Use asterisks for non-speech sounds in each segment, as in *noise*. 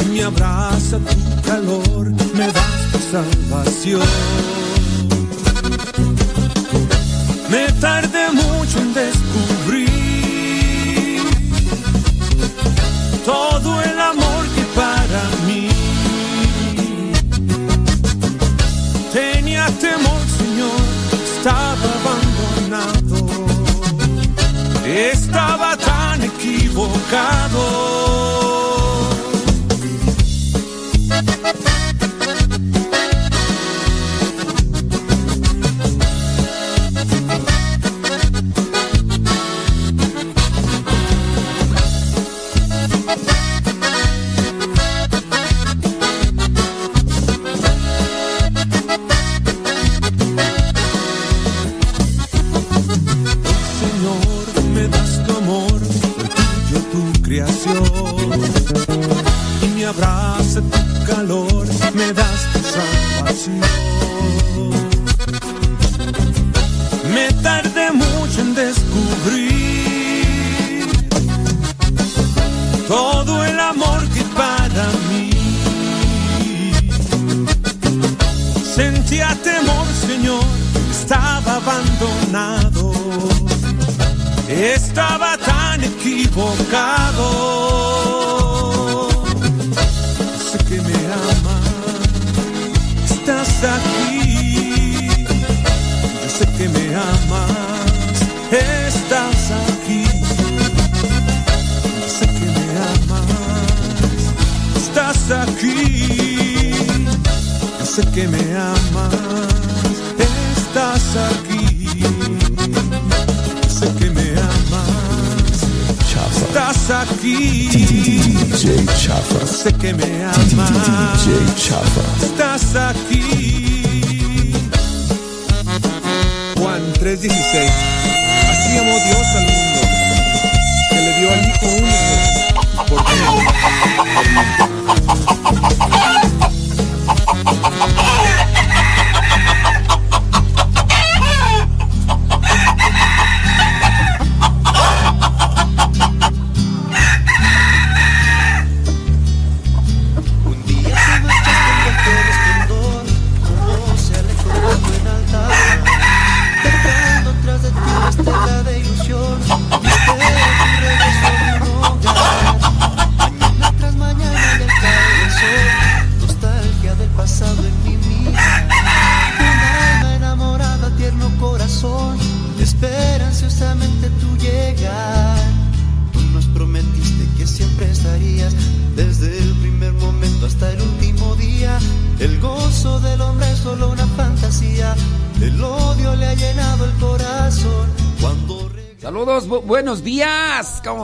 y me abraza tu calor, me das tu salvación. Me tardé mucho en descubrir todo el amor que para mí tenía temor, Señor, estaba abandonado, estaba focado.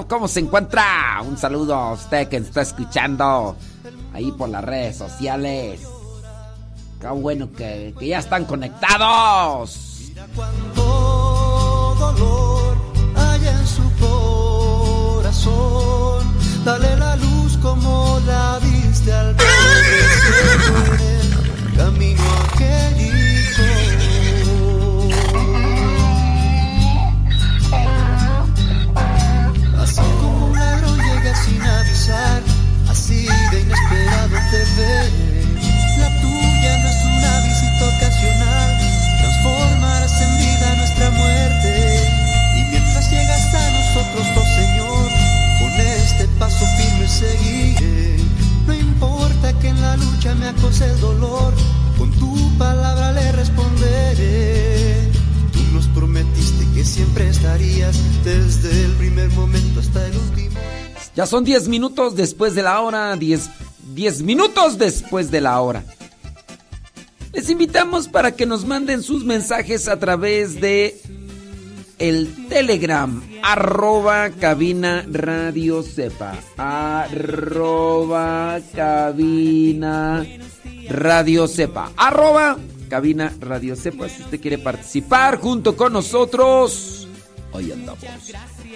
¿Cómo, se encuentra? Un saludo a usted que está escuchando ahí por las redes sociales. Qué bueno que ya están conectados. Son 10 minutos después de la hora. 10, minutos después de la hora. Les invitamos para que nos manden sus mensajes a través de el Telegram, arroba cabina radio sepa. Arroba cabina radio sepa. Arroba cabina radio sepa. Si usted quiere participar junto con nosotros, ahí andamos.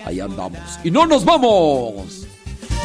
Ahí andamos. Y no nos vamos.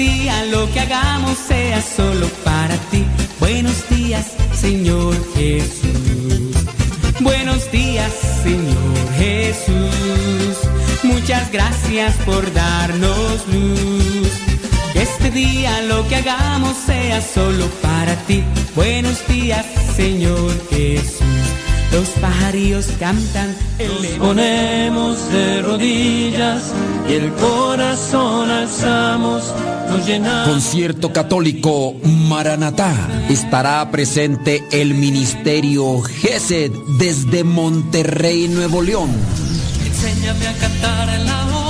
Día lo que hagamos sea solo para ti. Buenos días, Señor Jesús. Buenos días, Señor Jesús. Muchas gracias por darnos luz. Este día lo que hagamos sea solo para ti. Buenos días, Señor Jesús. Los pajarillos cantan, Nos ponemos de rodillas y el corazón alzamos, nos llenamos. Concierto Católico Maranatá. Estará presente el Ministerio GESED desde Monterrey, Nuevo León. Enséñame a cantar en la oda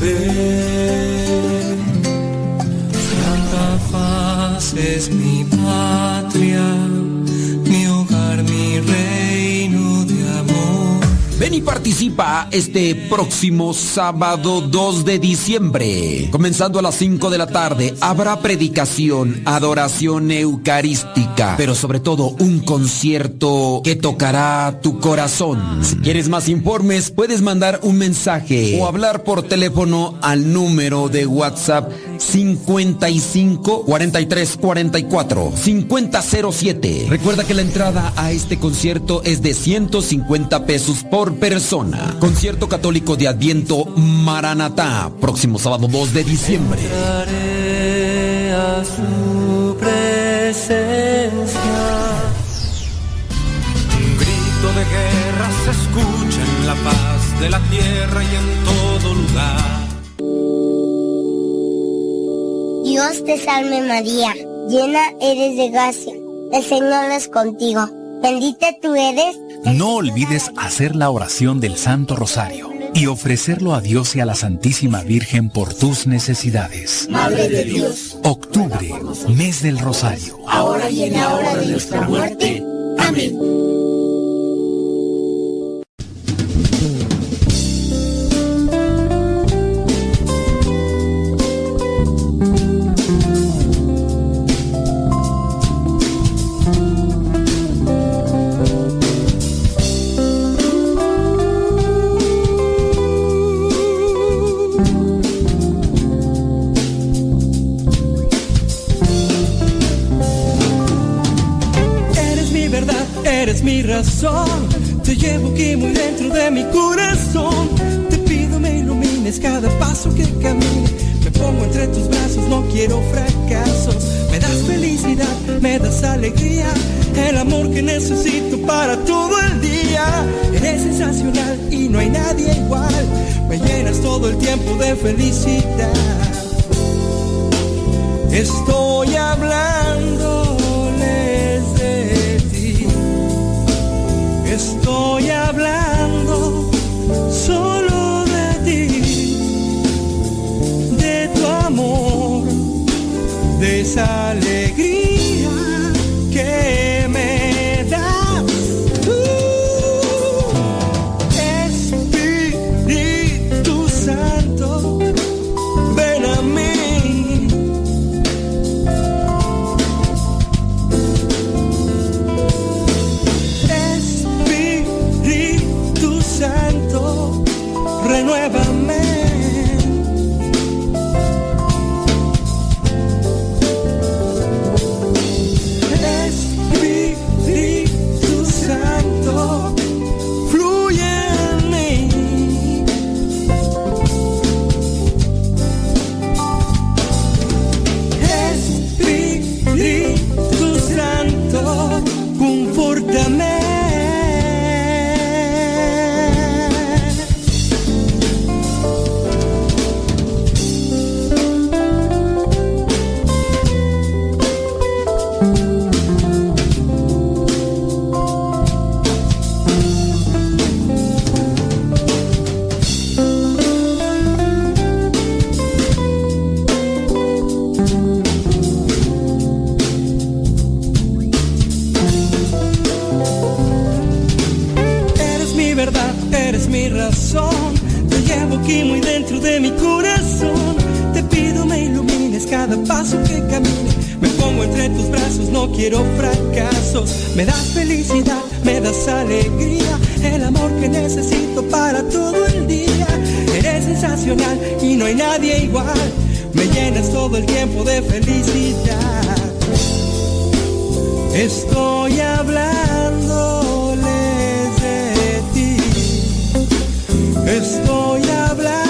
Turbe, Santa Faz es mi patria, Ven y participa este próximo sábado 2 de diciembre. Comenzando a las 5 de la tarde, habrá predicación, adoración eucarística, pero sobre todo un concierto que tocará tu corazón. Si quieres más informes, puedes mandar un mensaje o hablar por teléfono al número de WhatsApp 55 43 44 5007. Recuerda que la entrada a este concierto es de 150 pesos por persona. Concierto católico de Adviento Maranatá, próximo sábado 2 de diciembre. A su presencia. Un grito de guerra se escucha en la paz de la tierra y en todo lugar. Dios te salve María, llena eres de gracia, el Señor es contigo. Bendita tú eres. No olvides hacer la oración del Santo Rosario y ofrecerlo a Dios y a la Santísima Virgen por tus necesidades. Madre de Dios, Octubre, mes del Rosario. ahora y en la hora de nuestra muerte. Amén. Felicidad. Necesito para todo el día. Eres sensacional y no hay nadie igual. Me llenas todo el tiempo de felicidad. Estoy hablándoles de ti. Estoy hablando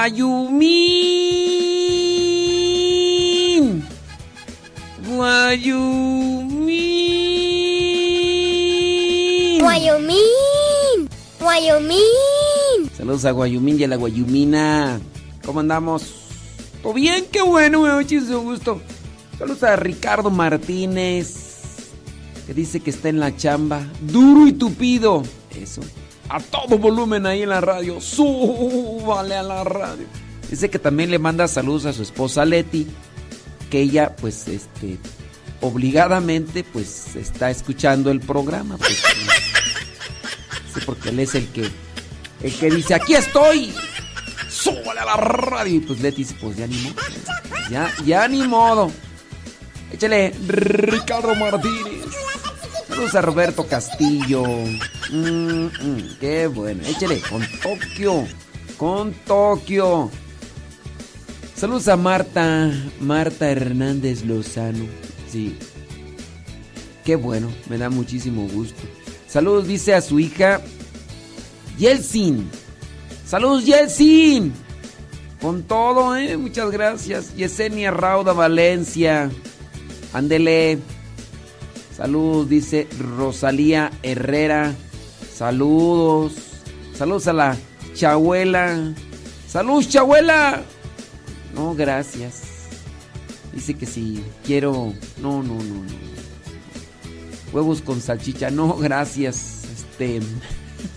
Guayumín. Guayumín. Wyoming, Wyoming. Saludos a Guayumín y a la Guayumina. ¿Cómo andamos? ¿Todo bien? Qué bueno, me muchísimo gusto. Saludos a Ricardo Martínez, que dice que está en la chamba. Duro y tupido. Eso. A todo volumen ahí en la radio. Súbale a la radio. Dice que también le manda saludos a su esposa Leti, que ella, pues, este, obligadamente, pues, está escuchando el programa. Pues, *laughs* sí, porque él es el que, el que dice, aquí estoy. Súbale a la radio. Y pues Leti dice, pues ya ni modo. Ya, ya ni modo. Échale, Ricardo Martínez. Saludos a Roberto Castillo. Mm, mm, qué bueno. Échale, con Tokio. Con Tokio. Saludos a Marta. Marta Hernández Lozano. Sí. Qué bueno. Me da muchísimo gusto. Saludos, dice a su hija Yelsin. Saludos, Yelsin. Con todo, ¿eh? Muchas gracias. Yesenia Rauda Valencia. Ándele. Saludos, dice Rosalía Herrera. Saludos. Saludos a la chabuela. Saludos, chabuela. No, gracias. Dice que si quiero. No, no, no, no. Huevos con salchicha. No, *laughs* gracias. Este.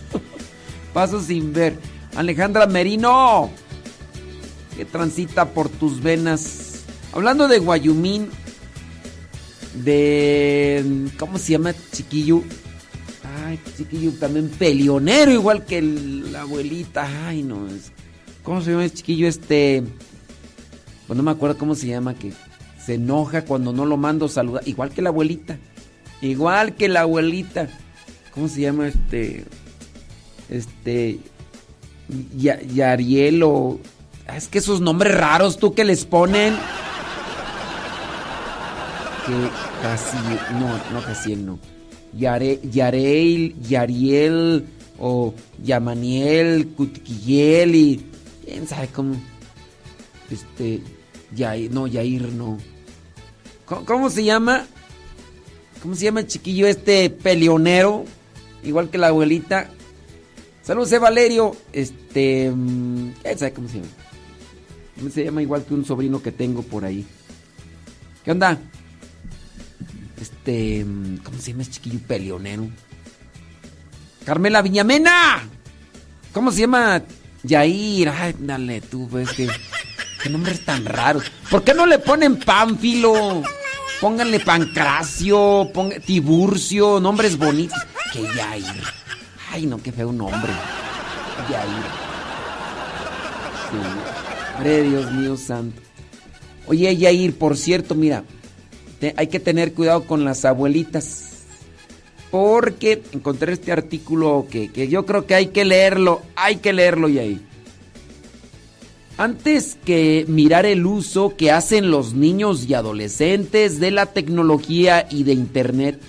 *laughs* Paso sin ver. Alejandra Merino. Que transita por tus venas. Hablando de Guayumín. De. ¿Cómo se llama? Chiquillo. Ay, chiquillo también peleonero, igual que la abuelita. Ay, no. Es, ¿Cómo se llama el chiquillo este? Pues no me acuerdo cómo se llama, que se enoja cuando no lo mando saludar. Igual que la abuelita. Igual que la abuelita. ¿Cómo se llama este? Este. Yariel o. Ah, es que esos nombres raros tú que les ponen. Que casi. No, no casi no. Yare, Yarel, Yariel o Yamaniel, Cutquiel y. ¿Quién sabe cómo? Este. Yair, no, Yair no. ¿Cómo, ¿Cómo, se llama? ¿Cómo se llama el chiquillo este peleonero? Igual que la abuelita. Saludos, eh, Valerio. Este. ¿Quién sabe cómo se llama? Se llama igual que un sobrino que tengo por ahí. ¿Qué onda? Este. ¿Cómo se llama ese chiquillo peleonero? Carmela Viñamena. ¿Cómo se llama? Yair. Ay, dale tú, pues que. Qué nombres tan raros. ¿Por qué no le ponen Pánfilo? Pónganle Pancracio, ponga, Tiburcio, nombres bonitos. Que Yair. Ay, no, qué feo nombre. Yair. Sí. Dios mío santo. Oye, Yair, por cierto, mira, te, hay que tener cuidado con las abuelitas. Porque encontré este artículo que, que yo creo que hay que leerlo. Hay que leerlo, Yair. Antes que mirar el uso que hacen los niños y adolescentes de la tecnología y de Internet,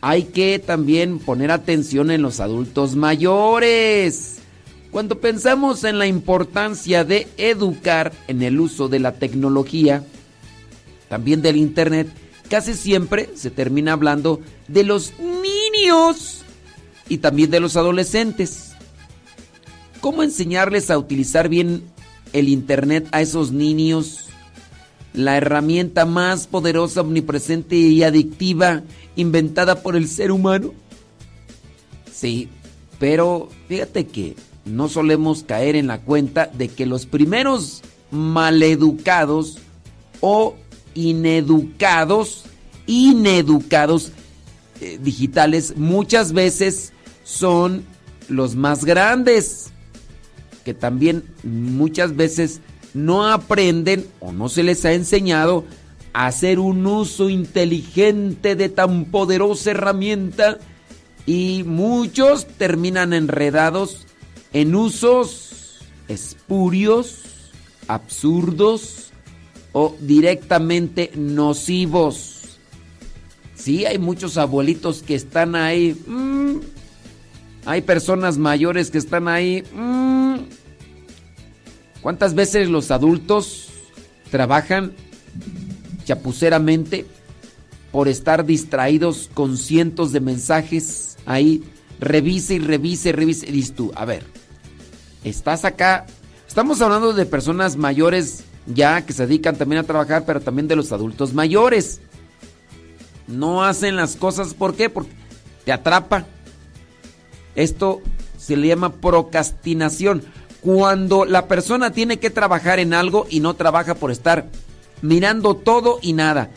hay que también poner atención en los adultos mayores. Cuando pensamos en la importancia de educar en el uso de la tecnología, también del Internet, casi siempre se termina hablando de los niños y también de los adolescentes. ¿Cómo enseñarles a utilizar bien el Internet a esos niños? La herramienta más poderosa, omnipresente y adictiva inventada por el ser humano. Sí, pero fíjate que no solemos caer en la cuenta de que los primeros maleducados o ineducados, ineducados eh, digitales muchas veces son los más grandes que también muchas veces no aprenden o no se les ha enseñado a hacer un uso inteligente de tan poderosa herramienta y muchos terminan enredados en usos espurios, absurdos o directamente nocivos. Sí, hay muchos abuelitos que están ahí. Mmm, hay personas mayores que están ahí. Mmm, ¿Cuántas veces los adultos trabajan chapuceramente por estar distraídos con cientos de mensajes ahí? Revise y revise, revise. Dices tú, a ver, estás acá. Estamos hablando de personas mayores ya que se dedican también a trabajar, pero también de los adultos mayores. No hacen las cosas, ¿por qué? Porque te atrapa. Esto se le llama procrastinación cuando la persona tiene que trabajar en algo y no trabaja por estar mirando todo y nada.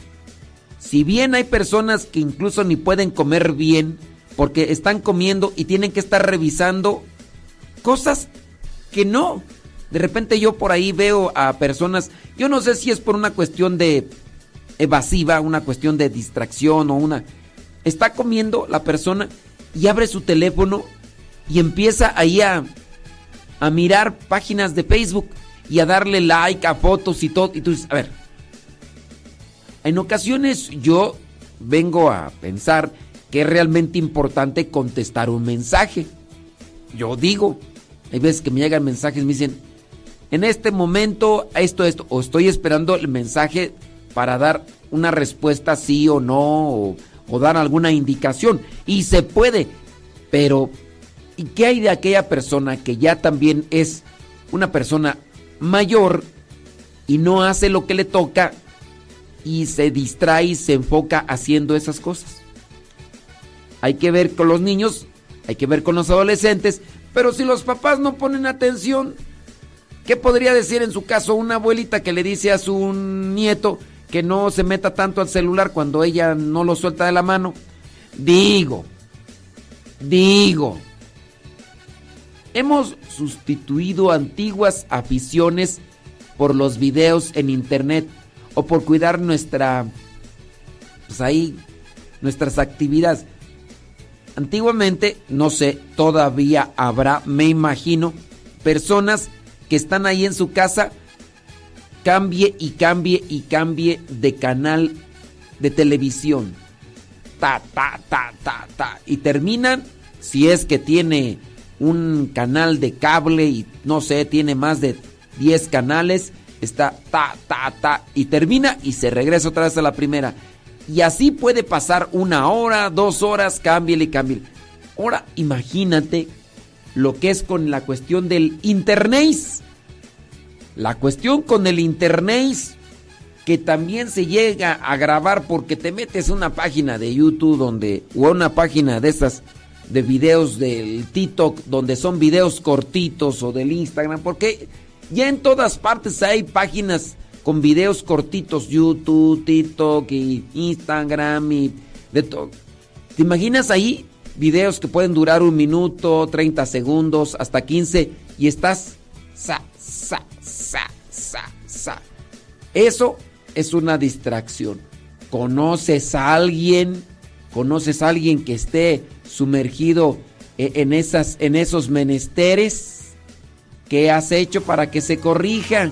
Si bien hay personas que incluso ni pueden comer bien porque están comiendo y tienen que estar revisando cosas que no. De repente yo por ahí veo a personas, yo no sé si es por una cuestión de evasiva, una cuestión de distracción o una... Está comiendo la persona y abre su teléfono y empieza ahí a, a mirar páginas de Facebook y a darle like a fotos y todo. Y tú dices, a ver, en ocasiones yo vengo a pensar que es realmente importante contestar un mensaje. Yo digo, hay veces que me llegan mensajes y me dicen, en este momento esto, esto, o estoy esperando el mensaje para dar una respuesta sí o no, o, o dar alguna indicación. Y se puede, pero ¿y qué hay de aquella persona que ya también es una persona mayor y no hace lo que le toca y se distrae y se enfoca haciendo esas cosas? Hay que ver con los niños, hay que ver con los adolescentes, pero si los papás no ponen atención, ¿qué podría decir en su caso una abuelita que le dice a su nieto que no se meta tanto al celular cuando ella no lo suelta de la mano? Digo, digo, hemos sustituido antiguas aficiones por los videos en internet o por cuidar nuestra, pues ahí, nuestras actividades. Antiguamente, no sé, todavía habrá, me imagino, personas que están ahí en su casa, cambie y cambie y cambie de canal de televisión. Ta, ta, ta, ta, ta. Y terminan, si es que tiene un canal de cable y no sé, tiene más de 10 canales, está ta, ta, ta, y termina y se regresa otra vez a la primera. Y así puede pasar una hora, dos horas, cámbiale y cámbiale. Ahora imagínate lo que es con la cuestión del internet. La cuestión con el internet que también se llega a grabar porque te metes a una página de YouTube donde o una página de esas de videos del TikTok donde son videos cortitos o del Instagram porque ya en todas partes hay páginas con videos cortitos, YouTube, TikTok y Instagram y de todo. ¿Te imaginas ahí videos que pueden durar un minuto, 30 segundos, hasta 15 y estás sa, sa, sa, sa, sa? Eso es una distracción. ¿Conoces a alguien? ¿Conoces a alguien que esté sumergido e, en, esas, en esos menesteres? ¿Qué has hecho para que se corrija?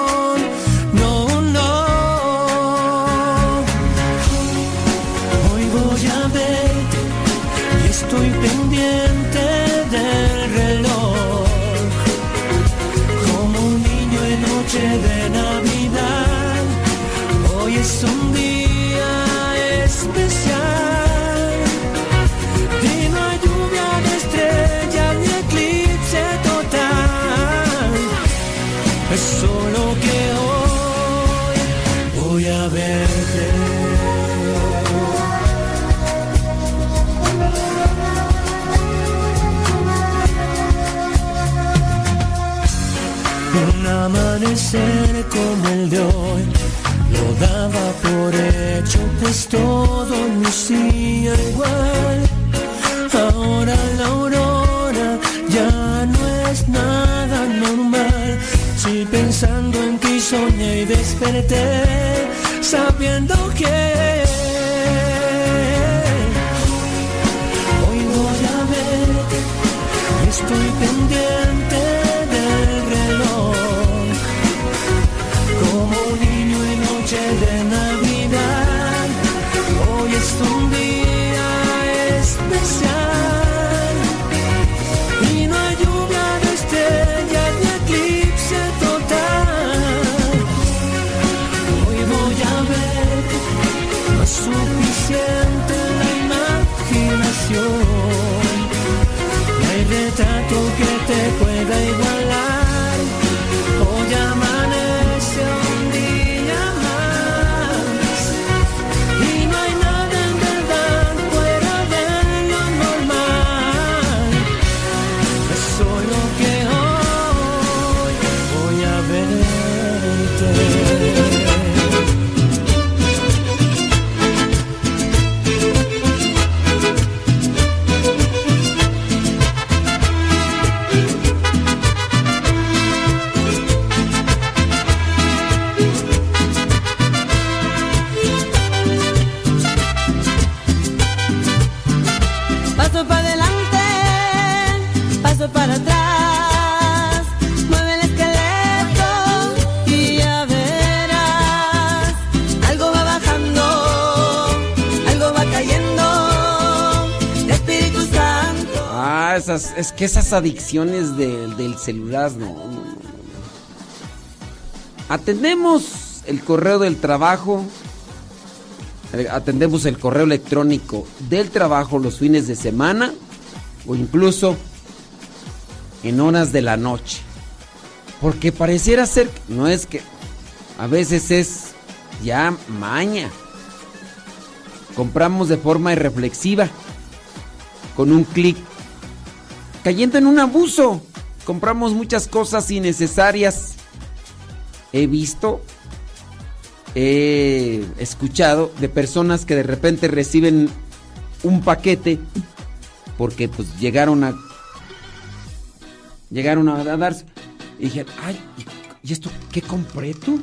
Amanecer como el de hoy lo daba por hecho, pues todo lucía igual. Ahora la aurora ya no es nada normal. Si pensando en ti soñé y desperté, sabiendo que hoy voy a ver, estoy pendiente retrato que te pueda igualar. Esas, es que esas adicciones del- celular, no, no. Atendemos el correo del trabajo, atendemos el correo electrónico del trabajo los fines de semana o incluso en horas de la noche. Porque pareciera ser, no es que, a veces es ya maña. Compramos de forma irreflexiva, con un clic cayendo en un abuso. Compramos muchas cosas innecesarias. He visto, he escuchado de personas que de repente reciben un paquete porque pues llegaron a llegaron a darse y dije, "Ay, ¿y- ¿y esto qué compré tú?"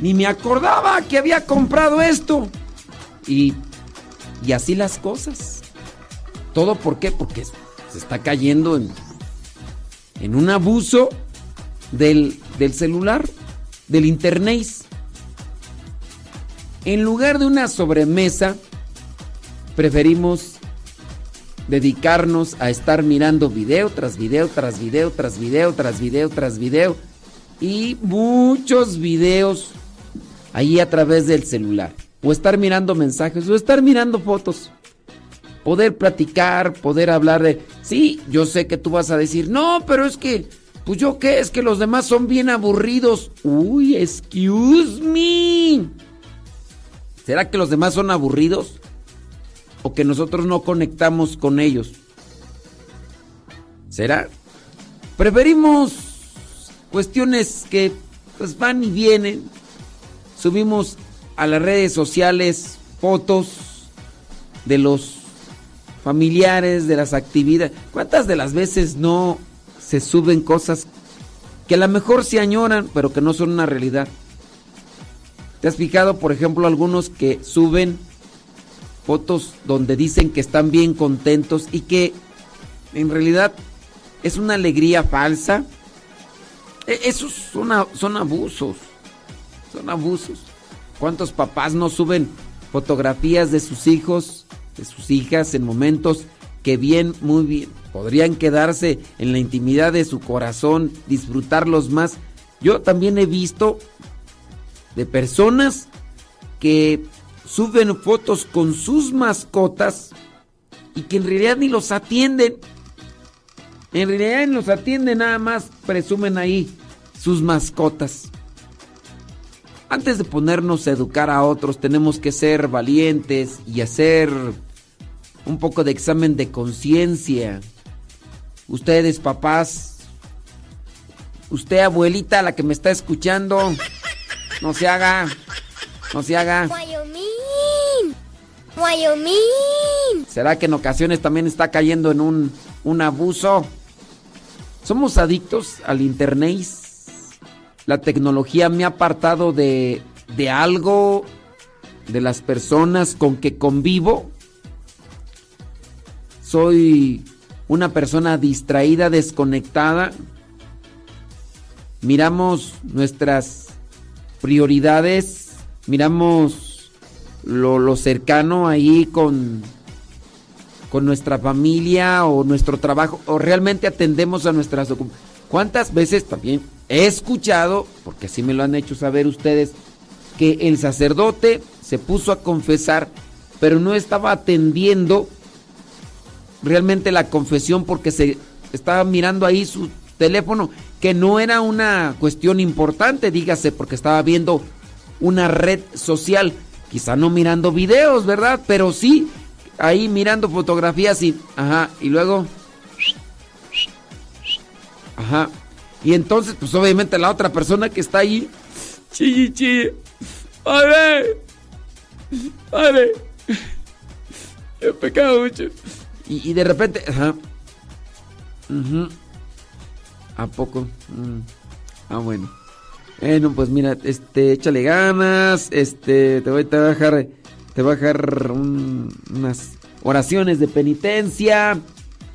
Ni me acordaba que había comprado esto. Y y así las cosas. ¿Todo por qué? Porque se está cayendo en, en un abuso del, del celular, del internet. En lugar de una sobremesa, preferimos dedicarnos a estar mirando video tras video, tras video, tras video, tras video, tras video. Y muchos videos ahí a través del celular. O estar mirando mensajes, o estar mirando fotos poder platicar, poder hablar de, sí, yo sé que tú vas a decir, no, pero es que, pues yo qué, es que los demás son bien aburridos. Uy, excuse me. ¿Será que los demás son aburridos? ¿O que nosotros no conectamos con ellos? ¿Será? Preferimos cuestiones que pues van y vienen. Subimos a las redes sociales fotos de los familiares, de las actividades. ¿Cuántas de las veces no se suben cosas que a lo mejor se añoran, pero que no son una realidad? ¿Te has fijado, por ejemplo, algunos que suben fotos donde dicen que están bien contentos y que en realidad es una alegría falsa? E- Esos son, son abusos. Son abusos. ¿Cuántos papás no suben fotografías de sus hijos, de sus hijas en momentos que bien, muy bien, podrían quedarse en la intimidad de su corazón, disfrutarlos más? Yo también he visto de personas que suben fotos con sus mascotas y que en realidad ni los atienden. En realidad ni los atienden, nada más presumen ahí sus mascotas. Antes de ponernos a educar a otros, tenemos que ser valientes y hacer un poco de examen de conciencia. Ustedes, papás, usted, abuelita, la que me está escuchando, no se haga, no se haga. Wyoming. Wyoming. ¿Será que en ocasiones también está cayendo en un, un abuso? Somos adictos al internet. La tecnología me ha apartado de, de algo, de las personas con que convivo. Soy una persona distraída, desconectada. Miramos nuestras prioridades, miramos lo, lo cercano ahí con, con nuestra familia o nuestro trabajo o realmente atendemos a nuestras. ¿Cuántas veces también he escuchado, porque así me lo han hecho saber ustedes, que el sacerdote se puso a confesar, pero no estaba atendiendo realmente la confesión porque se estaba mirando ahí su teléfono, que no era una cuestión importante, dígase, porque estaba viendo una red social, quizá no mirando videos, ¿verdad? Pero sí ahí mirando fotografías y ajá, y luego ajá. Y entonces pues obviamente la otra persona que está ahí chi chi. Padre. Padre. He pecado mucho. Y, y de repente, ajá. Ujú. ¿A poco? Mm. Ah, bueno. Bueno, pues mira, este, échale ganas, este, te voy, te voy a dejar, te voy a dejar un- unas oraciones de penitencia.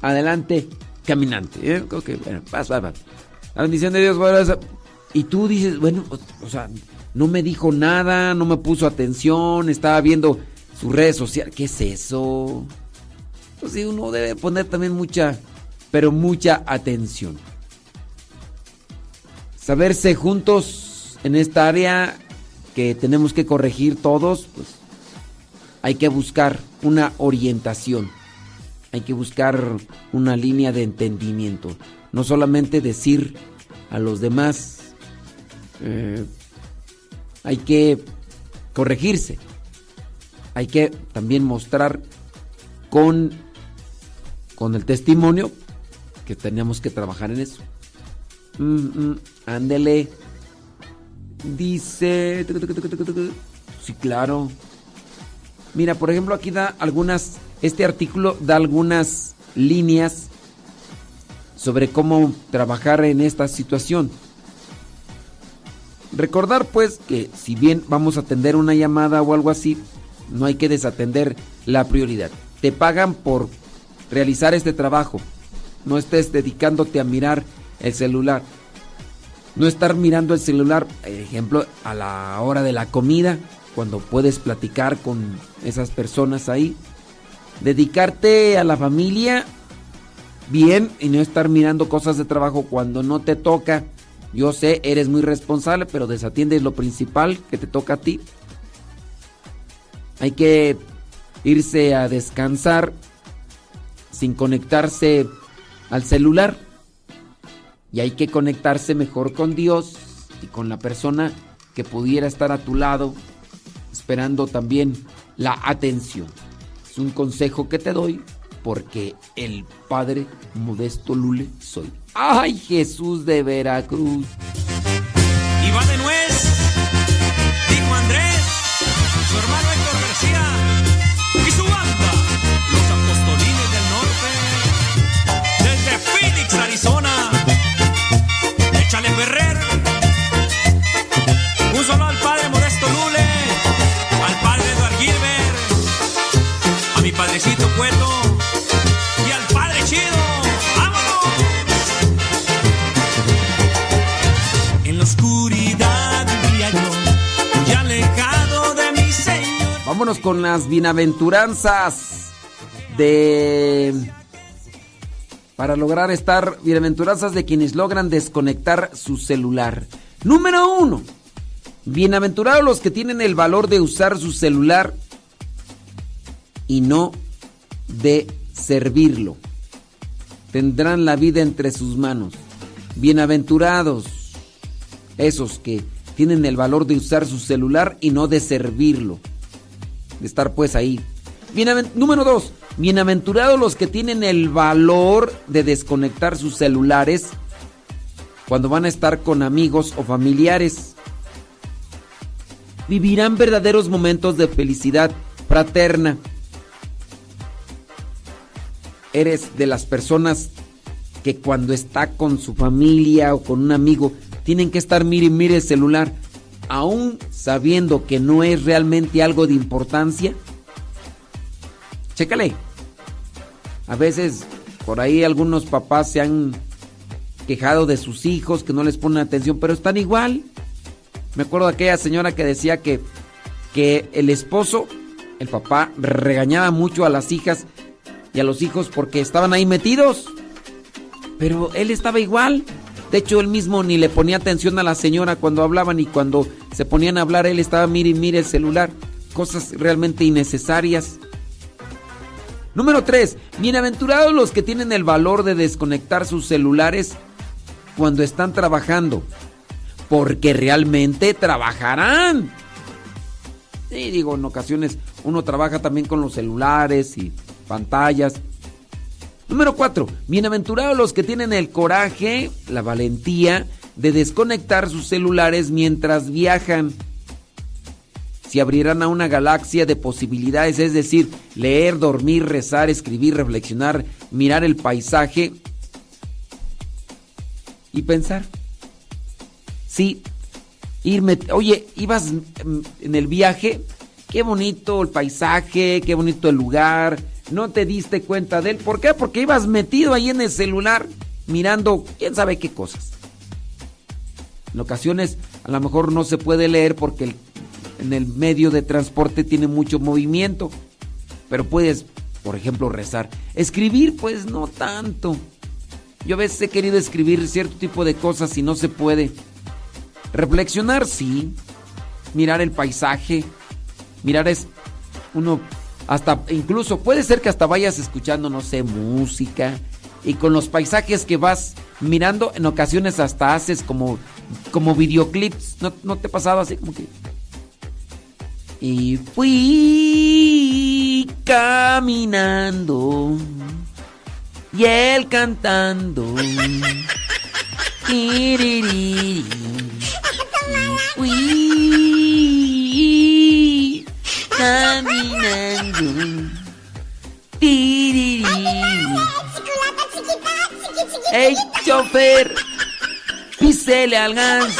Adelante, caminante. ¿eh? Ok, bueno, vas, vas, vas. La bendición de Dios, esa- y tú dices, bueno, o, sea, no me dijo nada, no me puso atención, estaba viendo sus redes sociales. ¿Qué es eso? Pues sí, uno debe poner también mucha, pero mucha atención. Saberse juntos en esta área que tenemos que corregir todos, pues hay que buscar una orientación. Hay que buscar una línea de entendimiento. No solamente decir a los demás, eh, hay que corregirse. Hay que también mostrar con, con el testimonio que tenemos que trabajar en eso. Mm, mm, ándele. Dice... Sí, claro. Mira, por ejemplo, aquí da algunas... Este artículo da algunas líneas sobre cómo trabajar en esta situación. Recordar pues que si bien vamos a atender una llamada o algo así, no hay que desatender la prioridad. Te pagan por realizar este trabajo. No estés dedicándote a mirar el celular. No estar mirando el celular, ejemplo, a la hora de la comida, cuando puedes platicar con esas personas ahí. Dedicarte a la familia bien y no estar mirando cosas de trabajo cuando no te toca. Yo sé, eres muy responsable, pero desatiendes lo principal que te toca a ti. Hay que irse a descansar sin conectarse al celular. Y hay que conectarse mejor con Dios y con la persona que pudiera estar a tu lado, esperando también la atención. Es un consejo que te doy porque el Padre Modesto Lule soy. ¡Ay, Jesús de Veracruz! Y va de nuez, dijo Andrés, su hermano Héctor García y su banda, los apostolines del norte, desde Phoenix, Arizona. Vámonos con las bienaventuranzas de... Para lograr estar bienaventuranzas de quienes logran desconectar su celular. Número uno. Bienaventurados los que tienen el valor de usar su celular y no de servirlo. Tendrán la vida entre sus manos. Bienaventurados esos que tienen el valor de usar su celular y no de servirlo. De estar pues ahí. Número dos. Bienaventurados los que tienen el valor de desconectar sus celulares cuando van a estar con amigos o familiares. Vivirán verdaderos momentos de felicidad fraterna. Eres de las personas que cuando está con su familia o con un amigo tienen que estar mire y mire el celular, aún sabiendo que no es realmente algo de importancia. Chécale. A veces por ahí algunos papás se han quejado de sus hijos que no les ponen atención, pero están igual. Me acuerdo de aquella señora que decía que, que el esposo, el papá, regañaba mucho a las hijas y a los hijos porque estaban ahí metidos. Pero él estaba igual. De hecho, él mismo ni le ponía atención a la señora cuando hablaban y cuando se ponían a hablar, él estaba mire y mire el celular. Cosas realmente innecesarias. Número 3. Bienaventurados los que tienen el valor de desconectar sus celulares cuando están trabajando. Porque realmente trabajarán. Sí, digo, en ocasiones uno trabaja también con los celulares y pantallas. Número 4. Bienaventurados los que tienen el coraje, la valentía de desconectar sus celulares mientras viajan. Se abrirán a una galaxia de posibilidades, es decir, leer, dormir, rezar, escribir, reflexionar, mirar el paisaje y pensar. Sí, irme, oye, ibas en el viaje, qué bonito el paisaje, qué bonito el lugar, no te diste cuenta de él. ¿Por qué? Porque ibas metido ahí en el celular mirando quién sabe qué cosas. En ocasiones a lo mejor no se puede leer porque en el medio de transporte tiene mucho movimiento, pero puedes, por ejemplo, rezar. Escribir, pues no tanto. Yo a veces he querido escribir cierto tipo de cosas y no se puede. Reflexionar, sí. Mirar el paisaje. Mirar es uno hasta incluso puede ser que hasta vayas escuchando no sé música y con los paisajes que vas mirando en ocasiones hasta haces como como videoclips. No, no te ha pasado así como que y fui caminando y él cantando. *laughs* Fui caminando. Tiriri. ¡Ey, chofer! Písele al gas.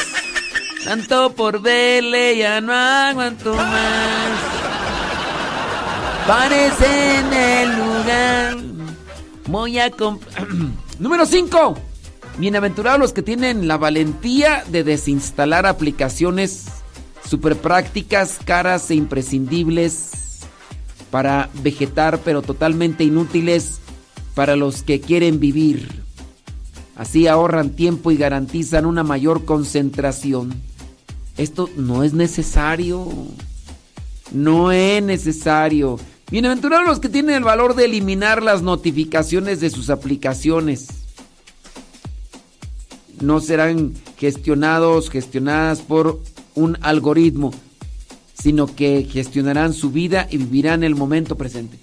Tanto por verle, ya no aguanto más. Parece en el lugar. Voy a *clears throat* Número 5. Bienaventurados los que tienen la valentía de desinstalar aplicaciones super prácticas, caras e imprescindibles para vegetar, pero totalmente inútiles para los que quieren vivir. Así ahorran tiempo y garantizan una mayor concentración. Esto no es necesario. No es necesario. Bienaventurados los que tienen el valor de eliminar las notificaciones de sus aplicaciones. No serán gestionados, gestionadas por un algoritmo, sino que gestionarán su vida y vivirán el momento presente.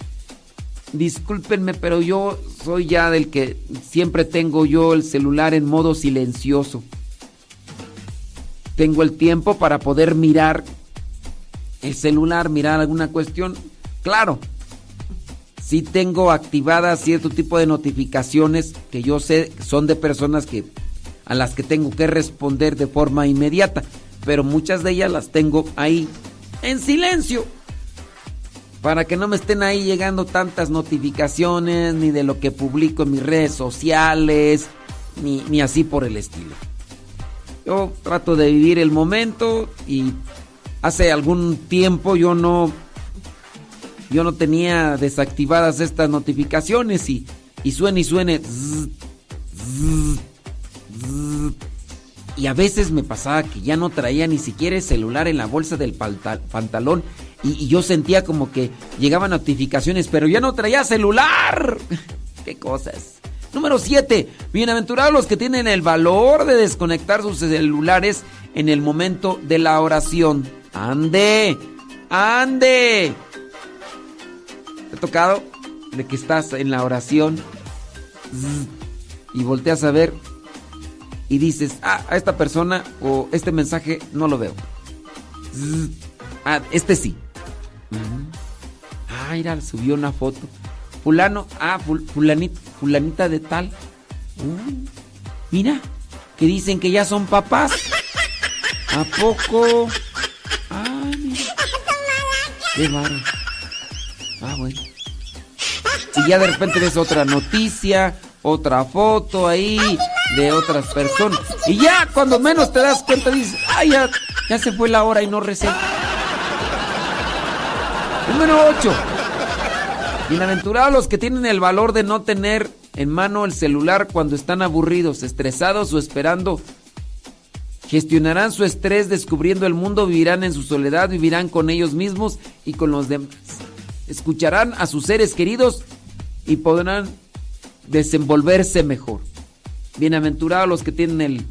Discúlpenme, pero yo soy ya del que siempre tengo yo el celular en modo silencioso. Tengo el tiempo para poder mirar el celular, mirar alguna cuestión. Claro, sí tengo activadas cierto tipo de notificaciones que yo sé son de personas que a las que tengo que responder de forma inmediata, pero muchas de ellas las tengo ahí en silencio para que no me estén ahí llegando tantas notificaciones ni de lo que publico en mis redes sociales ni, ni así por el estilo. Yo trato de vivir el momento y hace algún tiempo yo no yo no tenía desactivadas estas notificaciones y, y suene y suene zzz, zzz, zzz. Y a veces me pasaba que ya no traía ni siquiera el celular en la bolsa del pantalón y, yo sentía como que llegaban notificaciones pero ya no traía celular *laughs* qué cosas Número 7. Bienaventurados los que tienen el valor de desconectar sus celulares en el momento de la oración. Ande, ande. ¿Te ha tocado de que estás en la oración y volteas a ver y dices, ah, a esta persona o este mensaje no lo veo? Ah, este sí. Mm. Ah, mira, subió una foto. Fulano, ah, ful- fulanita, de tal. Uh, mira, que dicen que ya son papás. ¿A poco? Ah, mira. Qué bárbaro. Ah, bueno. Y ya de repente ves otra noticia, otra foto ahí de otras personas. Y ya cuando menos te das cuenta dices, ay, ya, ya se fue la hora y no recé. Número 8. Bienaventurados los que tienen el valor de no tener en mano el celular cuando están aburridos, estresados o esperando. Gestionarán su estrés descubriendo el mundo, vivirán en su soledad, vivirán con ellos mismos y con los demás. Escucharán a sus seres queridos y podrán desenvolverse mejor. Bienaventurados los que tienen el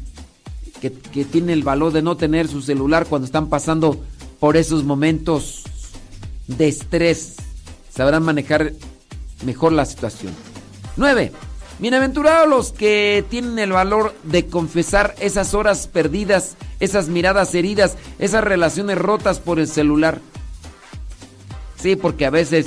que, que tienen el valor de no tener su celular cuando están pasando por esos momentos de estrés. Sabrán manejar mejor la situación. 9. Bienaventurados los que tienen el valor de confesar esas horas perdidas, esas miradas heridas, esas relaciones rotas por el celular. Sí, porque a veces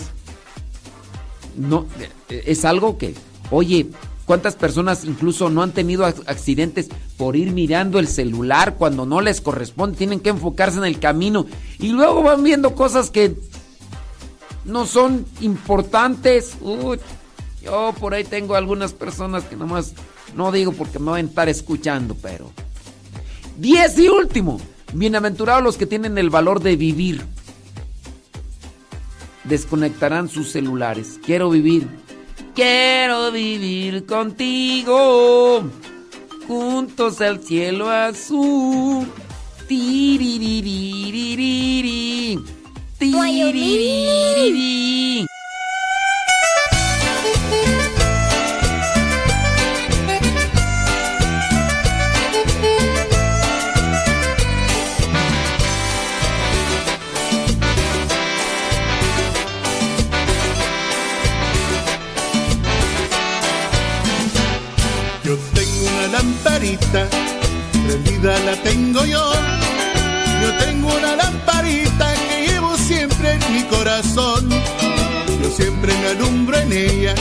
no es algo que, oye, ¿cuántas personas incluso no han tenido accidentes por ir mirando el celular cuando no les corresponde? Tienen que enfocarse en el camino y luego van viendo cosas que no son importantes. Uy, yo por ahí tengo algunas personas que nomás no digo porque me van a estar escuchando, pero. Diez y último. Bienaventurados los que tienen el valor de vivir. Desconectarán sus celulares. Quiero vivir. Quiero vivir contigo. Juntos al cielo azul. Tiririririri. Tiririririri. Lamparita, prendida la tengo yo. Yo tengo una lamparita que llevo siempre en mi corazón. Yo siempre me alumbro en ella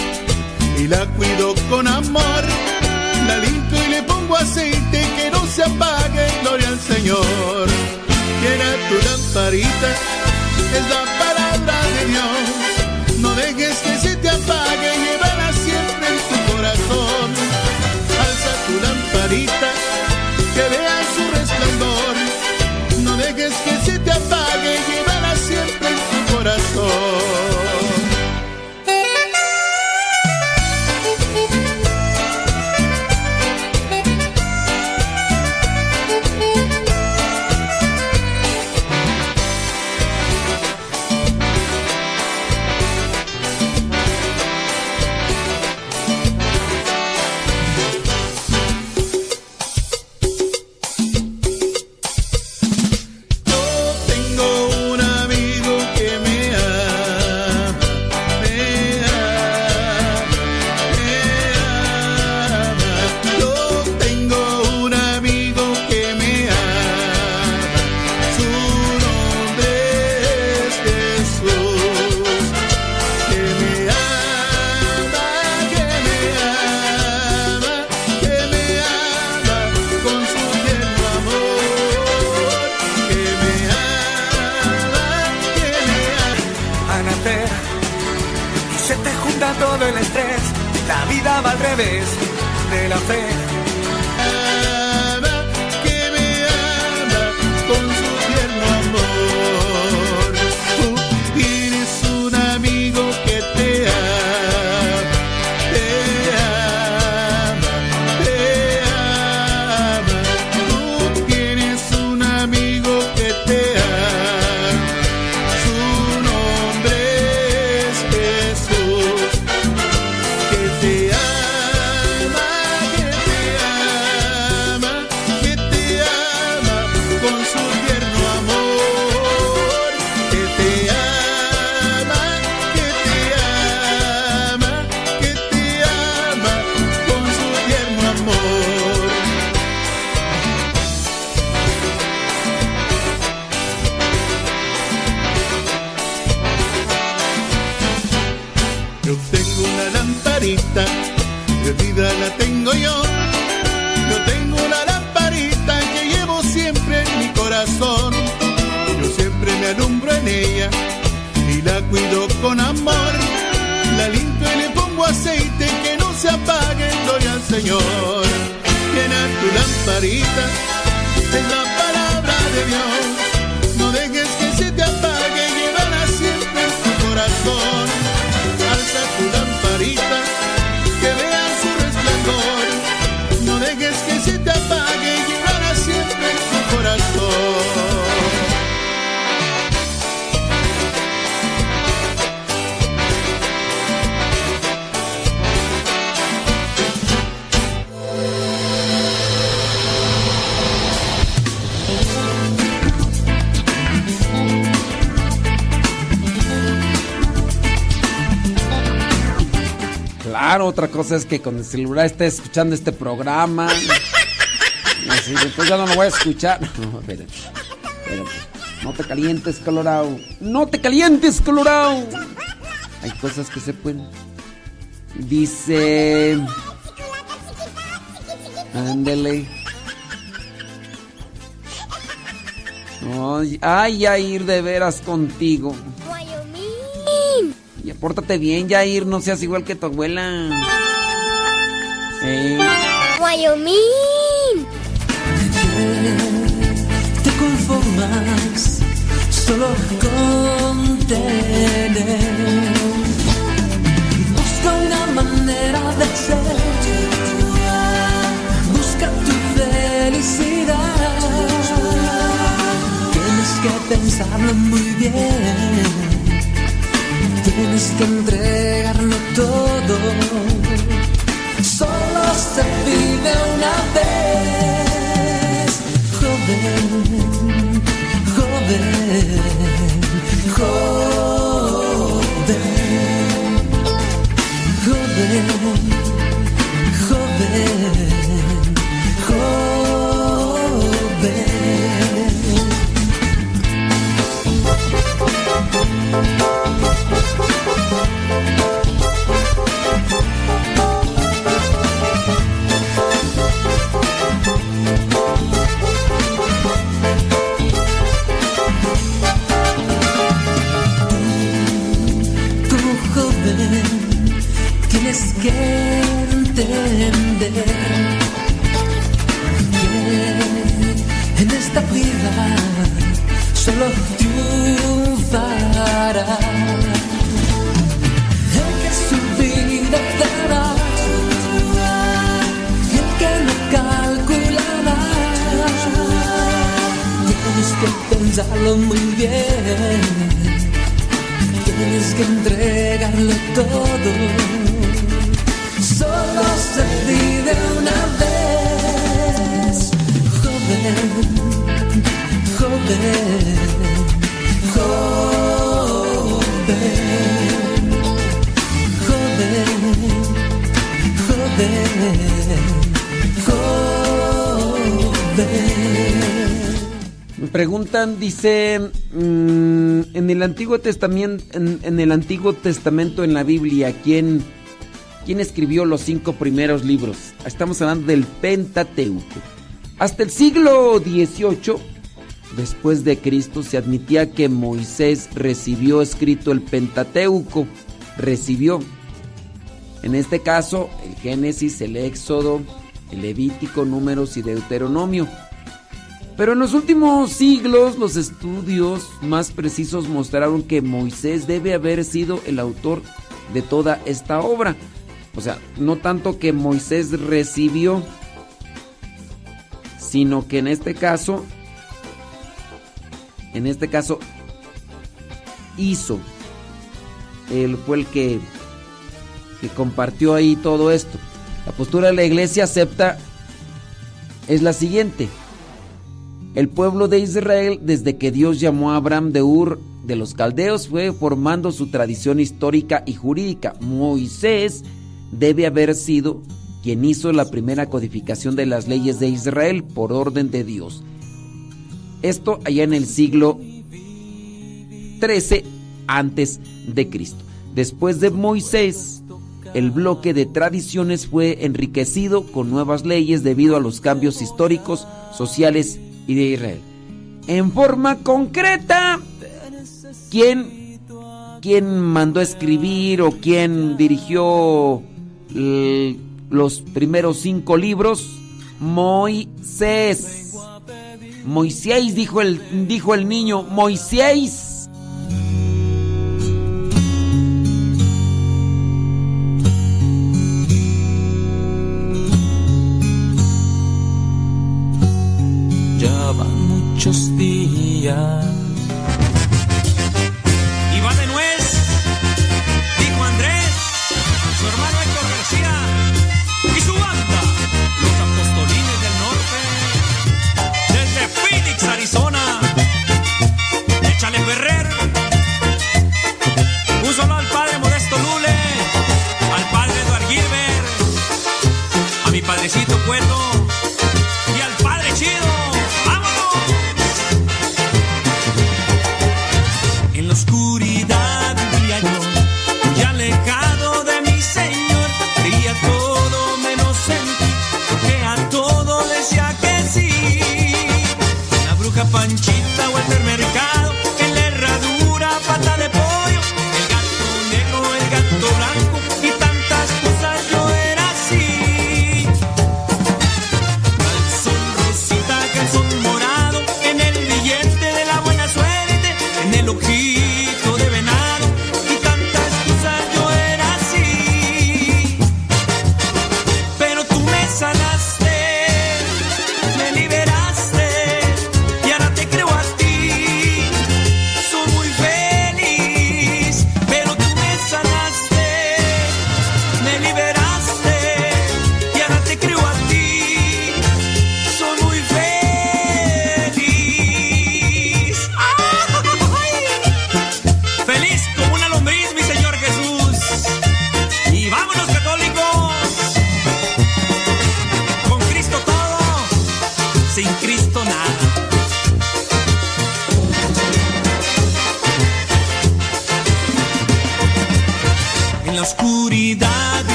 y la cuido con amor. La limpio y le pongo aceite que no se apague, gloria al Señor. Llena tu lamparita, es la palabra de Dios. No dejes que se te apague, que vea su resplandor. Y se te junta todo el estrés, la vida va al revés de la fe. Llena tu lamparita, es la palabra de Dios. Otra cosa es que con el celular esté escuchando este programa. Así, después ya no lo voy a escuchar. *laughs* No, espérate, espérate. No te calientes, Colorado. No te calientes, Colorado. Hay cosas que se pueden. Dice. Ándele. Ay, ay, Yair, de veras contigo. Y apórtate bien, Yair, no seas igual que tu abuela. Sí. Wyoming. te conformas solo con tener. Busca una manera de ser. Busca tu felicidad. Tienes que pensarlo muy bien. Tienes que entregarlo todo. Solo se vive una vez. Joven, joven, joven, joven, joven, que entender. En esta vida solo triunfará el que su vida dará el que no calculará tienes que pensarlo muy bien Tienes que entregarlo todo. Me preguntan, dice, mm, en el Antiguo Testamento, en, en el Antiguo Testamento en la Biblia, ¿quién, ¿quién escribió los cinco primeros libros? Estamos hablando del Pentateuco. Hasta el siglo XVIII, después de Cristo, se admitía que Moisés recibió escrito el Pentateuco. Recibió. En este caso, el Génesis, el Éxodo, el Levítico, Números y Deuteronomio. Pero en los últimos siglos los estudios más precisos mostraron que Moisés debe haber sido el autor de toda esta obra. O sea, no tanto que Moisés recibió, sino que en este caso, en este caso, hizo. Él fue el que, que compartió ahí todo esto. La postura de la iglesia acepta es la siguiente. El pueblo de Israel, desde que Dios llamó a Abraham de Ur de los caldeos, fue formando su tradición histórica y jurídica. Moisés debe haber sido quien hizo la primera codificación de las leyes de Israel por orden de Dios. Esto allá en el siglo 13 antes de Cristo. Después de Moisés, el bloque de tradiciones fue enriquecido con nuevas leyes debido a los cambios históricos, sociales y de Israel. En forma concreta, ¿quién, quién mandó escribir o quién dirigió los primeros cinco libros? Moisés. Moisés, dijo el, dijo el niño, Moisés.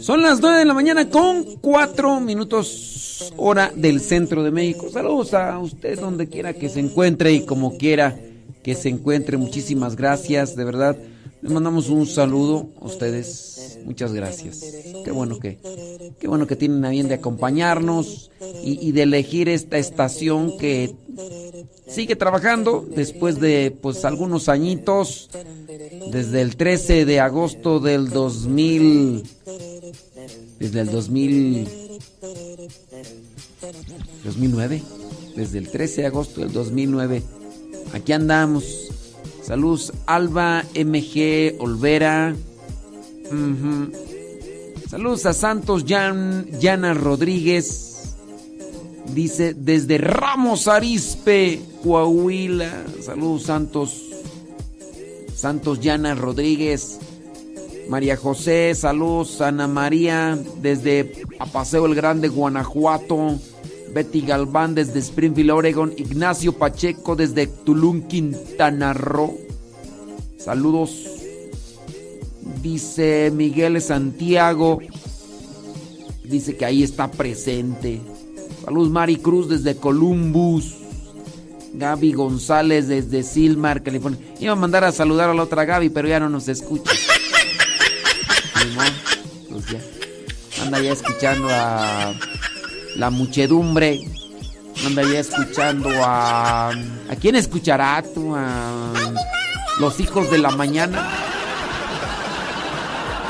Son las 9 de la mañana con 4 minutos hora del centro de México. Saludos a usted donde quiera que se encuentre y como quiera que se encuentre. Muchísimas gracias, de verdad. Les mandamos un saludo a ustedes. Muchas gracias. Qué bueno que, qué bueno que tienen a bien de acompañarnos y, y de elegir esta estación que sigue trabajando después de pues algunos añitos desde el 13 de agosto del 2000 desde el 2000 2009 desde el 13 de agosto del 2009 aquí andamos. Saludos Alba MG Olvera. Saludos a Santos Jan, Rodríguez. Dice desde Ramos Arispe, Coahuila. Saludos Santos. Santos Llana Rodríguez. María José, saludos Ana María desde Apaseo el Grande, Guanajuato. Betty Galván desde Springfield, Oregon. Ignacio Pacheco desde Tulum, Quintana Roo. Saludos. Dice Miguel Santiago. Dice que ahí está presente. Saludos Mari Cruz desde Columbus. Gaby González desde Silmar, California. Iba a mandar a saludar a la otra Gaby, pero ya no nos escucha. Pues ya. Anda ya escuchando a la muchedumbre. Anda ya escuchando a... ¿A quién escuchará tú? A los hijos de la mañana.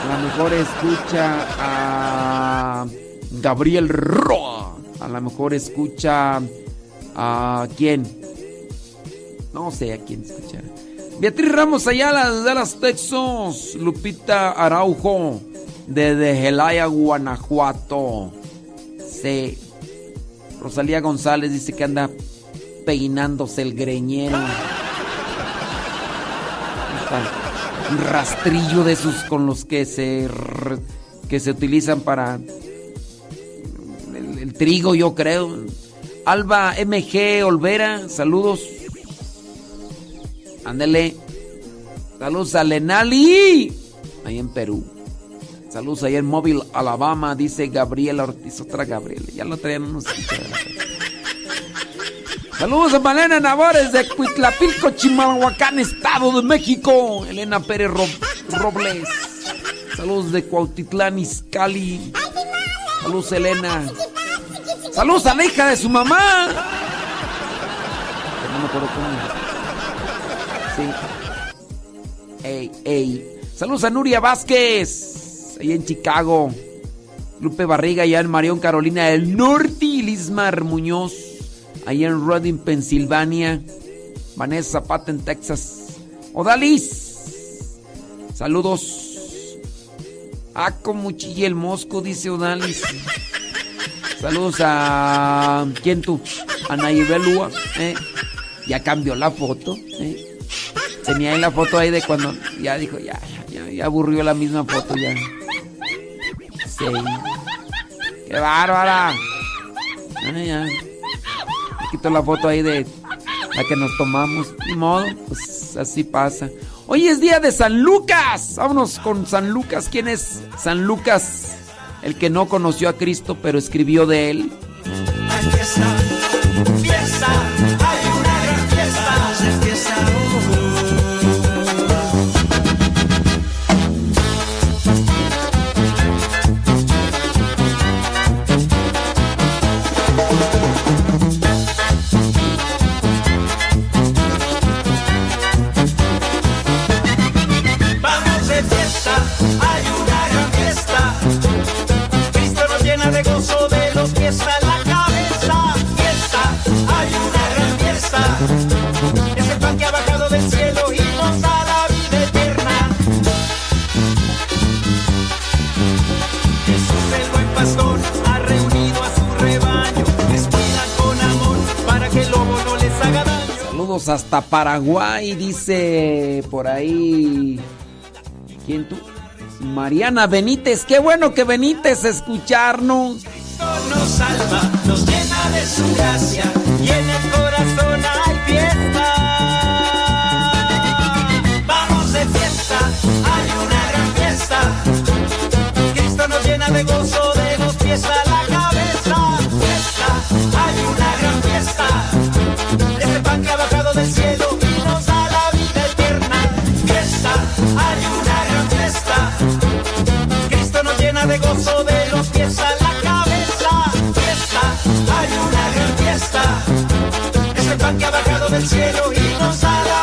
A lo mejor escucha a Gabriel Roa. A lo mejor escucha a quién. No sé a quién escuchar. Beatriz Ramos Ayala de Dallas, Texas. Lupita Araujo de Gelaya, Guanajuato. Sí. Rosalía González dice que anda peinándose el greñero. Un rastrillo de esos con los que se que se utilizan para el trigo, yo creo. Alba MG Olvera, saludos. Ándele. Saludos a Lenali, ahí en Perú. Saludos ahí en Móvil, Alabama, dice Gabriela Ortiz, otra Gabriela. Ya lo traían unos. Saludos a Malena Navares de Cuitlapilco, Chimalhuacán, Estado de México. Elena Pérez Ro- Robles. Saludos de Cuautitlán, Izcalli. Saludos, Elena. Saludos a la hija de su mamá. No me acuerdo cómo. Sí. Saludos a Nuria Vázquez. Ahí en Chicago. Lupe Barriga, allá en Marión, Carolina del Norte. Lismar Muñoz. Allá en Reading, Pensilvania. Vanessa Zapata en Texas. Odalis. Saludos. Ah, como chilla el mosco, dice Odalis. Saludos a. ¿Quién tú? A Nayibel Lua, ¿eh? Ya cambió la foto, ¿eh? Tenía ahí la foto ahí de cuando. Ya dijo, ya, ya, ya aburrió la misma foto, ya. Sí. ¡Qué bárbara! Ah, ya. Quito la foto ahí de la que nos tomamos. Ni modo, pues así pasa. Hoy es día de San Lucas. Vámonos con San Lucas. ¿Quién es San Lucas? El que no conoció a Cristo, pero escribió de él. Fiesta, fiesta, Hasta Paraguay, dice por ahí. ¿Quién tú? Mariana Benítez. Qué bueno que Benítez escucharnos. nos salva, nos llena de su gracia que ha bajado del cielo y nos da la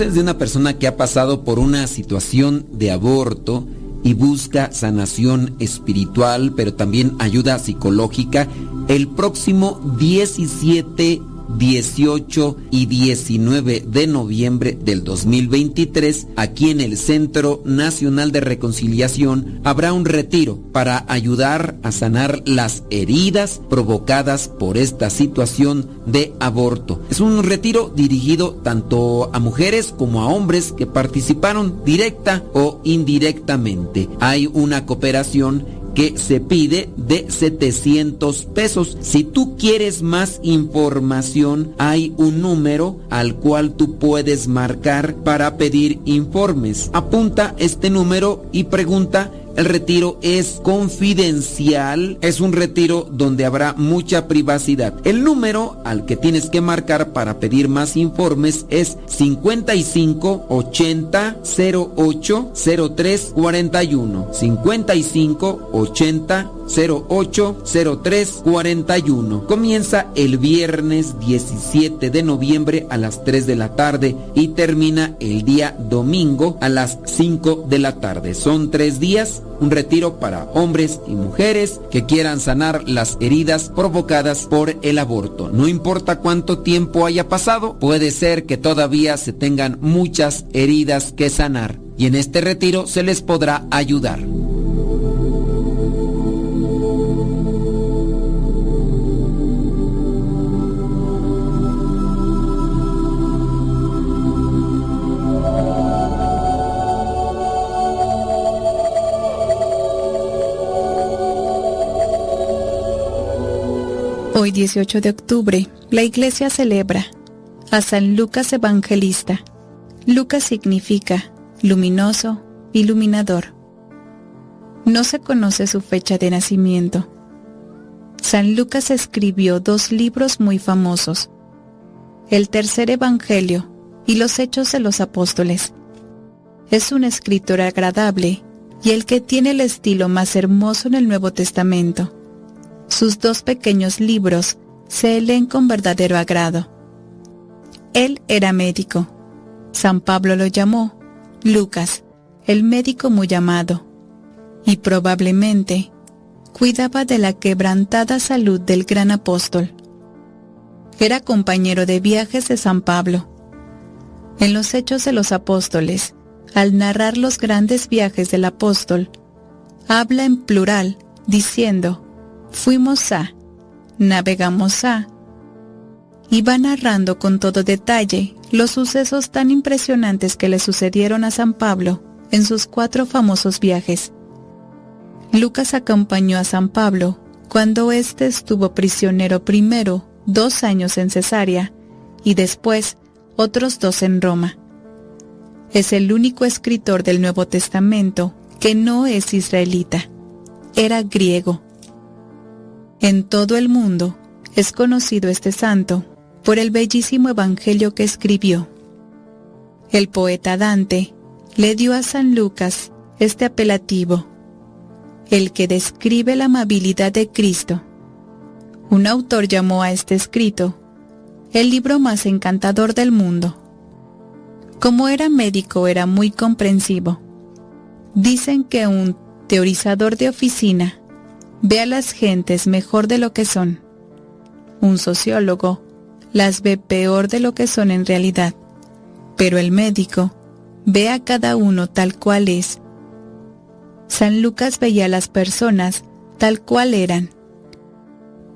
De una persona que ha pasado por una situación de aborto y busca sanación espiritual, pero también ayuda psicológica, el próximo 17 18 y 19 de noviembre del 2023, aquí en el Centro Nacional de Reconciliación, habrá un retiro para ayudar a sanar las heridas provocadas por esta situación de aborto. Es un retiro dirigido tanto a mujeres como a hombres que participaron directa o indirectamente. Hay una cooperación que se pide de 700 pesos. Si tú quieres más información, hay un número al cual tú puedes marcar para pedir informes. Apunta este número y pregunta el retiro es confidencial, es un retiro donde habrá mucha privacidad. El número al que tienes que marcar para pedir más informes es 55 80 08 03 41. 55 80 08 03 41. Comienza el viernes 17 de noviembre a las 3 de la tarde y termina el día domingo a las 5 de la tarde. Son tres días un retiro para hombres y mujeres que quieran sanar las heridas provocadas por el aborto. No importa cuánto tiempo haya pasado, puede ser que todavía se tengan muchas heridas que sanar y en este retiro se les podrá ayudar. Hoy 18 de octubre, la iglesia celebra a San Lucas Evangelista. Lucas significa luminoso, iluminador. No se conoce su fecha de nacimiento. San Lucas escribió dos libros muy famosos, el tercer Evangelio y los Hechos de los Apóstoles. Es un escritor agradable y el que tiene el estilo más hermoso en el Nuevo Testamento. Sus dos pequeños libros se leen con verdadero agrado. Él era médico. San Pablo lo llamó Lucas, el médico muy amado, y probablemente cuidaba de la quebrantada salud del gran apóstol. Era compañero de viajes de San Pablo. En los Hechos de los Apóstoles, al narrar los grandes viajes del apóstol, habla en plural, diciendo, fuimos a, navegamos a, y va narrando con todo detalle los sucesos tan impresionantes que le sucedieron a San Pablo en sus cuatro famosos viajes. Lucas acompañó a San Pablo cuando éste estuvo prisionero primero dos años en Cesarea y después otros dos en Roma. Es el único escritor del Nuevo Testamento que no es israelita. Era griego. En todo el mundo es conocido este santo por el bellísimo evangelio que escribió. El poeta Dante le dio a San Lucas este apelativo, el que describe la amabilidad de Cristo. Un autor llamó a este escrito el libro más encantador del mundo. Como era médico era muy comprensivo. Dicen que un teorizador de oficina ve a las gentes mejor de lo que son. Un sociólogo las ve peor de lo que son en realidad. Pero el médico ve a cada uno tal cual es. San Lucas veía a las personas tal cual eran.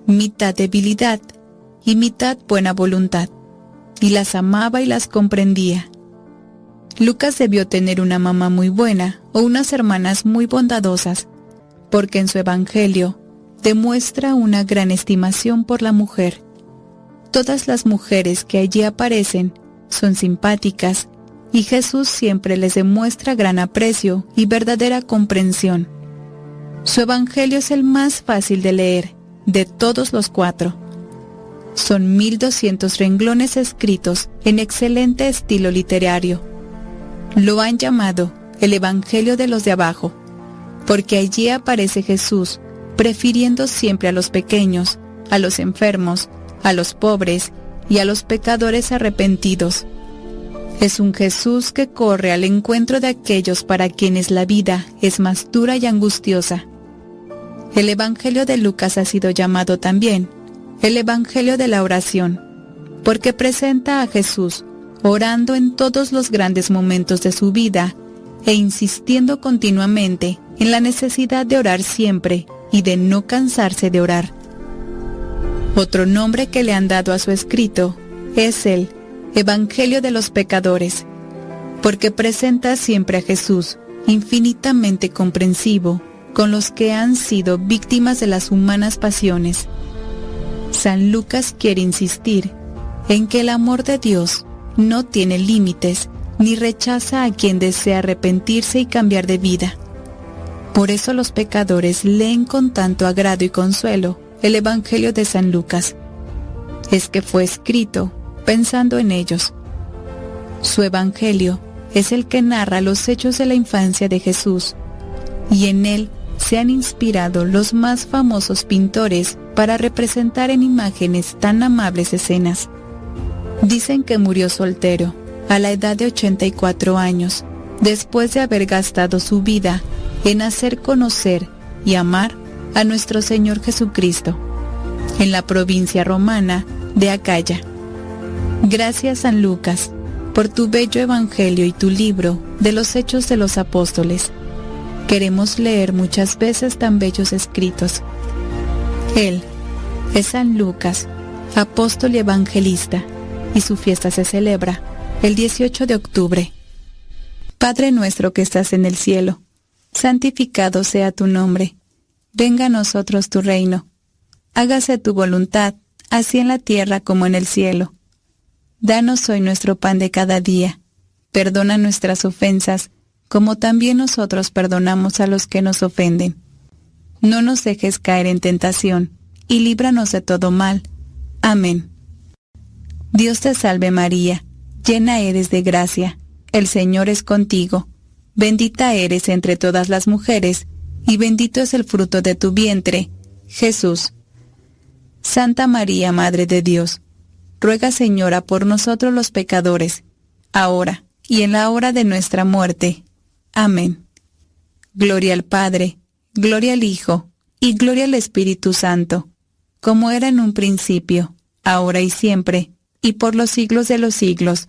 Mitad debilidad y mitad buena voluntad. Y las amaba y las comprendía. Lucas debió tener una mamá muy buena o unas hermanas muy bondadosas, porque en su Evangelio demuestra una gran estimación por la mujer. Todas las mujeres que allí aparecen son simpáticas y Jesús siempre les demuestra gran aprecio y verdadera comprensión. Su Evangelio es el más fácil de leer de todos los cuatro. Son 1200 renglones escritos en excelente estilo literario. Lo han llamado el Evangelio de los de abajo, porque allí aparece Jesús prefiriendo siempre a los pequeños, a los enfermos, a los pobres y a los pecadores arrepentidos. Es un Jesús que corre al encuentro de aquellos para quienes la vida es más dura y angustiosa. El Evangelio de Lucas ha sido llamado también el Evangelio de la oración, porque presenta a Jesús orando en todos los grandes momentos de su vida e insistiendo continuamente en la necesidad de orar siempre y de no cansarse de orar. Otro nombre que le han dado a su escrito es el Evangelio de los Pecadores, porque presenta siempre a Jesús infinitamente comprensivo con los que han sido víctimas de las humanas pasiones. San Lucas quiere insistir en que el amor de Dios no tiene límites ni rechaza a quien desea arrepentirse y cambiar de vida. Por eso los pecadores leen con tanto agrado y consuelo el Evangelio de San Lucas. Es que fue escrito pensando en ellos. Su Evangelio es el que narra los hechos de la infancia de Jesús, y en él se han inspirado los más famosos pintores para representar en imágenes tan amables escenas. Dicen que murió soltero, a la edad de 84 años, después de haber gastado su vida en hacer conocer y amar a nuestro Señor Jesucristo, en la provincia romana de Acaya. Gracias San Lucas por tu bello Evangelio y tu libro de los Hechos de los Apóstoles. Queremos leer muchas veces tan bellos escritos. Él es San Lucas, apóstol y evangelista, y su fiesta se celebra el 18 de octubre. Padre nuestro que estás en el cielo, santificado sea tu nombre venga a nosotros tu reino. hágase tu voluntad, así en la tierra como en el cielo. Danos hoy nuestro pan de cada día. Perdona nuestras ofensas, como también nosotros perdonamos a los que nos ofenden. No nos dejes caer en tentación, y líbranos de todo mal. Amén. Dios te salve María, llena eres de gracia, el Señor es contigo, bendita eres entre todas las mujeres, y bendito es el fruto de tu vientre, Jesús. Santa María, Madre de Dios, ruega Señora por nosotros los pecadores, ahora y en la hora de nuestra muerte. Amén. Gloria al Padre, gloria al Hijo, y gloria al Espíritu Santo, como era en un principio, ahora y siempre, y por los siglos de los siglos.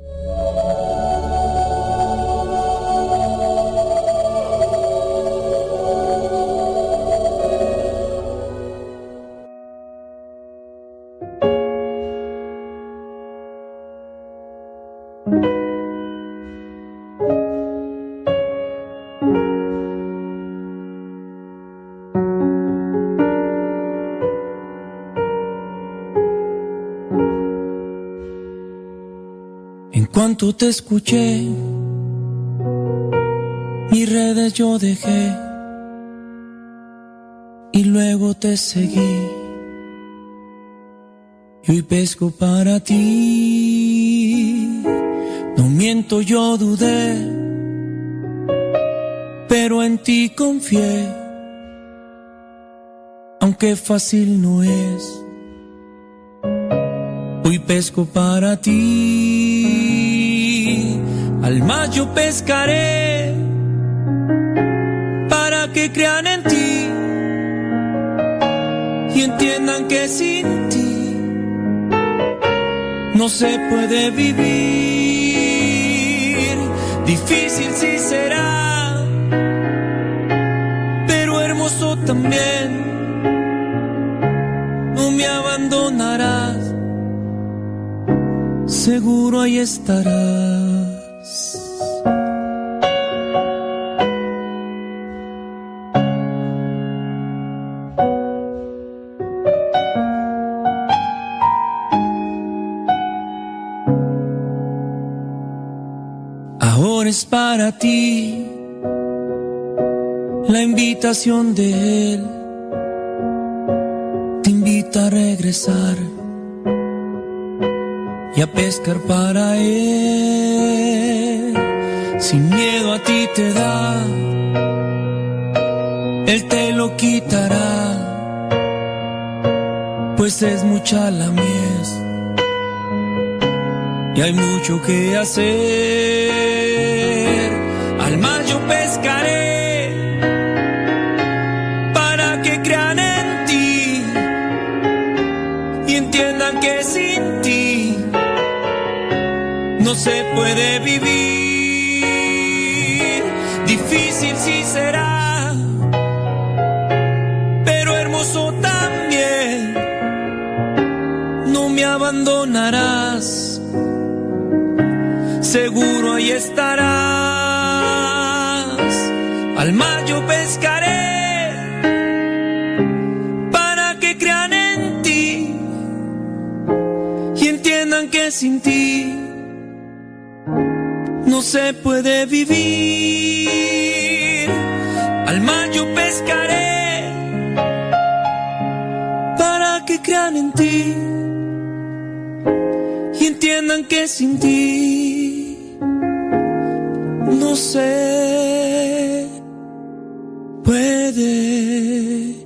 Cuanto te escuché, mis redes yo dejé y luego te seguí. Y hoy pesco para ti. No miento, yo dudé, pero en ti confié. Aunque fácil no es, hoy pesco para ti. Al mar yo pescaré para que crean en ti y entiendan que sin ti no se puede vivir. Difícil sí será, pero hermoso también. No me abandonarás, seguro ahí estarás. Es para ti la invitación de Él. Te invita a regresar y a pescar para Él. Sin miedo a ti te da, Él te lo quitará, pues es mucha la mies y hay mucho que hacer. No se puede vivir. Difícil sí será, pero hermoso también. No me abandonarás seguro ahí estarás. Al mar yo pescaré que sin ti no se puede vivir. Al mar yo pescaré para que crean en ti y entiendan que sin ti no se puede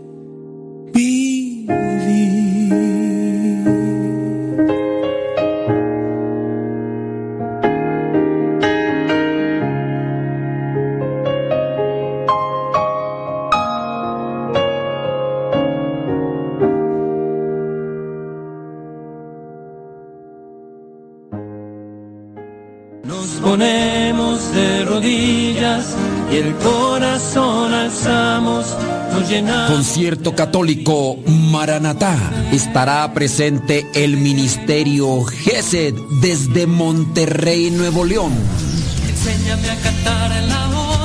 Nos ponemos de rodillas y el corazón alzamos, nos. Concierto católico Maranatá. Estará presente el Ministerio GESED desde Monterrey, Nuevo León. Enséñame a cantar en la boda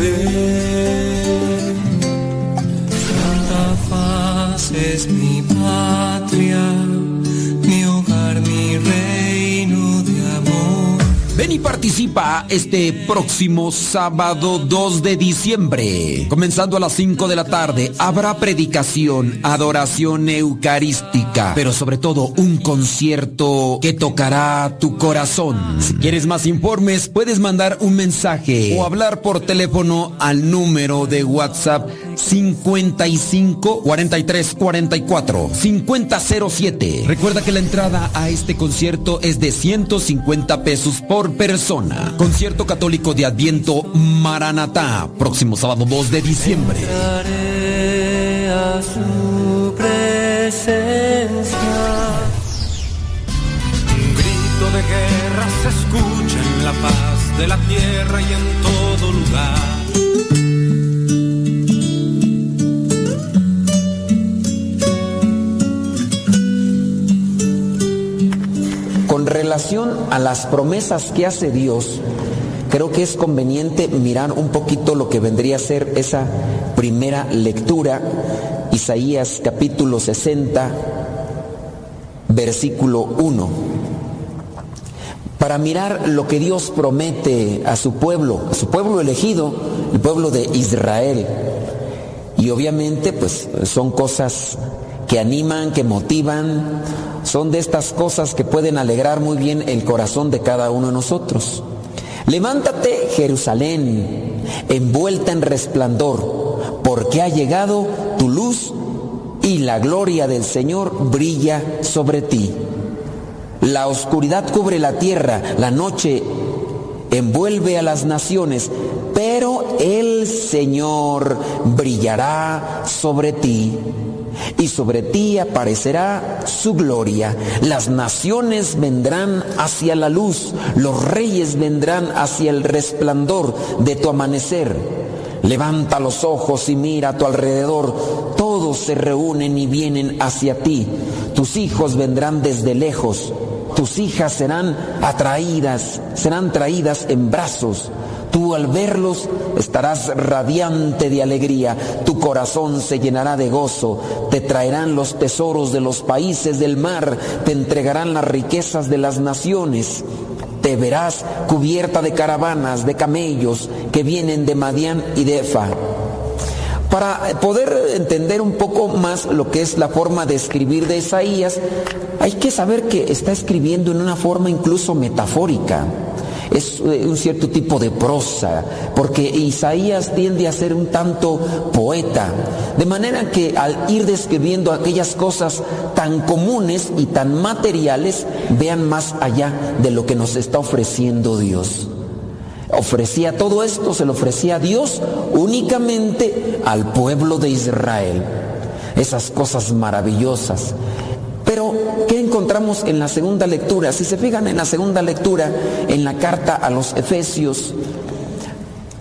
Ven, Santa Faz es mi patria, Y participa este próximo sábado 2 de diciembre. Comenzando a las 5 de la tarde, habrá predicación, adoración eucarística, pero sobre todo un concierto que tocará tu corazón. Si quieres más informes, puedes mandar un mensaje o hablar por teléfono al número de WhatsApp 55 43 44 5007. Recuerda que la entrada a este concierto es de 150 pesos por persona. Concierto católico de Adviento Maranatá, próximo sábado 2 de diciembre. De guerra se escucha en la paz de la tierra y en todo lugar. Relación a las promesas que hace Dios, creo que es conveniente mirar un poquito lo que vendría a ser esa primera lectura, Isaías capítulo 60, versículo 1. Para mirar lo que Dios promete a su pueblo, a su pueblo elegido, el pueblo de Israel. Y obviamente pues son cosas que animan, que motivan, son de estas cosas que pueden alegrar muy bien el corazón de cada uno de nosotros. Levántate, Jerusalén, envuelta en resplandor, porque ha llegado tu luz y la gloria del Señor brilla sobre ti. La oscuridad cubre la tierra, la noche envuelve a las naciones, pero el Señor brillará sobre ti y sobre ti aparecerá su gloria. Las naciones vendrán hacia la luz, los reyes vendrán hacia el resplandor de tu amanecer. Levanta los ojos y mira a tu alrededor. Todos se reúnen y vienen hacia ti. Tus hijos vendrán desde lejos. Tus hijas serán atraídas, serán traídas en brazos. Tú al verlos estarás radiante de alegría, tu corazón se llenará de gozo, te traerán los tesoros de los países del mar, te entregarán las riquezas de las naciones. Te verás cubierta de caravanas, de camellos que vienen de Madián y de Efa. Para poder entender un poco más lo que es la forma de escribir de Isaías, hay que saber que está escribiendo en una forma incluso metafórica es un cierto tipo de prosa, porque Isaías tiende a ser un tanto poeta, de manera que al ir describiendo aquellas cosas tan comunes y tan materiales, vean más allá de lo que nos está ofreciendo Dios. Ofrecía todo esto, se lo ofrecía a Dios únicamente al pueblo de Israel. Esas cosas maravillosas. Pero, ¿qué encontramos en la segunda lectura? Si se fijan en la segunda lectura, en la carta a los Efesios,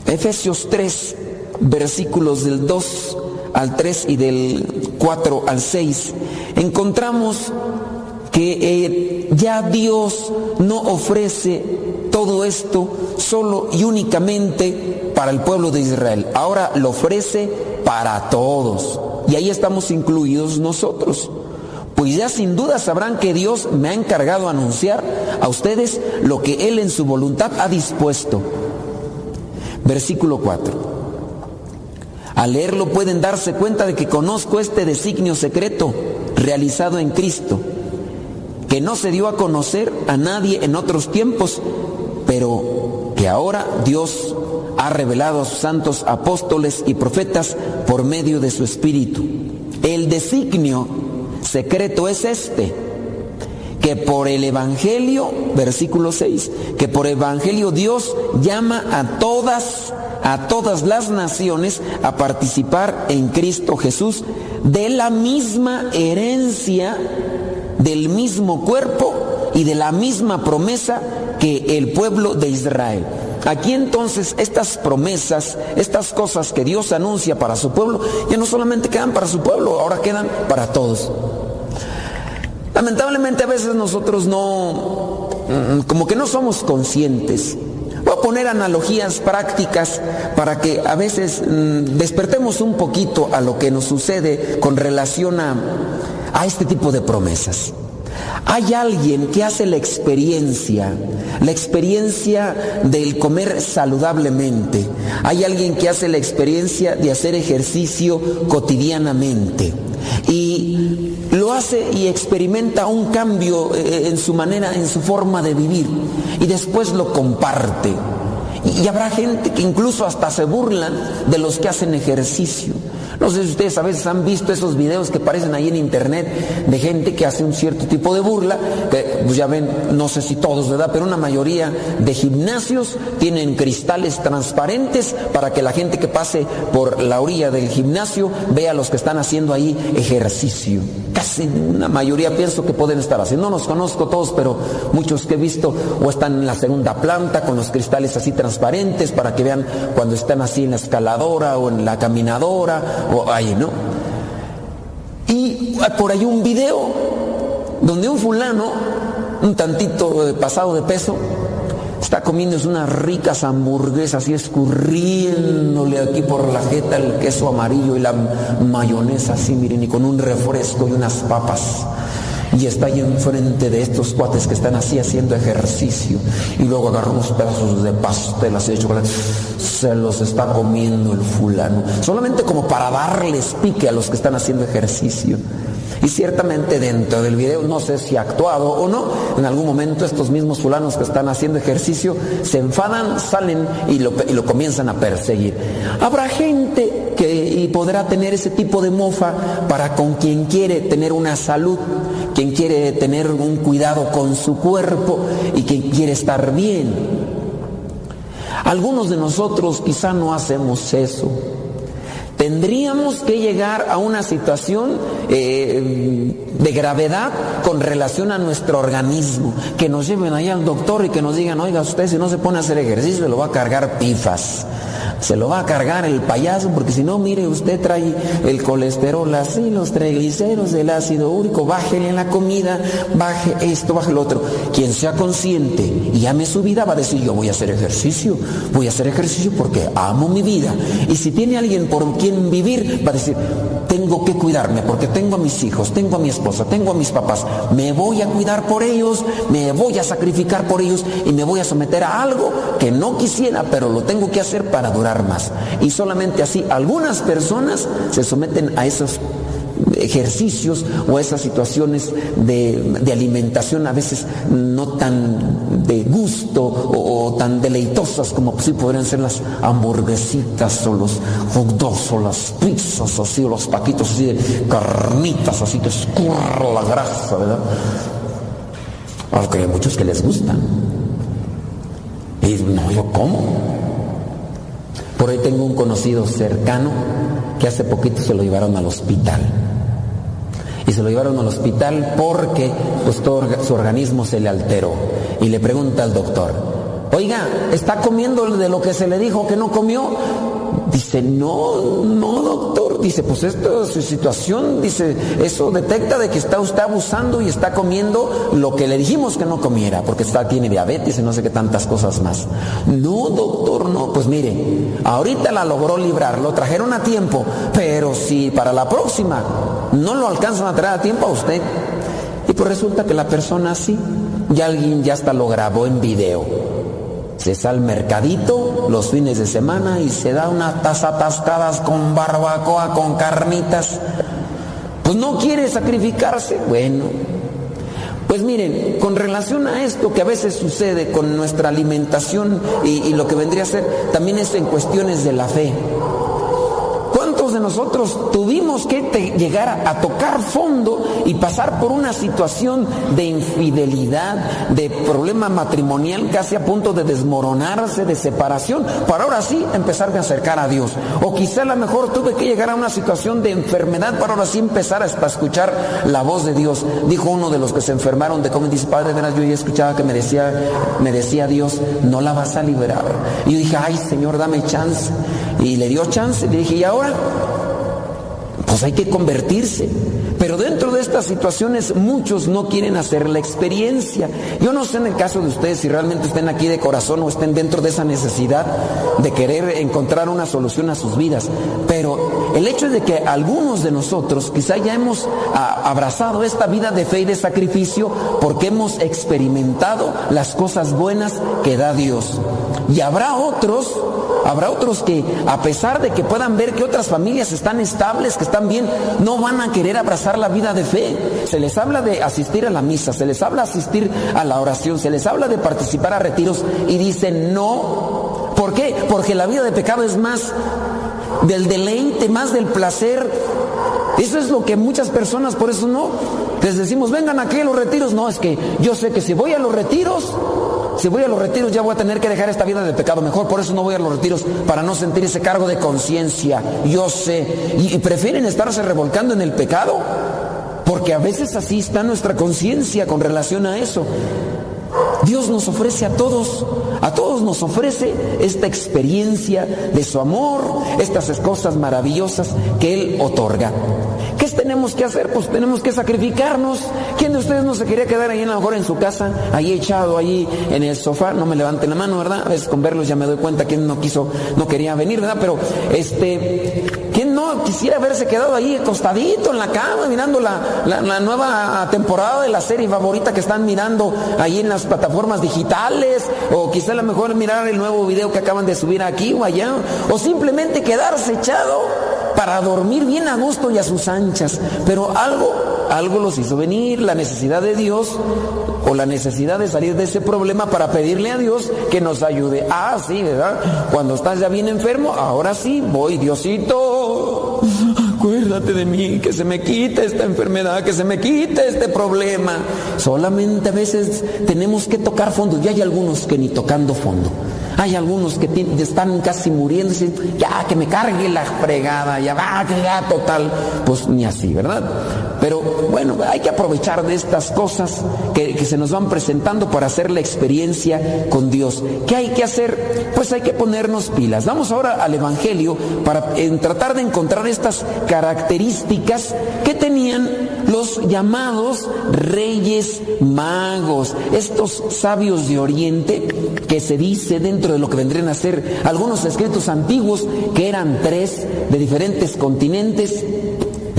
Efesios 3, versículos del 2 al 3 y del 4 al 6, encontramos que eh, ya Dios no ofrece todo esto solo y únicamente para el pueblo de Israel. Ahora lo ofrece para todos. y ahí estamos incluidos nosotros. Pues ya sin duda sabrán que Dios me ha encargado anunciar a ustedes lo que Él en su voluntad ha dispuesto. Versículo 4. Al leerlo pueden darse cuenta de que conozco este designio secreto realizado en Cristo, que no se dio a conocer a nadie en otros tiempos, pero que ahora Dios ha revelado a sus santos apóstoles y profetas por medio de su Espíritu. El designio secreto es este, que por el Evangelio, versículo 6, que por Evangelio Dios llama a todas, a todas las naciones a participar en Cristo Jesús de la misma herencia, del mismo cuerpo y de la misma promesa que el pueblo de Israel. Aquí entonces estas promesas, estas cosas que Dios anuncia para su pueblo, ya no solamente quedan para su pueblo, ahora quedan para todos. Lamentablemente a veces nosotros no, mm, como que no somos conscientes. Voy a poner analogías prácticas para que a veces mm, despertemos un poquito a lo que nos sucede con relación a, a este tipo de promesas. Hay alguien que hace la experiencia, la experiencia del comer saludablemente. Hay alguien que hace la experiencia de hacer ejercicio cotidianamente. Y lo hace y experimenta un cambio eh, en su manera, en su forma de vivir. Y después lo comparte. Y habrá gente que incluso hasta se burlan de los que hacen ejercicio. No sé si ustedes a veces han visto esos videos que aparecen ahí en internet de gente que hace un cierto tipo de burla, que pues ya ven, no sé si todos, ¿verdad? Pero una mayoría de gimnasios tienen cristales transparentes para que la gente que pase por la orilla del gimnasio vea a los que están haciendo ahí ejercicio. Casi una mayoría pienso que pueden estar haciendo. No los conozco todos, pero muchos que he visto o están en la segunda planta con los cristales así transparentes para que vean cuando están así en la escaladora o en la caminadora o ahí, ¿no? Y por ahí un video donde un fulano, un tantito pasado de peso, está comiendo unas ricas hamburguesas y escurriéndole aquí por la jeta el queso amarillo y la mayonesa así, miren, y con un refresco y unas papas y está ahí enfrente de estos cuates que están así haciendo ejercicio. Y luego agarra unos pedazos de pastel así de chocolate, se los está comiendo el fulano, solamente como para darles pique a los que están haciendo ejercicio. Y ciertamente dentro del video, no sé si ha actuado o no, en algún momento estos mismos fulanos que están haciendo ejercicio se enfadan, salen y lo, y lo comienzan a perseguir. Habrá gente que y podrá tener ese tipo de mofa para con quien quiere tener una salud, quien quiere tener un cuidado con su cuerpo y quien quiere estar bien. Algunos de nosotros quizá no hacemos eso. Tendríamos que llegar a una situación eh, de gravedad con relación a nuestro organismo, que nos lleven ahí al doctor y que nos digan, oiga, usted si no se pone a hacer ejercicio, lo va a cargar pifas se lo va a cargar el payaso, porque si no, mire, usted trae el colesterol así, los triglicéridos, el ácido úrico, bájele en la comida, baje esto, baje lo otro. Quien sea consciente y ame su vida va a decir, yo voy a hacer ejercicio, voy a hacer ejercicio porque amo mi vida. Y si tiene alguien por quien vivir, va a decir, tengo que cuidarme porque tengo a mis hijos, tengo a mi esposa, tengo a mis papás, me voy a cuidar por ellos, me voy a sacrificar por ellos y me voy a someter a algo que no quisiera, pero lo tengo que hacer para durar más. Y solamente así algunas personas se someten a esos ejercicios o a esas situaciones de, alimentación a veces no tan de gusto o, tan deleitosas como si podrían ser las hamburguesitas o los hot o las pizzas así o los paquitos así de carnitas así que escurra la grasa, ¿verdad? Aunque hay muchos que les gustan. Y no, yo como. Por ahí tengo un conocido cercano que hace poquito se lo llevaron al hospital. Y se lo llevaron al hospital porque pues, todo su organismo se le alteró. Y le pregunta al doctor, oiga, ¿está comiendo de lo que se le dijo que no comió? Dice, no, no, doctor. Dice, pues esto es su situación. Dice, eso detecta de que está usted abusando y está comiendo lo que le dijimos que no comiera, porque está, tiene diabetes y no sé qué tantas cosas más. No, doctor, no. Pues mire, ahorita la logró librar, lo trajeron a tiempo, pero si para la próxima no lo alcanzan a traer a tiempo a usted, y pues resulta que la persona sí, y alguien ya hasta lo grabó en video se sale al mercadito los fines de semana y se da una taza atascadas con barbacoa, con carnitas. Pues no quiere sacrificarse. Bueno, pues miren, con relación a esto que a veces sucede con nuestra alimentación y, y lo que vendría a ser, también es en cuestiones de la fe nosotros tuvimos que llegar a, tocar fondo y pasar por una situación de infidelidad, de problema matrimonial casi a punto de desmoronarse, de separación, para ahora sí empezar a acercar a Dios? O quizá a lo mejor tuve que llegar a una situación de enfermedad para ahora sí empezar a escuchar la voz de Dios. Dijo uno de los que se enfermaron de COVID, dice, Padre, verás, yo ya escuchaba que me decía, me decía Dios, no la vas a liberar. Y yo dije, ay Señor, dame chance. Y le dio chance, le dije, ¿y ahora? pues hay que convertirse. Pero dentro de estas situaciones muchos no quieren hacer la experiencia. Yo no sé en el caso de ustedes si realmente estén aquí de corazón o estén dentro de esa necesidad de querer encontrar una solución a sus vidas. Pero el hecho de que algunos de nosotros quizá ya hemos ah, abrazado esta vida de fe y de sacrificio porque hemos experimentado las cosas buenas que da Dios. Y habrá otros Habrá otros que, a pesar de que puedan ver que otras familias están estables, que están bien, no van a querer abrazar la vida de fe. Se les habla de asistir a la misa, se les habla de asistir a la oración, se les habla de participar a retiros y dicen no. ¿Por qué? Porque la vida de pecado es más del deleite, más del placer. Eso es lo que muchas personas, por eso no. Les decimos, vengan aquí a los retiros. No, es que yo sé que si voy a los retiros, si voy a los retiros ya voy a tener que dejar esta vida de pecado. Mejor por eso no voy a los retiros, para no sentir ese cargo de conciencia. Yo sé. Y, prefieren estarse revolcando en el pecado. Porque a veces así está nuestra conciencia con relación a eso. Dios nos ofrece a todos, a todos nos ofrece esta experiencia de su amor, estas cosas maravillosas que Él otorga. ¿Qué tenemos que hacer? Pues tenemos que sacrificarnos. ¿Quién de ustedes no se quería quedar ahí a lo mejor en su casa, ahí echado, ahí en el sofá? No me levanten la mano, ¿verdad? A veces con verlos ya me doy cuenta quién no quiso, no quería venir, ¿verdad? Pero este, ¿quién no quisiera haberse quedado ahí acostadito en la cama mirando la, la nueva temporada de la serie favorita que están mirando ahí en las plataformas digitales? O quizá a lo mejor mirar el nuevo video que acaban de subir aquí o allá. O simplemente quedarse echado para dormir bien a gusto y a sus anchas. Pero algo, algo los hizo venir, la necesidad de Dios o la necesidad de salir de ese problema para pedirle a Dios que nos ayude. Ah, sí, ¿verdad? Cuando estás ya bien enfermo, ahora sí, voy, Diosito. Acuérdate de mí, que se me quite esta enfermedad, que se me quite este problema. Solamente a veces tenemos que tocar fondo y hay algunos que ni tocando fondo. Hay algunos que están casi muriendo dicen, ya que me cargue la fregada, ya va, que ya total. Pues ni así, ¿verdad? Pero bueno, hay que aprovechar de estas cosas que, que se nos van presentando para hacer la experiencia con Dios. ¿Qué hay que hacer? Pues hay que ponernos pilas. Vamos ahora al Evangelio para tratar de encontrar estas características que tenían los llamados reyes magos, estos sabios de Oriente que se dice dentro de lo que vendrían a ser algunos escritos antiguos que eran tres de diferentes continentes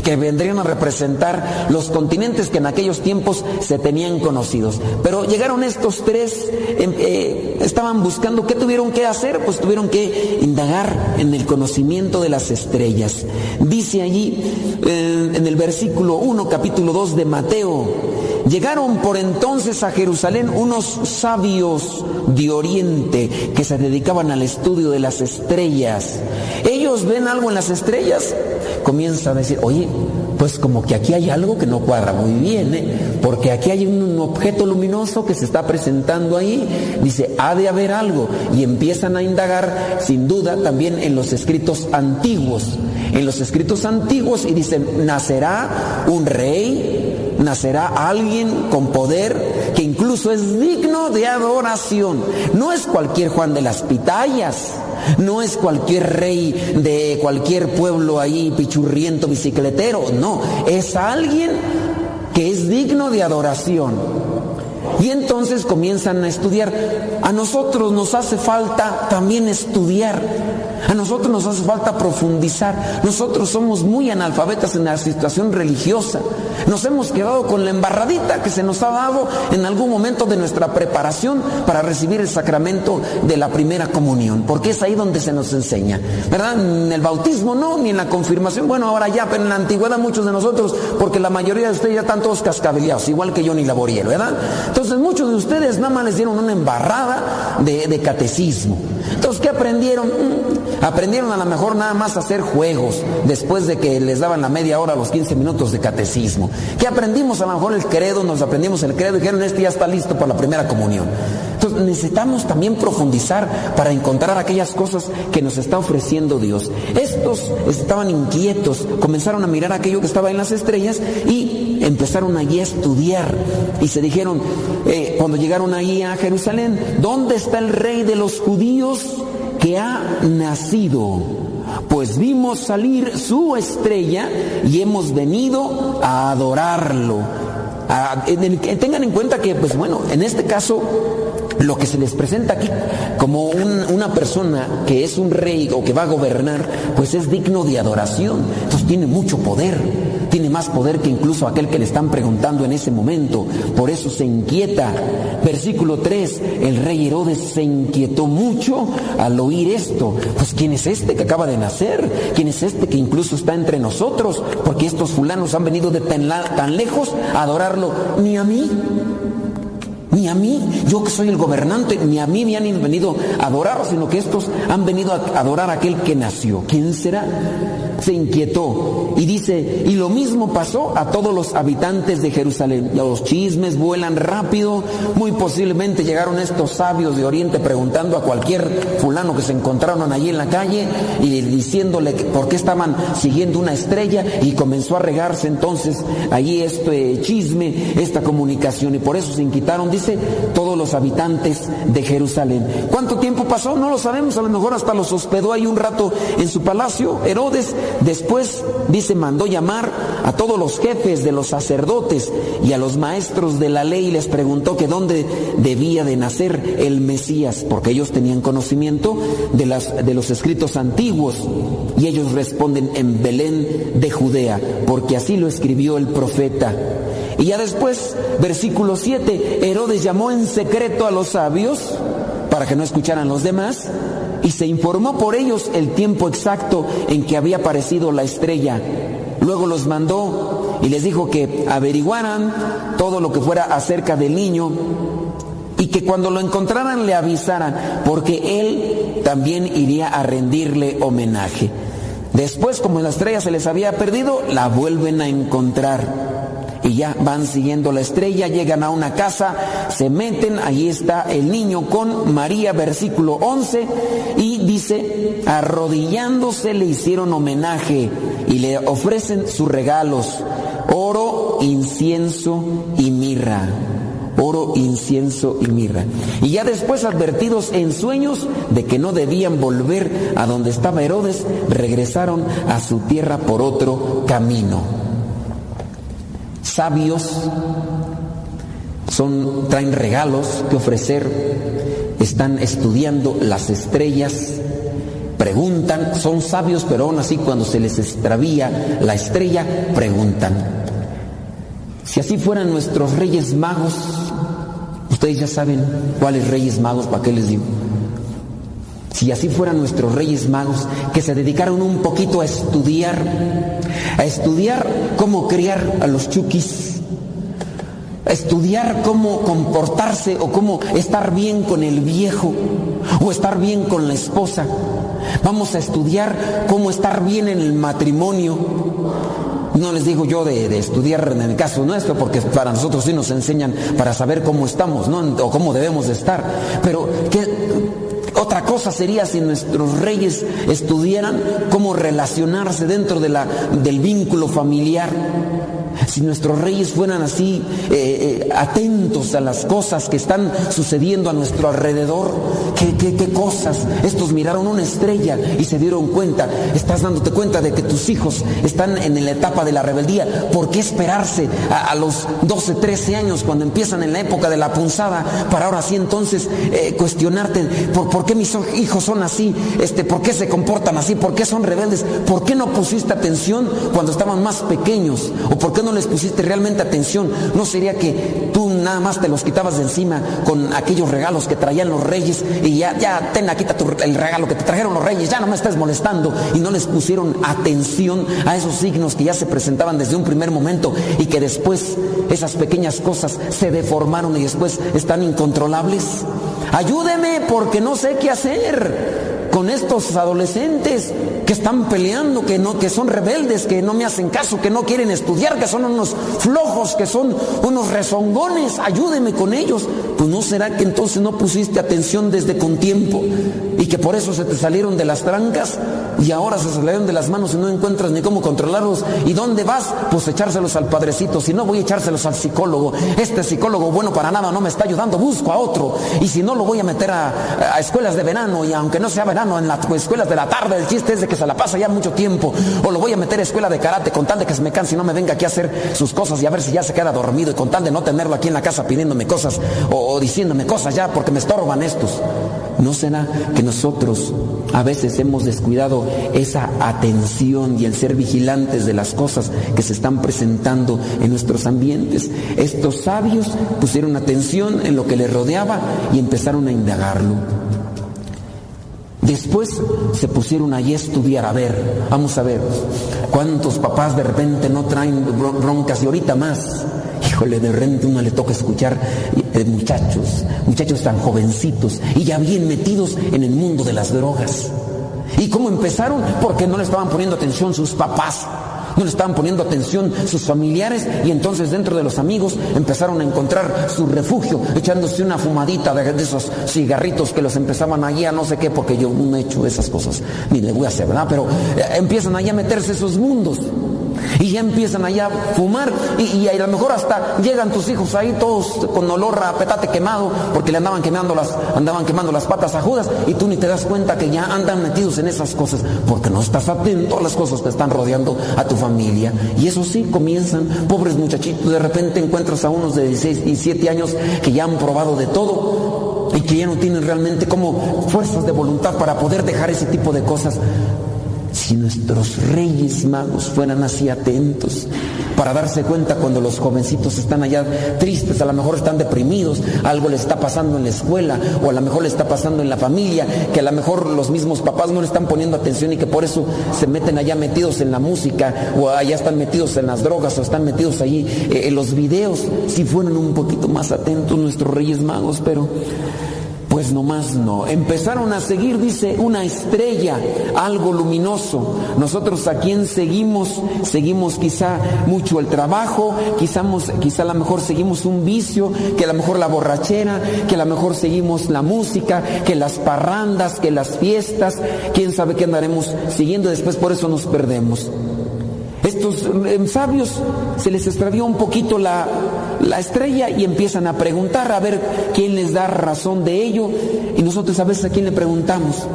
que vendrían a representar los continentes que en aquellos tiempos se tenían conocidos. Pero llegaron estos tres, em, eh, estaban buscando, ¿qué tuvieron que hacer? Pues tuvieron que indagar en el conocimiento de las estrellas. Dice allí eh, en el versículo 1, capítulo 2 de Mateo, llegaron por entonces a Jerusalén unos sabios de Oriente que se dedicaban al estudio de las estrellas. Ellos ven algo en las estrellas, comienzan a decir, oye, pues como que aquí hay algo que no cuadra muy bien, ¿eh? porque aquí hay un, objeto luminoso que se está presentando ahí, dice, ha de haber algo, y empiezan a indagar sin duda también en los escritos antiguos, en los escritos antiguos y dicen, nacerá un rey, nacerá alguien con poder que incluso es digno de adoración, no es cualquier Juan de las Pitayas, No es cualquier rey de cualquier pueblo ahí pichurriento bicicletero, no, es alguien que es digno de adoración. Y entonces comienzan a estudiar. A nosotros nos hace falta también estudiar. A nosotros nos hace falta profundizar. Nosotros somos muy analfabetas en la situación religiosa. Nos hemos quedado con la embarradita que se nos ha dado en algún momento de nuestra preparación para recibir el sacramento de la primera comunión, porque es ahí donde se nos enseña. ¿Verdad? En el bautismo no, ni en la confirmación. Bueno, ahora ya, pero en la antigüedad muchos de nosotros, porque la mayoría de ustedes ya están todos cascabeleados, igual que yo ni Laboriel, ¿verdad? Entonces muchos de ustedes nada más les dieron una embarrada de, de catecismo. Entonces, ¿qué aprendieron? Mm, Aprendieron a lo mejor nada más a hacer juegos después de que les daban la media hora, los 15 minutos de catecismo. ¿Qué aprendimos? A lo mejor el credo, nos aprendimos el credo y dijeron, este ya está listo para la primera comunión. Entonces necesitamos también profundizar para encontrar aquellas cosas que nos está ofreciendo Dios. Estos estaban inquietos, comenzaron a mirar aquello que estaba en las estrellas y empezaron allí a estudiar. Y se dijeron, eh, cuando llegaron ahí a Jerusalén, ¿dónde está el rey de los judíos que ha nacido? Pues vimos salir su estrella y hemos venido a adorarlo. A- en el- que tengan en cuenta que, pues bueno, en este caso, lo que se les presenta aquí como un- una persona que es un rey o que va a gobernar, pues es digno de adoración. Entonces tiene mucho poder, tiene más poder que incluso aquel que le están preguntando en ese momento. Por eso se inquieta. Versículo 3, el rey Herodes se inquietó mucho al oír esto. Pues ¿quién es este que acaba de nacer? ¿Quién es este que incluso está entre nosotros? Porque estos fulanos han venido de tan, tan lejos a adorarlo. Ni a mí, ni a mí, yo que soy el gobernante, ni a mí me han venido a adorar, sino que estos han venido a adorar a aquel que nació. ¿Quién será? Inquietó y dice, y lo mismo pasó a todos los habitantes de Jerusalén. Los chismes vuelan rápido, muy posiblemente llegaron estos sabios de Oriente preguntando a cualquier fulano que se encontraron allí en la calle y diciéndole por qué estaban siguiendo una estrella y comenzó a regarse entonces allí este chisme, esta comunicación y por eso se inquietaron, dice, todos los habitantes de Jerusalén. ¿Cuánto tiempo pasó? No lo sabemos, a lo mejor hasta los hospedó ahí un rato en su palacio. Herodes después, dice, mandó llamar a todos los jefes de los sacerdotes y a los maestros de la ley y les preguntó que dónde debía de nacer el Mesías, porque ellos tenían conocimiento de, las, de los escritos antiguos y ellos responden en Belén de Judea, porque así lo escribió el profeta. Y ya después, versículo 7, Herodes llamó en secreto a los sabios para que no escucharan los demás y se informó por ellos el tiempo exacto en que había aparecido la estrella. Luego los mandó y les dijo que averiguaran todo lo que fuera acerca del niño y que cuando lo encontraran le avisaran, porque él también iría a rendirle homenaje. Después, como la estrella se les había perdido, la vuelven a encontrar. Y ya van siguiendo la estrella, llegan a una casa, se meten, ahí está el niño con María, versículo 11, y dice, arrodillándose le hicieron homenaje y le ofrecen sus regalos, oro, incienso y mirra oro, incienso y mirra. Y ya después advertidos en sueños de que no debían volver a donde estaba Herodes, regresaron a su tierra por otro camino. Sabios son traen regalos que ofrecer, están estudiando las estrellas, preguntan, son sabios, pero aún así cuando se les extravía la estrella, preguntan. Si así fueran nuestros reyes magos, ustedes ya saben cuáles reyes magos, ¿para qué les digo? Si así fueran nuestros reyes magos, que se dedicaron un poquito a estudiar, a estudiar cómo criar a los chukis, a estudiar cómo comportarse o cómo estar bien con el viejo o estar bien con la esposa. Vamos a estudiar cómo estar bien en el matrimonio. No les digo yo de, estudiar en el caso nuestro, porque para nosotros sí nos enseñan para saber cómo estamos, ¿no? O cómo debemos de estar. Pero ¿qué, otra cosa sería si nuestros reyes estudiaran cómo relacionarse dentro de la, del vínculo familiar. Si nuestros reyes fueran así eh, eh, atentos a las cosas que están sucediendo a nuestro alrededor, ¿qué, qué, qué cosas? Estos miraron una estrella y se dieron cuenta, estás dándote cuenta de que tus hijos están en la etapa de la rebeldía. ¿Por qué esperarse a, los 12, 13 años cuando empiezan en la época de la punzada para ahora sí entonces eh, cuestionarte por, por qué mis hijos son así, este, por qué se comportan así, por qué son rebeldes, por qué no pusiste atención cuando estaban más pequeños o por qué no les pusiste realmente atención? ¿No sería que tú nada más te los quitabas de encima con aquellos regalos que traían los reyes y ya, ya, ten, quita tu, el regalo que te trajeron los reyes, ya no me estés molestando y no les pusieron atención a esos signos que ya se presentaban desde un primer momento y que después esas pequeñas cosas se deformaron y después están incontrolables? Ayúdeme porque no sé qué hacer con estos adolescentes que están peleando, que no, que son rebeldes, que no me hacen caso, que no quieren estudiar, que son unos flojos, que son unos rezongones, ayúdeme con ellos. Pues no será que entonces no pusiste atención desde con tiempo y que por eso se te salieron de las trancas y ahora se salieron de las manos y no encuentras ni cómo controlarlos. ¿Y dónde vas? Pues echárselos al padrecito. Si no, voy a echárselos al psicólogo. Este psicólogo bueno para nada no me está ayudando, busco a otro. Y si no, lo voy a meter a, a escuelas de verano y aunque no sea verano, en las escuelas de la tarde, el chiste es de que se la pasa ya mucho tiempo. O lo voy a meter a escuela de karate con tal de que se me canse y no me venga aquí a hacer sus cosas y a ver si ya se queda dormido y con tal de no tenerlo aquí en la casa pidiéndome cosas o, o diciéndome cosas ya porque me estorban estos. ¿No será que nosotros a veces hemos descuidado esa atención y el ser vigilantes de las cosas que se están presentando en nuestros ambientes? Estos sabios pusieron atención en lo que les rodeaba y empezaron a indagarlo. Después se pusieron allí a estudiar, a ver, vamos a ver, cuántos papás de repente no traen broncas y ahorita más. Híjole, de repente uno le toca escuchar eh, muchachos, muchachos tan jovencitos y ya bien metidos en el mundo de las drogas. ¿Y cómo empezaron? Porque no le estaban poniendo atención sus papás no le estaban poniendo atención sus familiares y entonces dentro de los amigos empezaron a encontrar su refugio, echándose una fumadita de, de esos cigarritos que los empezaban allí a no sé qué, porque yo no he hecho esas cosas, ni le voy a hacer, ¿verdad? Pero eh, empiezan allí a meterse esos mundos. Y ya empiezan allá a fumar y, y, a lo mejor hasta llegan tus hijos ahí todos con olor a petate quemado porque le andaban quemando las, andaban quemando las patas a Judas y tú ni te das cuenta que ya andan metidos en esas cosas porque no estás atento a las cosas que están rodeando a tu familia. Y eso sí, comienzan, pobres muchachitos, de repente encuentras a unos de 16 y 7 años que ya han probado de todo y que ya no tienen realmente como fuerzas de voluntad para poder dejar ese tipo de cosas. Si nuestros reyes magos fueran así atentos para darse cuenta cuando los jovencitos están allá tristes, a lo mejor están deprimidos, algo le está pasando en la escuela o a lo mejor le está pasando en la familia, que a lo mejor los mismos papás no le están poniendo atención y que por eso se meten allá metidos en la música o allá están metidos en las drogas o están metidos allí eh, en los videos, si fueran un poquito más atentos nuestros reyes magos, pero nomás no. Empezaron a seguir, dice, una estrella, algo luminoso. Nosotros a quién seguimos, seguimos quizá mucho el trabajo, quizá, quizá a lo mejor seguimos un vicio, que a lo mejor la borrachera, que a lo mejor seguimos la música, que las parrandas, que las fiestas, quién sabe qué andaremos siguiendo, después por eso nos perdemos. Estos sabios se les extravió un poquito la, la, estrella y empiezan a preguntar a ver quién les da razón de ello. Y nosotros a veces a quién le preguntamos.